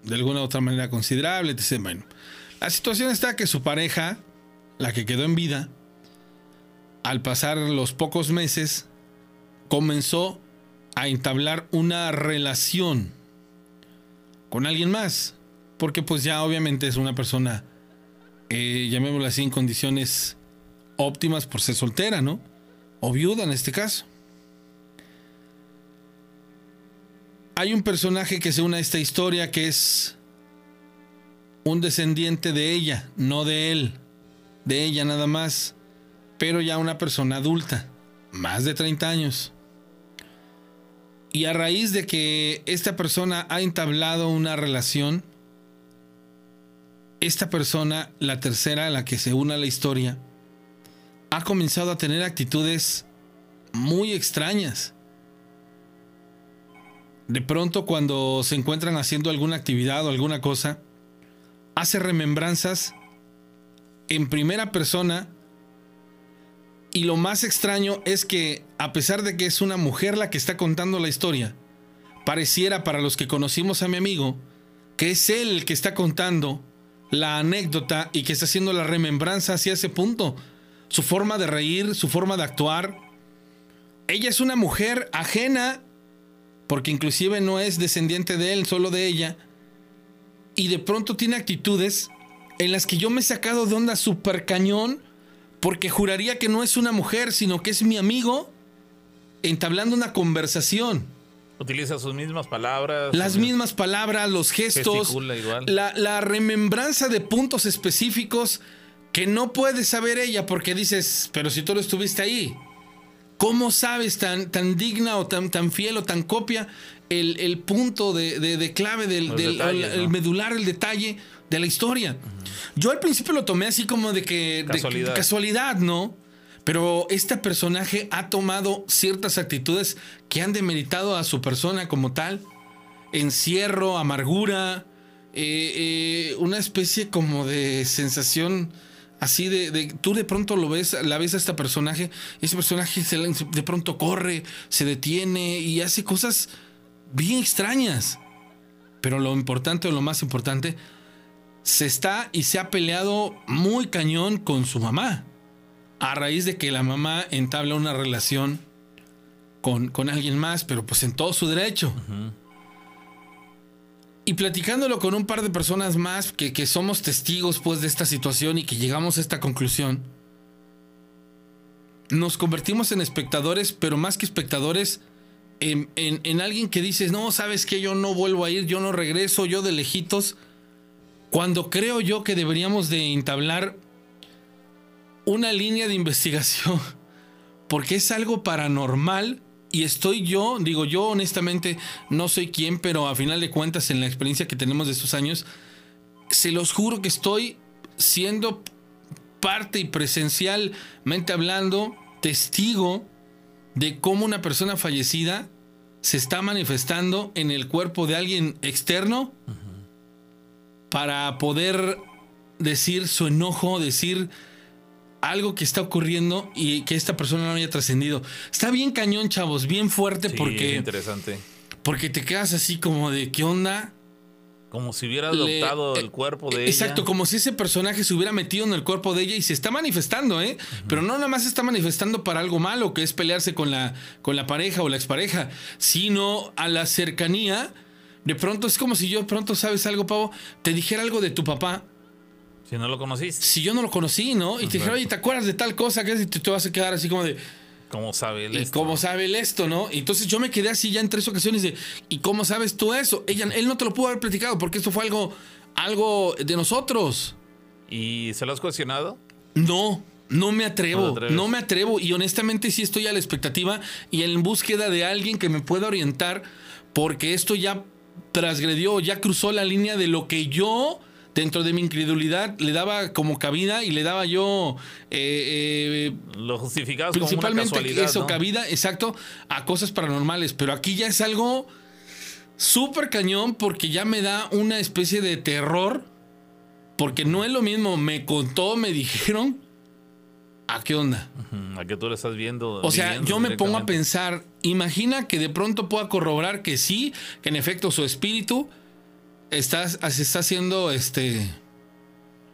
de alguna u otra manera considerable. Bueno, la situación está que su pareja, la que quedó en vida, al pasar los pocos meses, comenzó a entablar una relación con alguien más. Porque pues ya obviamente es una persona, eh, llamémosla así, en condiciones óptimas por ser soltera, ¿no? O viuda en este caso. Hay un personaje que se une a esta historia que es un descendiente de ella, no de él, de ella nada más, pero ya una persona adulta, más de 30 años. Y a raíz de que esta persona ha entablado una relación, esta persona, la tercera, la que se une a la historia, ha comenzado a tener actitudes muy extrañas. De pronto cuando se encuentran haciendo alguna actividad o alguna cosa, hace remembranzas en primera persona y lo más extraño es que a pesar de que es una mujer la que está contando la historia, pareciera para los que conocimos a mi amigo que es él el que está contando la anécdota y que está haciendo la remembranza hacia ese punto. Su forma de reír, su forma de actuar. Ella es una mujer ajena, porque inclusive no es descendiente de él, solo de ella. Y de pronto tiene actitudes en las que yo me he sacado de onda super cañón, porque juraría que no es una mujer, sino que es mi amigo entablando una conversación. Utiliza sus mismas palabras. Las mismas palabras, los gestos, igual. la, la remembranza de puntos específicos que no puede saber ella porque dices, pero si tú no estuviste ahí, ¿cómo sabes tan, tan digna o tan, tan fiel o tan copia el, el punto de, de- de clave del, Los del- detalles, el, ¿no? medular, el detalle de la historia? Yo al principio lo tomé así como de que de- Casualidad. casualidad, ¿no? Pero este personaje ha tomado ciertas actitudes que han demeritado a su persona como tal. Encierro, amargura, eh, eh, una especie como de sensación así de, de- Tú de pronto lo ves, la ves a este personaje, ese personaje se de pronto corre, se detiene y hace cosas bien extrañas. Pero lo importante o lo más importante, se está y se ha peleado muy cañón con su mamá a raíz de que la mamá entabla una relación con, con alguien más, pero pues en todo su derecho. Y platicándolo con un par de personas más que, que somos testigos pues de esta situación y que llegamos a esta conclusión, nos convertimos en espectadores, pero más que espectadores, en, en- en alguien que dices, no, sabes que yo no vuelvo a ir, yo no regreso, yo de lejitos, cuando creo yo que deberíamos de entablar una línea de investigación, <laughs> porque es algo paranormal y estoy yo, digo yo honestamente no soy quien, pero a final de cuentas en la experiencia que tenemos de estos años, se los juro que estoy siendo parte y presencialmente hablando, testigo de cómo una persona fallecida se está manifestando en el cuerpo de alguien externo para poder decir su enojo, decir algo que está ocurriendo y que esta persona no haya trascendido. Está bien cañón, chavos, bien fuerte Sí, porque, interesante. porque te quedas así como de qué onda. Como si hubiera adoptado eh, el cuerpo de Exacto, ella. como si ese personaje se hubiera metido en el cuerpo de ella y se está manifestando, ¿eh? Pero no nada más se está manifestando para algo malo, que es pelearse con la, con la pareja o la expareja, sino a la cercanía. De pronto es como si yo de pronto, ¿sabes algo, Pavo? Te dijera algo de tu papá. Si no lo conociste. Si yo no lo conocí, ¿no? Y te dijera, oye, ¿te acuerdas de tal cosa? Que te, te vas a quedar así como de, ¿Cómo sabe él ¿y esto? cómo sabe él esto, no? Y entonces yo me quedé así ya en tres ocasiones de, ¿y cómo sabes tú eso? Ella, él no te lo pudo haber platicado porque esto fue algo, algo de nosotros. ¿Y se lo has cuestionado? No, no me atrevo, no me atrevo y honestamente sí estoy a la expectativa y en búsqueda de alguien que me pueda orientar porque esto ya transgredió, ya cruzó la línea de lo que yo dentro de mi incredulidad le daba como cabida y le daba yo eh, eh, Lo como una principalmente eso ¿no? cabida exacto a cosas paranormales pero aquí ya es algo súper cañón porque ya me da una especie de terror porque no es lo mismo me contó me <laughs> dijeron a qué onda A que tú le estás viendo. o sea, yo me pongo a pensar, imagina que de pronto pueda corroborar que sí, que en efecto su espíritu está, se está haciendo este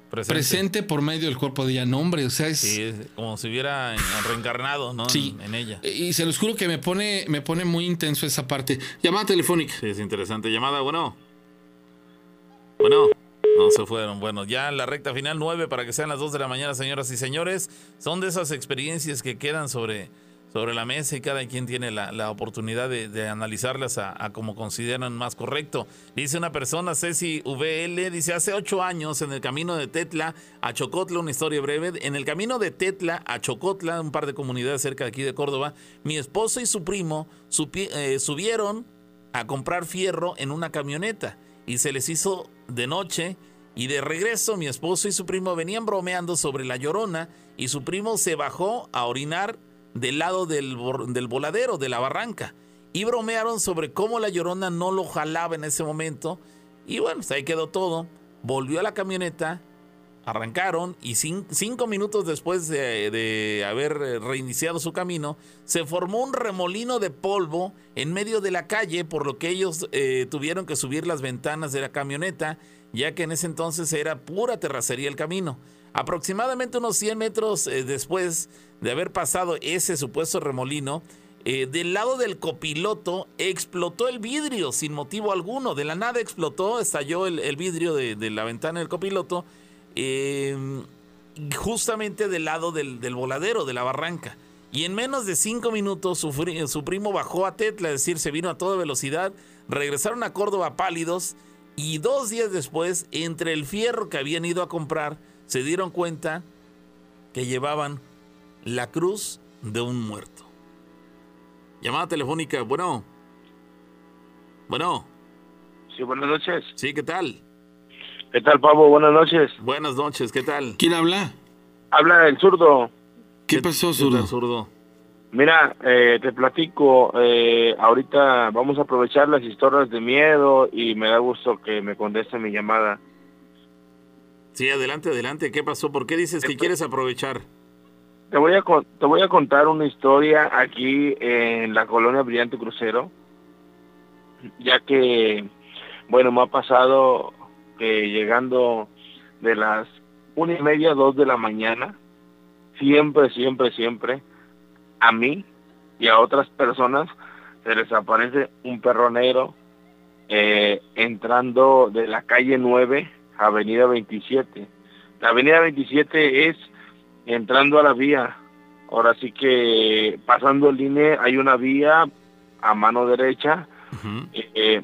Presente. presente, por medio del cuerpo de ella. No, hombre, o sea, es... Sí, es como si hubiera en- reencarnado, ¿no? Sí. En, en ella. Y se los juro que me pone, me pone muy intenso esa parte. Llamada telefónica. Sí, es interesante. Llamada, bueno. Bueno. No se fueron. Bueno, ya la recta final 9 para que sean las 2 de la mañana, señoras y señores. Son de esas experiencias que quedan sobre, sobre la mesa y cada quien tiene la, la oportunidad de, analizarlas a, como consideran más correcto. Dice una persona, Ceci VL, dice, hace ocho años en el camino de Tetla a Chocotla, una historia breve, en el camino de Tetla a Chocotla, un par de comunidades cerca de aquí de Córdoba, mi esposo y su primo eh, subieron a comprar fierro en una camioneta y se les hizo de noche y de regreso mi esposo y su primo venían bromeando sobre la llorona y su primo se bajó a orinar del lado del, del voladero, de la barranca. Y bromearon sobre cómo la llorona no lo jalaba en ese momento. Y bueno, pues ahí quedó todo. Volvió a la camioneta, arrancaron y cin- cinco minutos después de, haber eh, reiniciado su camino, se formó un remolino de polvo en medio de la calle, por lo que ellos eh, tuvieron que subir las ventanas de la camioneta, ya que en ese entonces era pura terracería el camino. Aproximadamente unos 100 metros eh, después de haber pasado ese supuesto remolino, del lado del copiloto explotó el vidrio sin motivo alguno. De la nada explotó, estalló el, vidrio de la ventana del copiloto, eh, justamente del lado del, del voladero, de la barranca. Y en menos de cinco minutos su primo bajó a Tetla, es decir, se vino a toda velocidad, regresaron a Córdoba pálidos y dos días después, entre el fierro que habían ido a comprar, se dieron cuenta que llevaban la cruz de un muerto. Llamada telefónica, bueno. Bueno. Sí, buenas noches. Sí, ¿qué tal? ¿Qué tal, Pablo? Buenas noches. Buenas noches, ¿qué tal? ¿Quién habla? Habla el zurdo. ¿Qué pasó, ¿Qué zurdo? zurdo? Mira, eh, te platico, eh, ahorita vamos a aprovechar las historias de miedo y me da gusto que me conteste mi llamada. Sí, adelante, adelante. ¿Qué pasó? ¿Por qué dices que quieres aprovechar? Te voy a te voy a contar una historia aquí en la colonia Brillante Crucero, ya que, bueno, me ha pasado que llegando de las una y media, dos de la mañana, siempre, siempre, siempre, a mí y a otras personas se les aparece un perro negro eh, entrando de la calle 9, avenida 27. La avenida 27 es entrando a la vía. Ahora sí que pasando el línea hay una vía a mano derecha. eh, eh,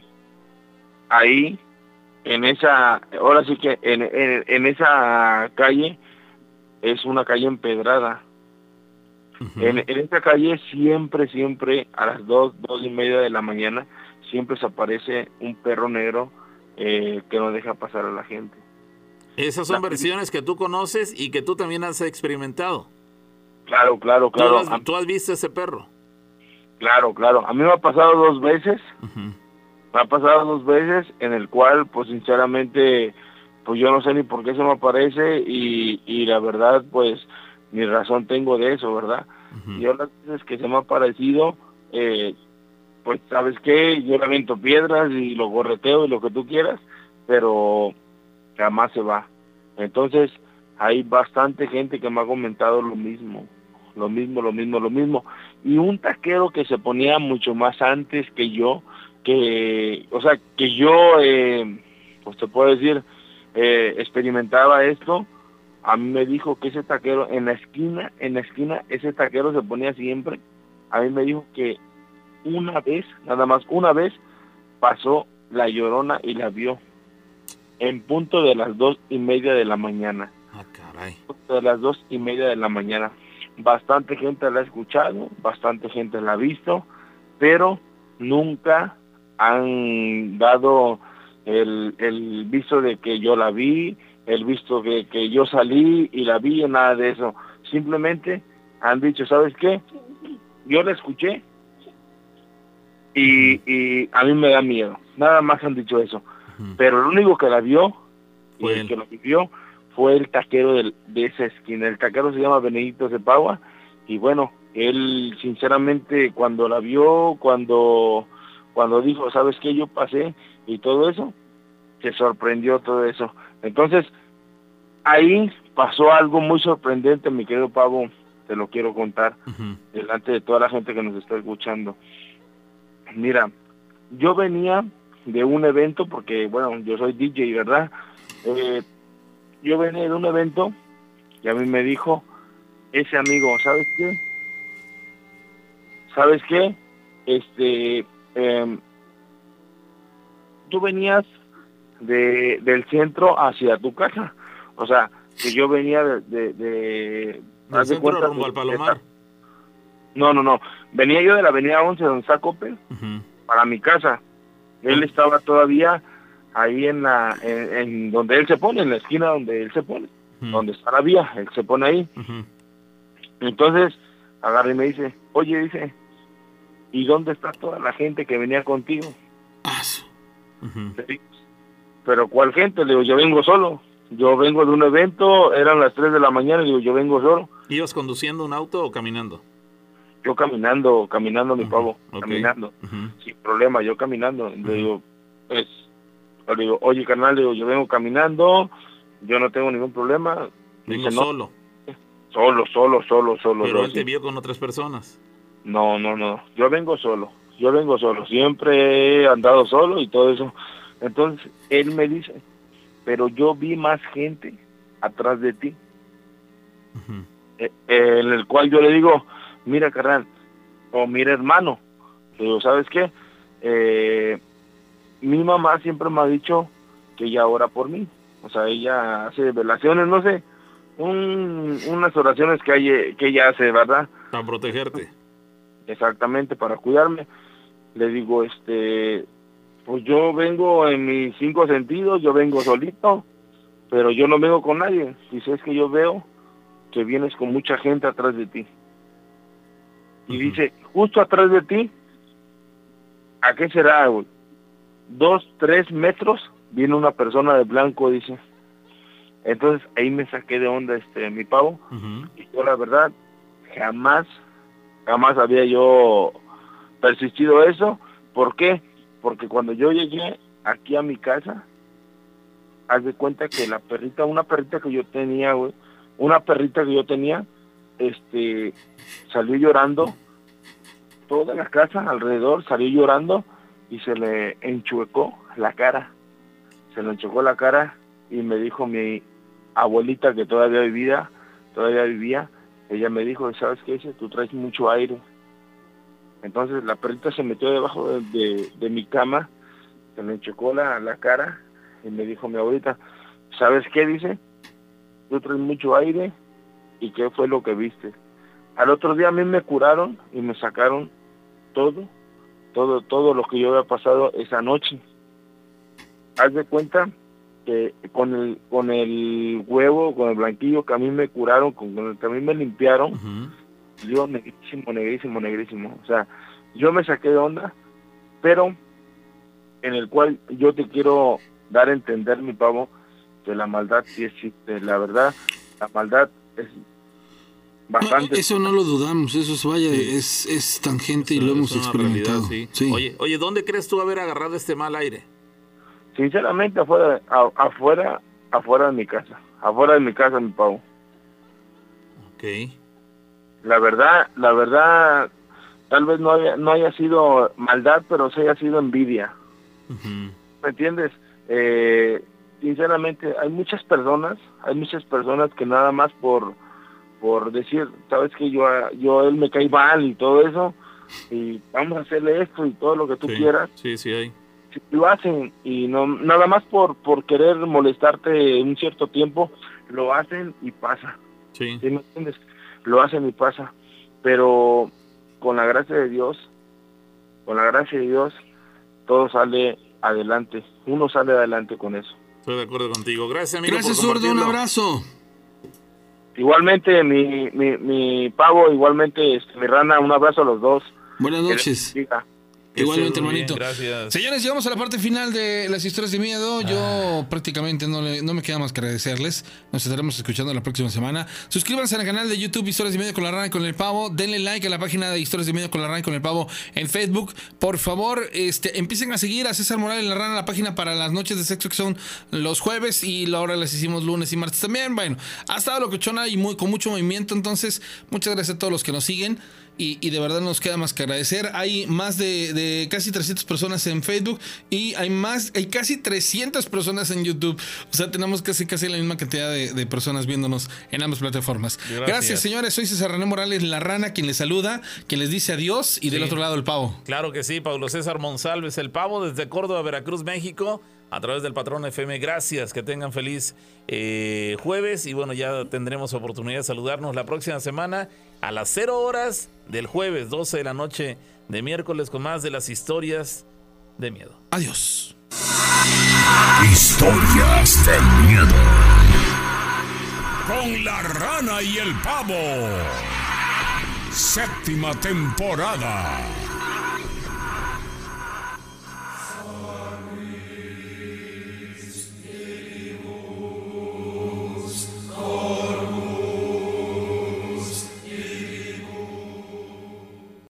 ahí, en esa, ahora sí que en, en, en esa calle es una calle empedrada. En, en esta calle siempre, siempre a las dos, dos y media de la mañana, siempre se aparece un perro negro eh, que no deja pasar a la gente. Esas son versiones que tú conoces y que tú también has experimentado. Claro, claro, ¿Tú, claro. has, tú has visto ese perro? Claro, claro. A mí me ha pasado dos veces. Me ha pasado dos veces en el cual, pues sinceramente, pues yo no sé ni por qué se me aparece y, y la verdad, pues ni razón tengo de eso, ¿verdad? Yo las veces que se me ha aparecido, eh, pues sabes qué, yo le aviento piedras y lo gorreteo y lo que tú quieras, pero jamás se va. Entonces, hay bastante gente que me ha comentado lo mismo, lo mismo, lo mismo, lo mismo. Y un taquero que se ponía mucho más antes que yo, que, o sea, que yo, eh, pues te puedo decir, eh, experimentaba esto, a mí me dijo que ese taquero en la esquina, en la esquina, ese taquero se ponía siempre, a mí me dijo que una vez, nada más una vez, pasó la llorona y la vio en punto de las dos y media de la mañana. Ah, caray. De las dos y media de la mañana. Bastante gente la ha escuchado, bastante gente la ha visto, pero nunca han dado el, el visto de que yo la vi, el visto de que yo salí y la vi, nada de eso. Simplemente han dicho, ¿sabes qué? Yo la escuché y, y a mí me da miedo. Nada más han dicho eso. Pero el único que la vio y el que lo vivió fue el taquero del- de esa esquina. El taquero se llama Benedito Cepagua y bueno, él sinceramente cuando la vio, cuando cuando dijo, ¿sabes qué? Yo pasé y todo eso, se sorprendió todo eso. Entonces, ahí pasó algo muy sorprendente, mi querido Pavo, te lo quiero contar delante de toda la gente que nos está escuchando. Mira, yo venía de un evento, porque bueno, yo soy DJ, ¿verdad? Eh, yo venía de un evento y a mí me dijo ese amigo, ¿sabes qué? ¿Sabes qué? Este, em, tú venías de, del centro hacia tu casa. O sea, que yo venía de... de, de- Del de centro cuenta rumbo de- al Palomar. no, no, no. Venía yo de la avenida 11 donde está Coppel para mi casa. Él estaba todavía ahí en la en, en donde él se pone, en la esquina donde él se pone, donde está la vía, él se pone ahí. Entonces, agarra y me dice, oye, dice, ¿y dónde está toda la gente que venía contigo? Digo, Pero ¿cuál gente? Le digo, yo vengo solo. Yo vengo de un evento, eran las 3 de la mañana, le digo, yo vengo solo. ¿Ibas conduciendo un auto o caminando? Yo caminando, caminando, mi pavo, caminando. sin problema, yo caminando. Le digo, pues, le digo, oye, carnal, le digo, yo vengo caminando, yo no tengo ningún problema. Vengo Dice, no, solo. Solo, solo, solo, solo. Pero él te vio con otras personas. No, no, no, yo vengo solo, yo vengo solo, siempre he andado solo y todo eso. Entonces, él me dice, pero yo vi más gente atrás de ti. Eh, eh, en el cual yo le digo, mira, carnal, o mira, hermano, le digo, ¿sabes qué? Eh, mi mamá siempre me ha dicho que ella ora por mí. O sea, ella hace velaciones, no sé, un- unas oraciones que, hay, que ella hace, ¿verdad? Para protegerte. Exactamente para cuidarme. Le digo, este, pues yo vengo en mis cinco sentidos, yo vengo solito, pero yo no vengo con nadie. Dice, es que yo veo que vienes con mucha gente atrás de ti. Y dice, justo atrás de ti, ¿a qué será, güey? Dos, tres metros, viene una persona de blanco, dice. Entonces ahí me saqué de onda este mi pavo. Y yo la verdad, jamás, jamás había yo persistido eso. ¿Por qué? Porque cuando yo llegué aquí a mi casa, haz cuenta que la perrita, una perrita que yo tenía, güey, una perrita que yo tenía, este, salió llorando, toda la casa alrededor salió llorando y se le enchuecó la cara, se le enchuecó la cara y me dijo mi abuelita que todavía vivía, todavía vivía, ella me dijo, ¿sabes qué? Dice, tú traes mucho aire. Entonces la perrita se metió debajo de, de- mi cama, se me chocó la, la cara y me dijo mi abuelita, ¿sabes qué? Dice, tú traes mucho aire y qué fue lo que viste. Al otro día a mí me curaron y me sacaron todo, todo, todo lo que yo había pasado esa noche. Haz de cuenta que con el, con el huevo, con el blanquillo que a mí me curaron, con, con el que a mí me limpiaron, yo negrísimo, negrísimo, negrísimo. O sea, yo me saqué de onda, pero en el cual yo te quiero dar a entender, mi pavo, que la maldad sí existe. La verdad, la maldad es bastante... Eso no lo dudamos, eso es vaya, es, es tangente y lo hemos realidad, experimentado. sí. Sí. Oye, oye, ¿dónde crees tú haber agarrado este mal aire? Sinceramente, afuera, a- afuera, afuera de mi casa. Afuera de mi casa, mi pavo. Ok. La verdad, la verdad, tal vez no haya, no haya sido maldad, pero sí haya sido envidia. ¿Me entiendes? Eh, sinceramente, hay muchas personas, hay muchas personas que nada más por, por decir, sabes que yo, yo él me cae mal y todo eso, y vamos a hacerle esto y todo lo que tú Sí, quieras, Sí, sí hay. Sí lo hacen y no nada más por por querer molestarte un cierto tiempo lo hacen y pasa Sí. ¿Sí me entiendes? Lo hacen y pasa. Pero con la gracia de Dios, con la gracia de Dios, todo sale adelante. Uno sale adelante con eso. Estoy de acuerdo contigo. Gracias, amigo. Gracias, zurdo. Un abrazo. Igualmente, mi, mi, mi pavo, igualmente, este, mi rana, un abrazo a los dos. Buenas Que noches. Igualmente, bien, hermanito. gracias. Señores, llegamos a la parte final de las historias de miedo. Yo prácticamente no, le- no me queda más que agradecerles. Nos estaremos escuchando la próxima semana. Suscríbanse al canal de YouTube Historias de Miedo con la Rana y con el Pavo. Denle like a la página de Historias de Miedo con la Rana y con el Pavo en Facebook. Por favor, este, empiecen a seguir a César Morales la Rana, la página para las noches de sexo que son los jueves y ahora las hicimos lunes y martes también. Bueno, ha estado locochona y muy, con mucho movimiento. Entonces, muchas gracias a todos los que nos siguen. Y, y de verdad nos queda más que agradecer. Hay más de, de casi 300 personas en Facebook y hay más, hay casi 300 personas en YouTube. O sea, tenemos casi casi la misma cantidad de, de personas viéndonos en ambas plataformas. Gracias. Gracias. señores. Soy César René Morales, la rana, quien les saluda, quien les dice adiós y del otro lado el pavo. Claro que sí, Pablo César Monsalves, el pavo desde Córdoba, Veracruz, México, a través del patrón FM. Gracias, que tengan feliz eh, jueves y bueno, ya tendremos oportunidad de saludarnos la próxima semana a las 0 horas del jueves, 12 de la noche de miércoles con más de las historias de miedo. Adiós. Historias de miedo. Con la rana y el pavo. Séptima temporada.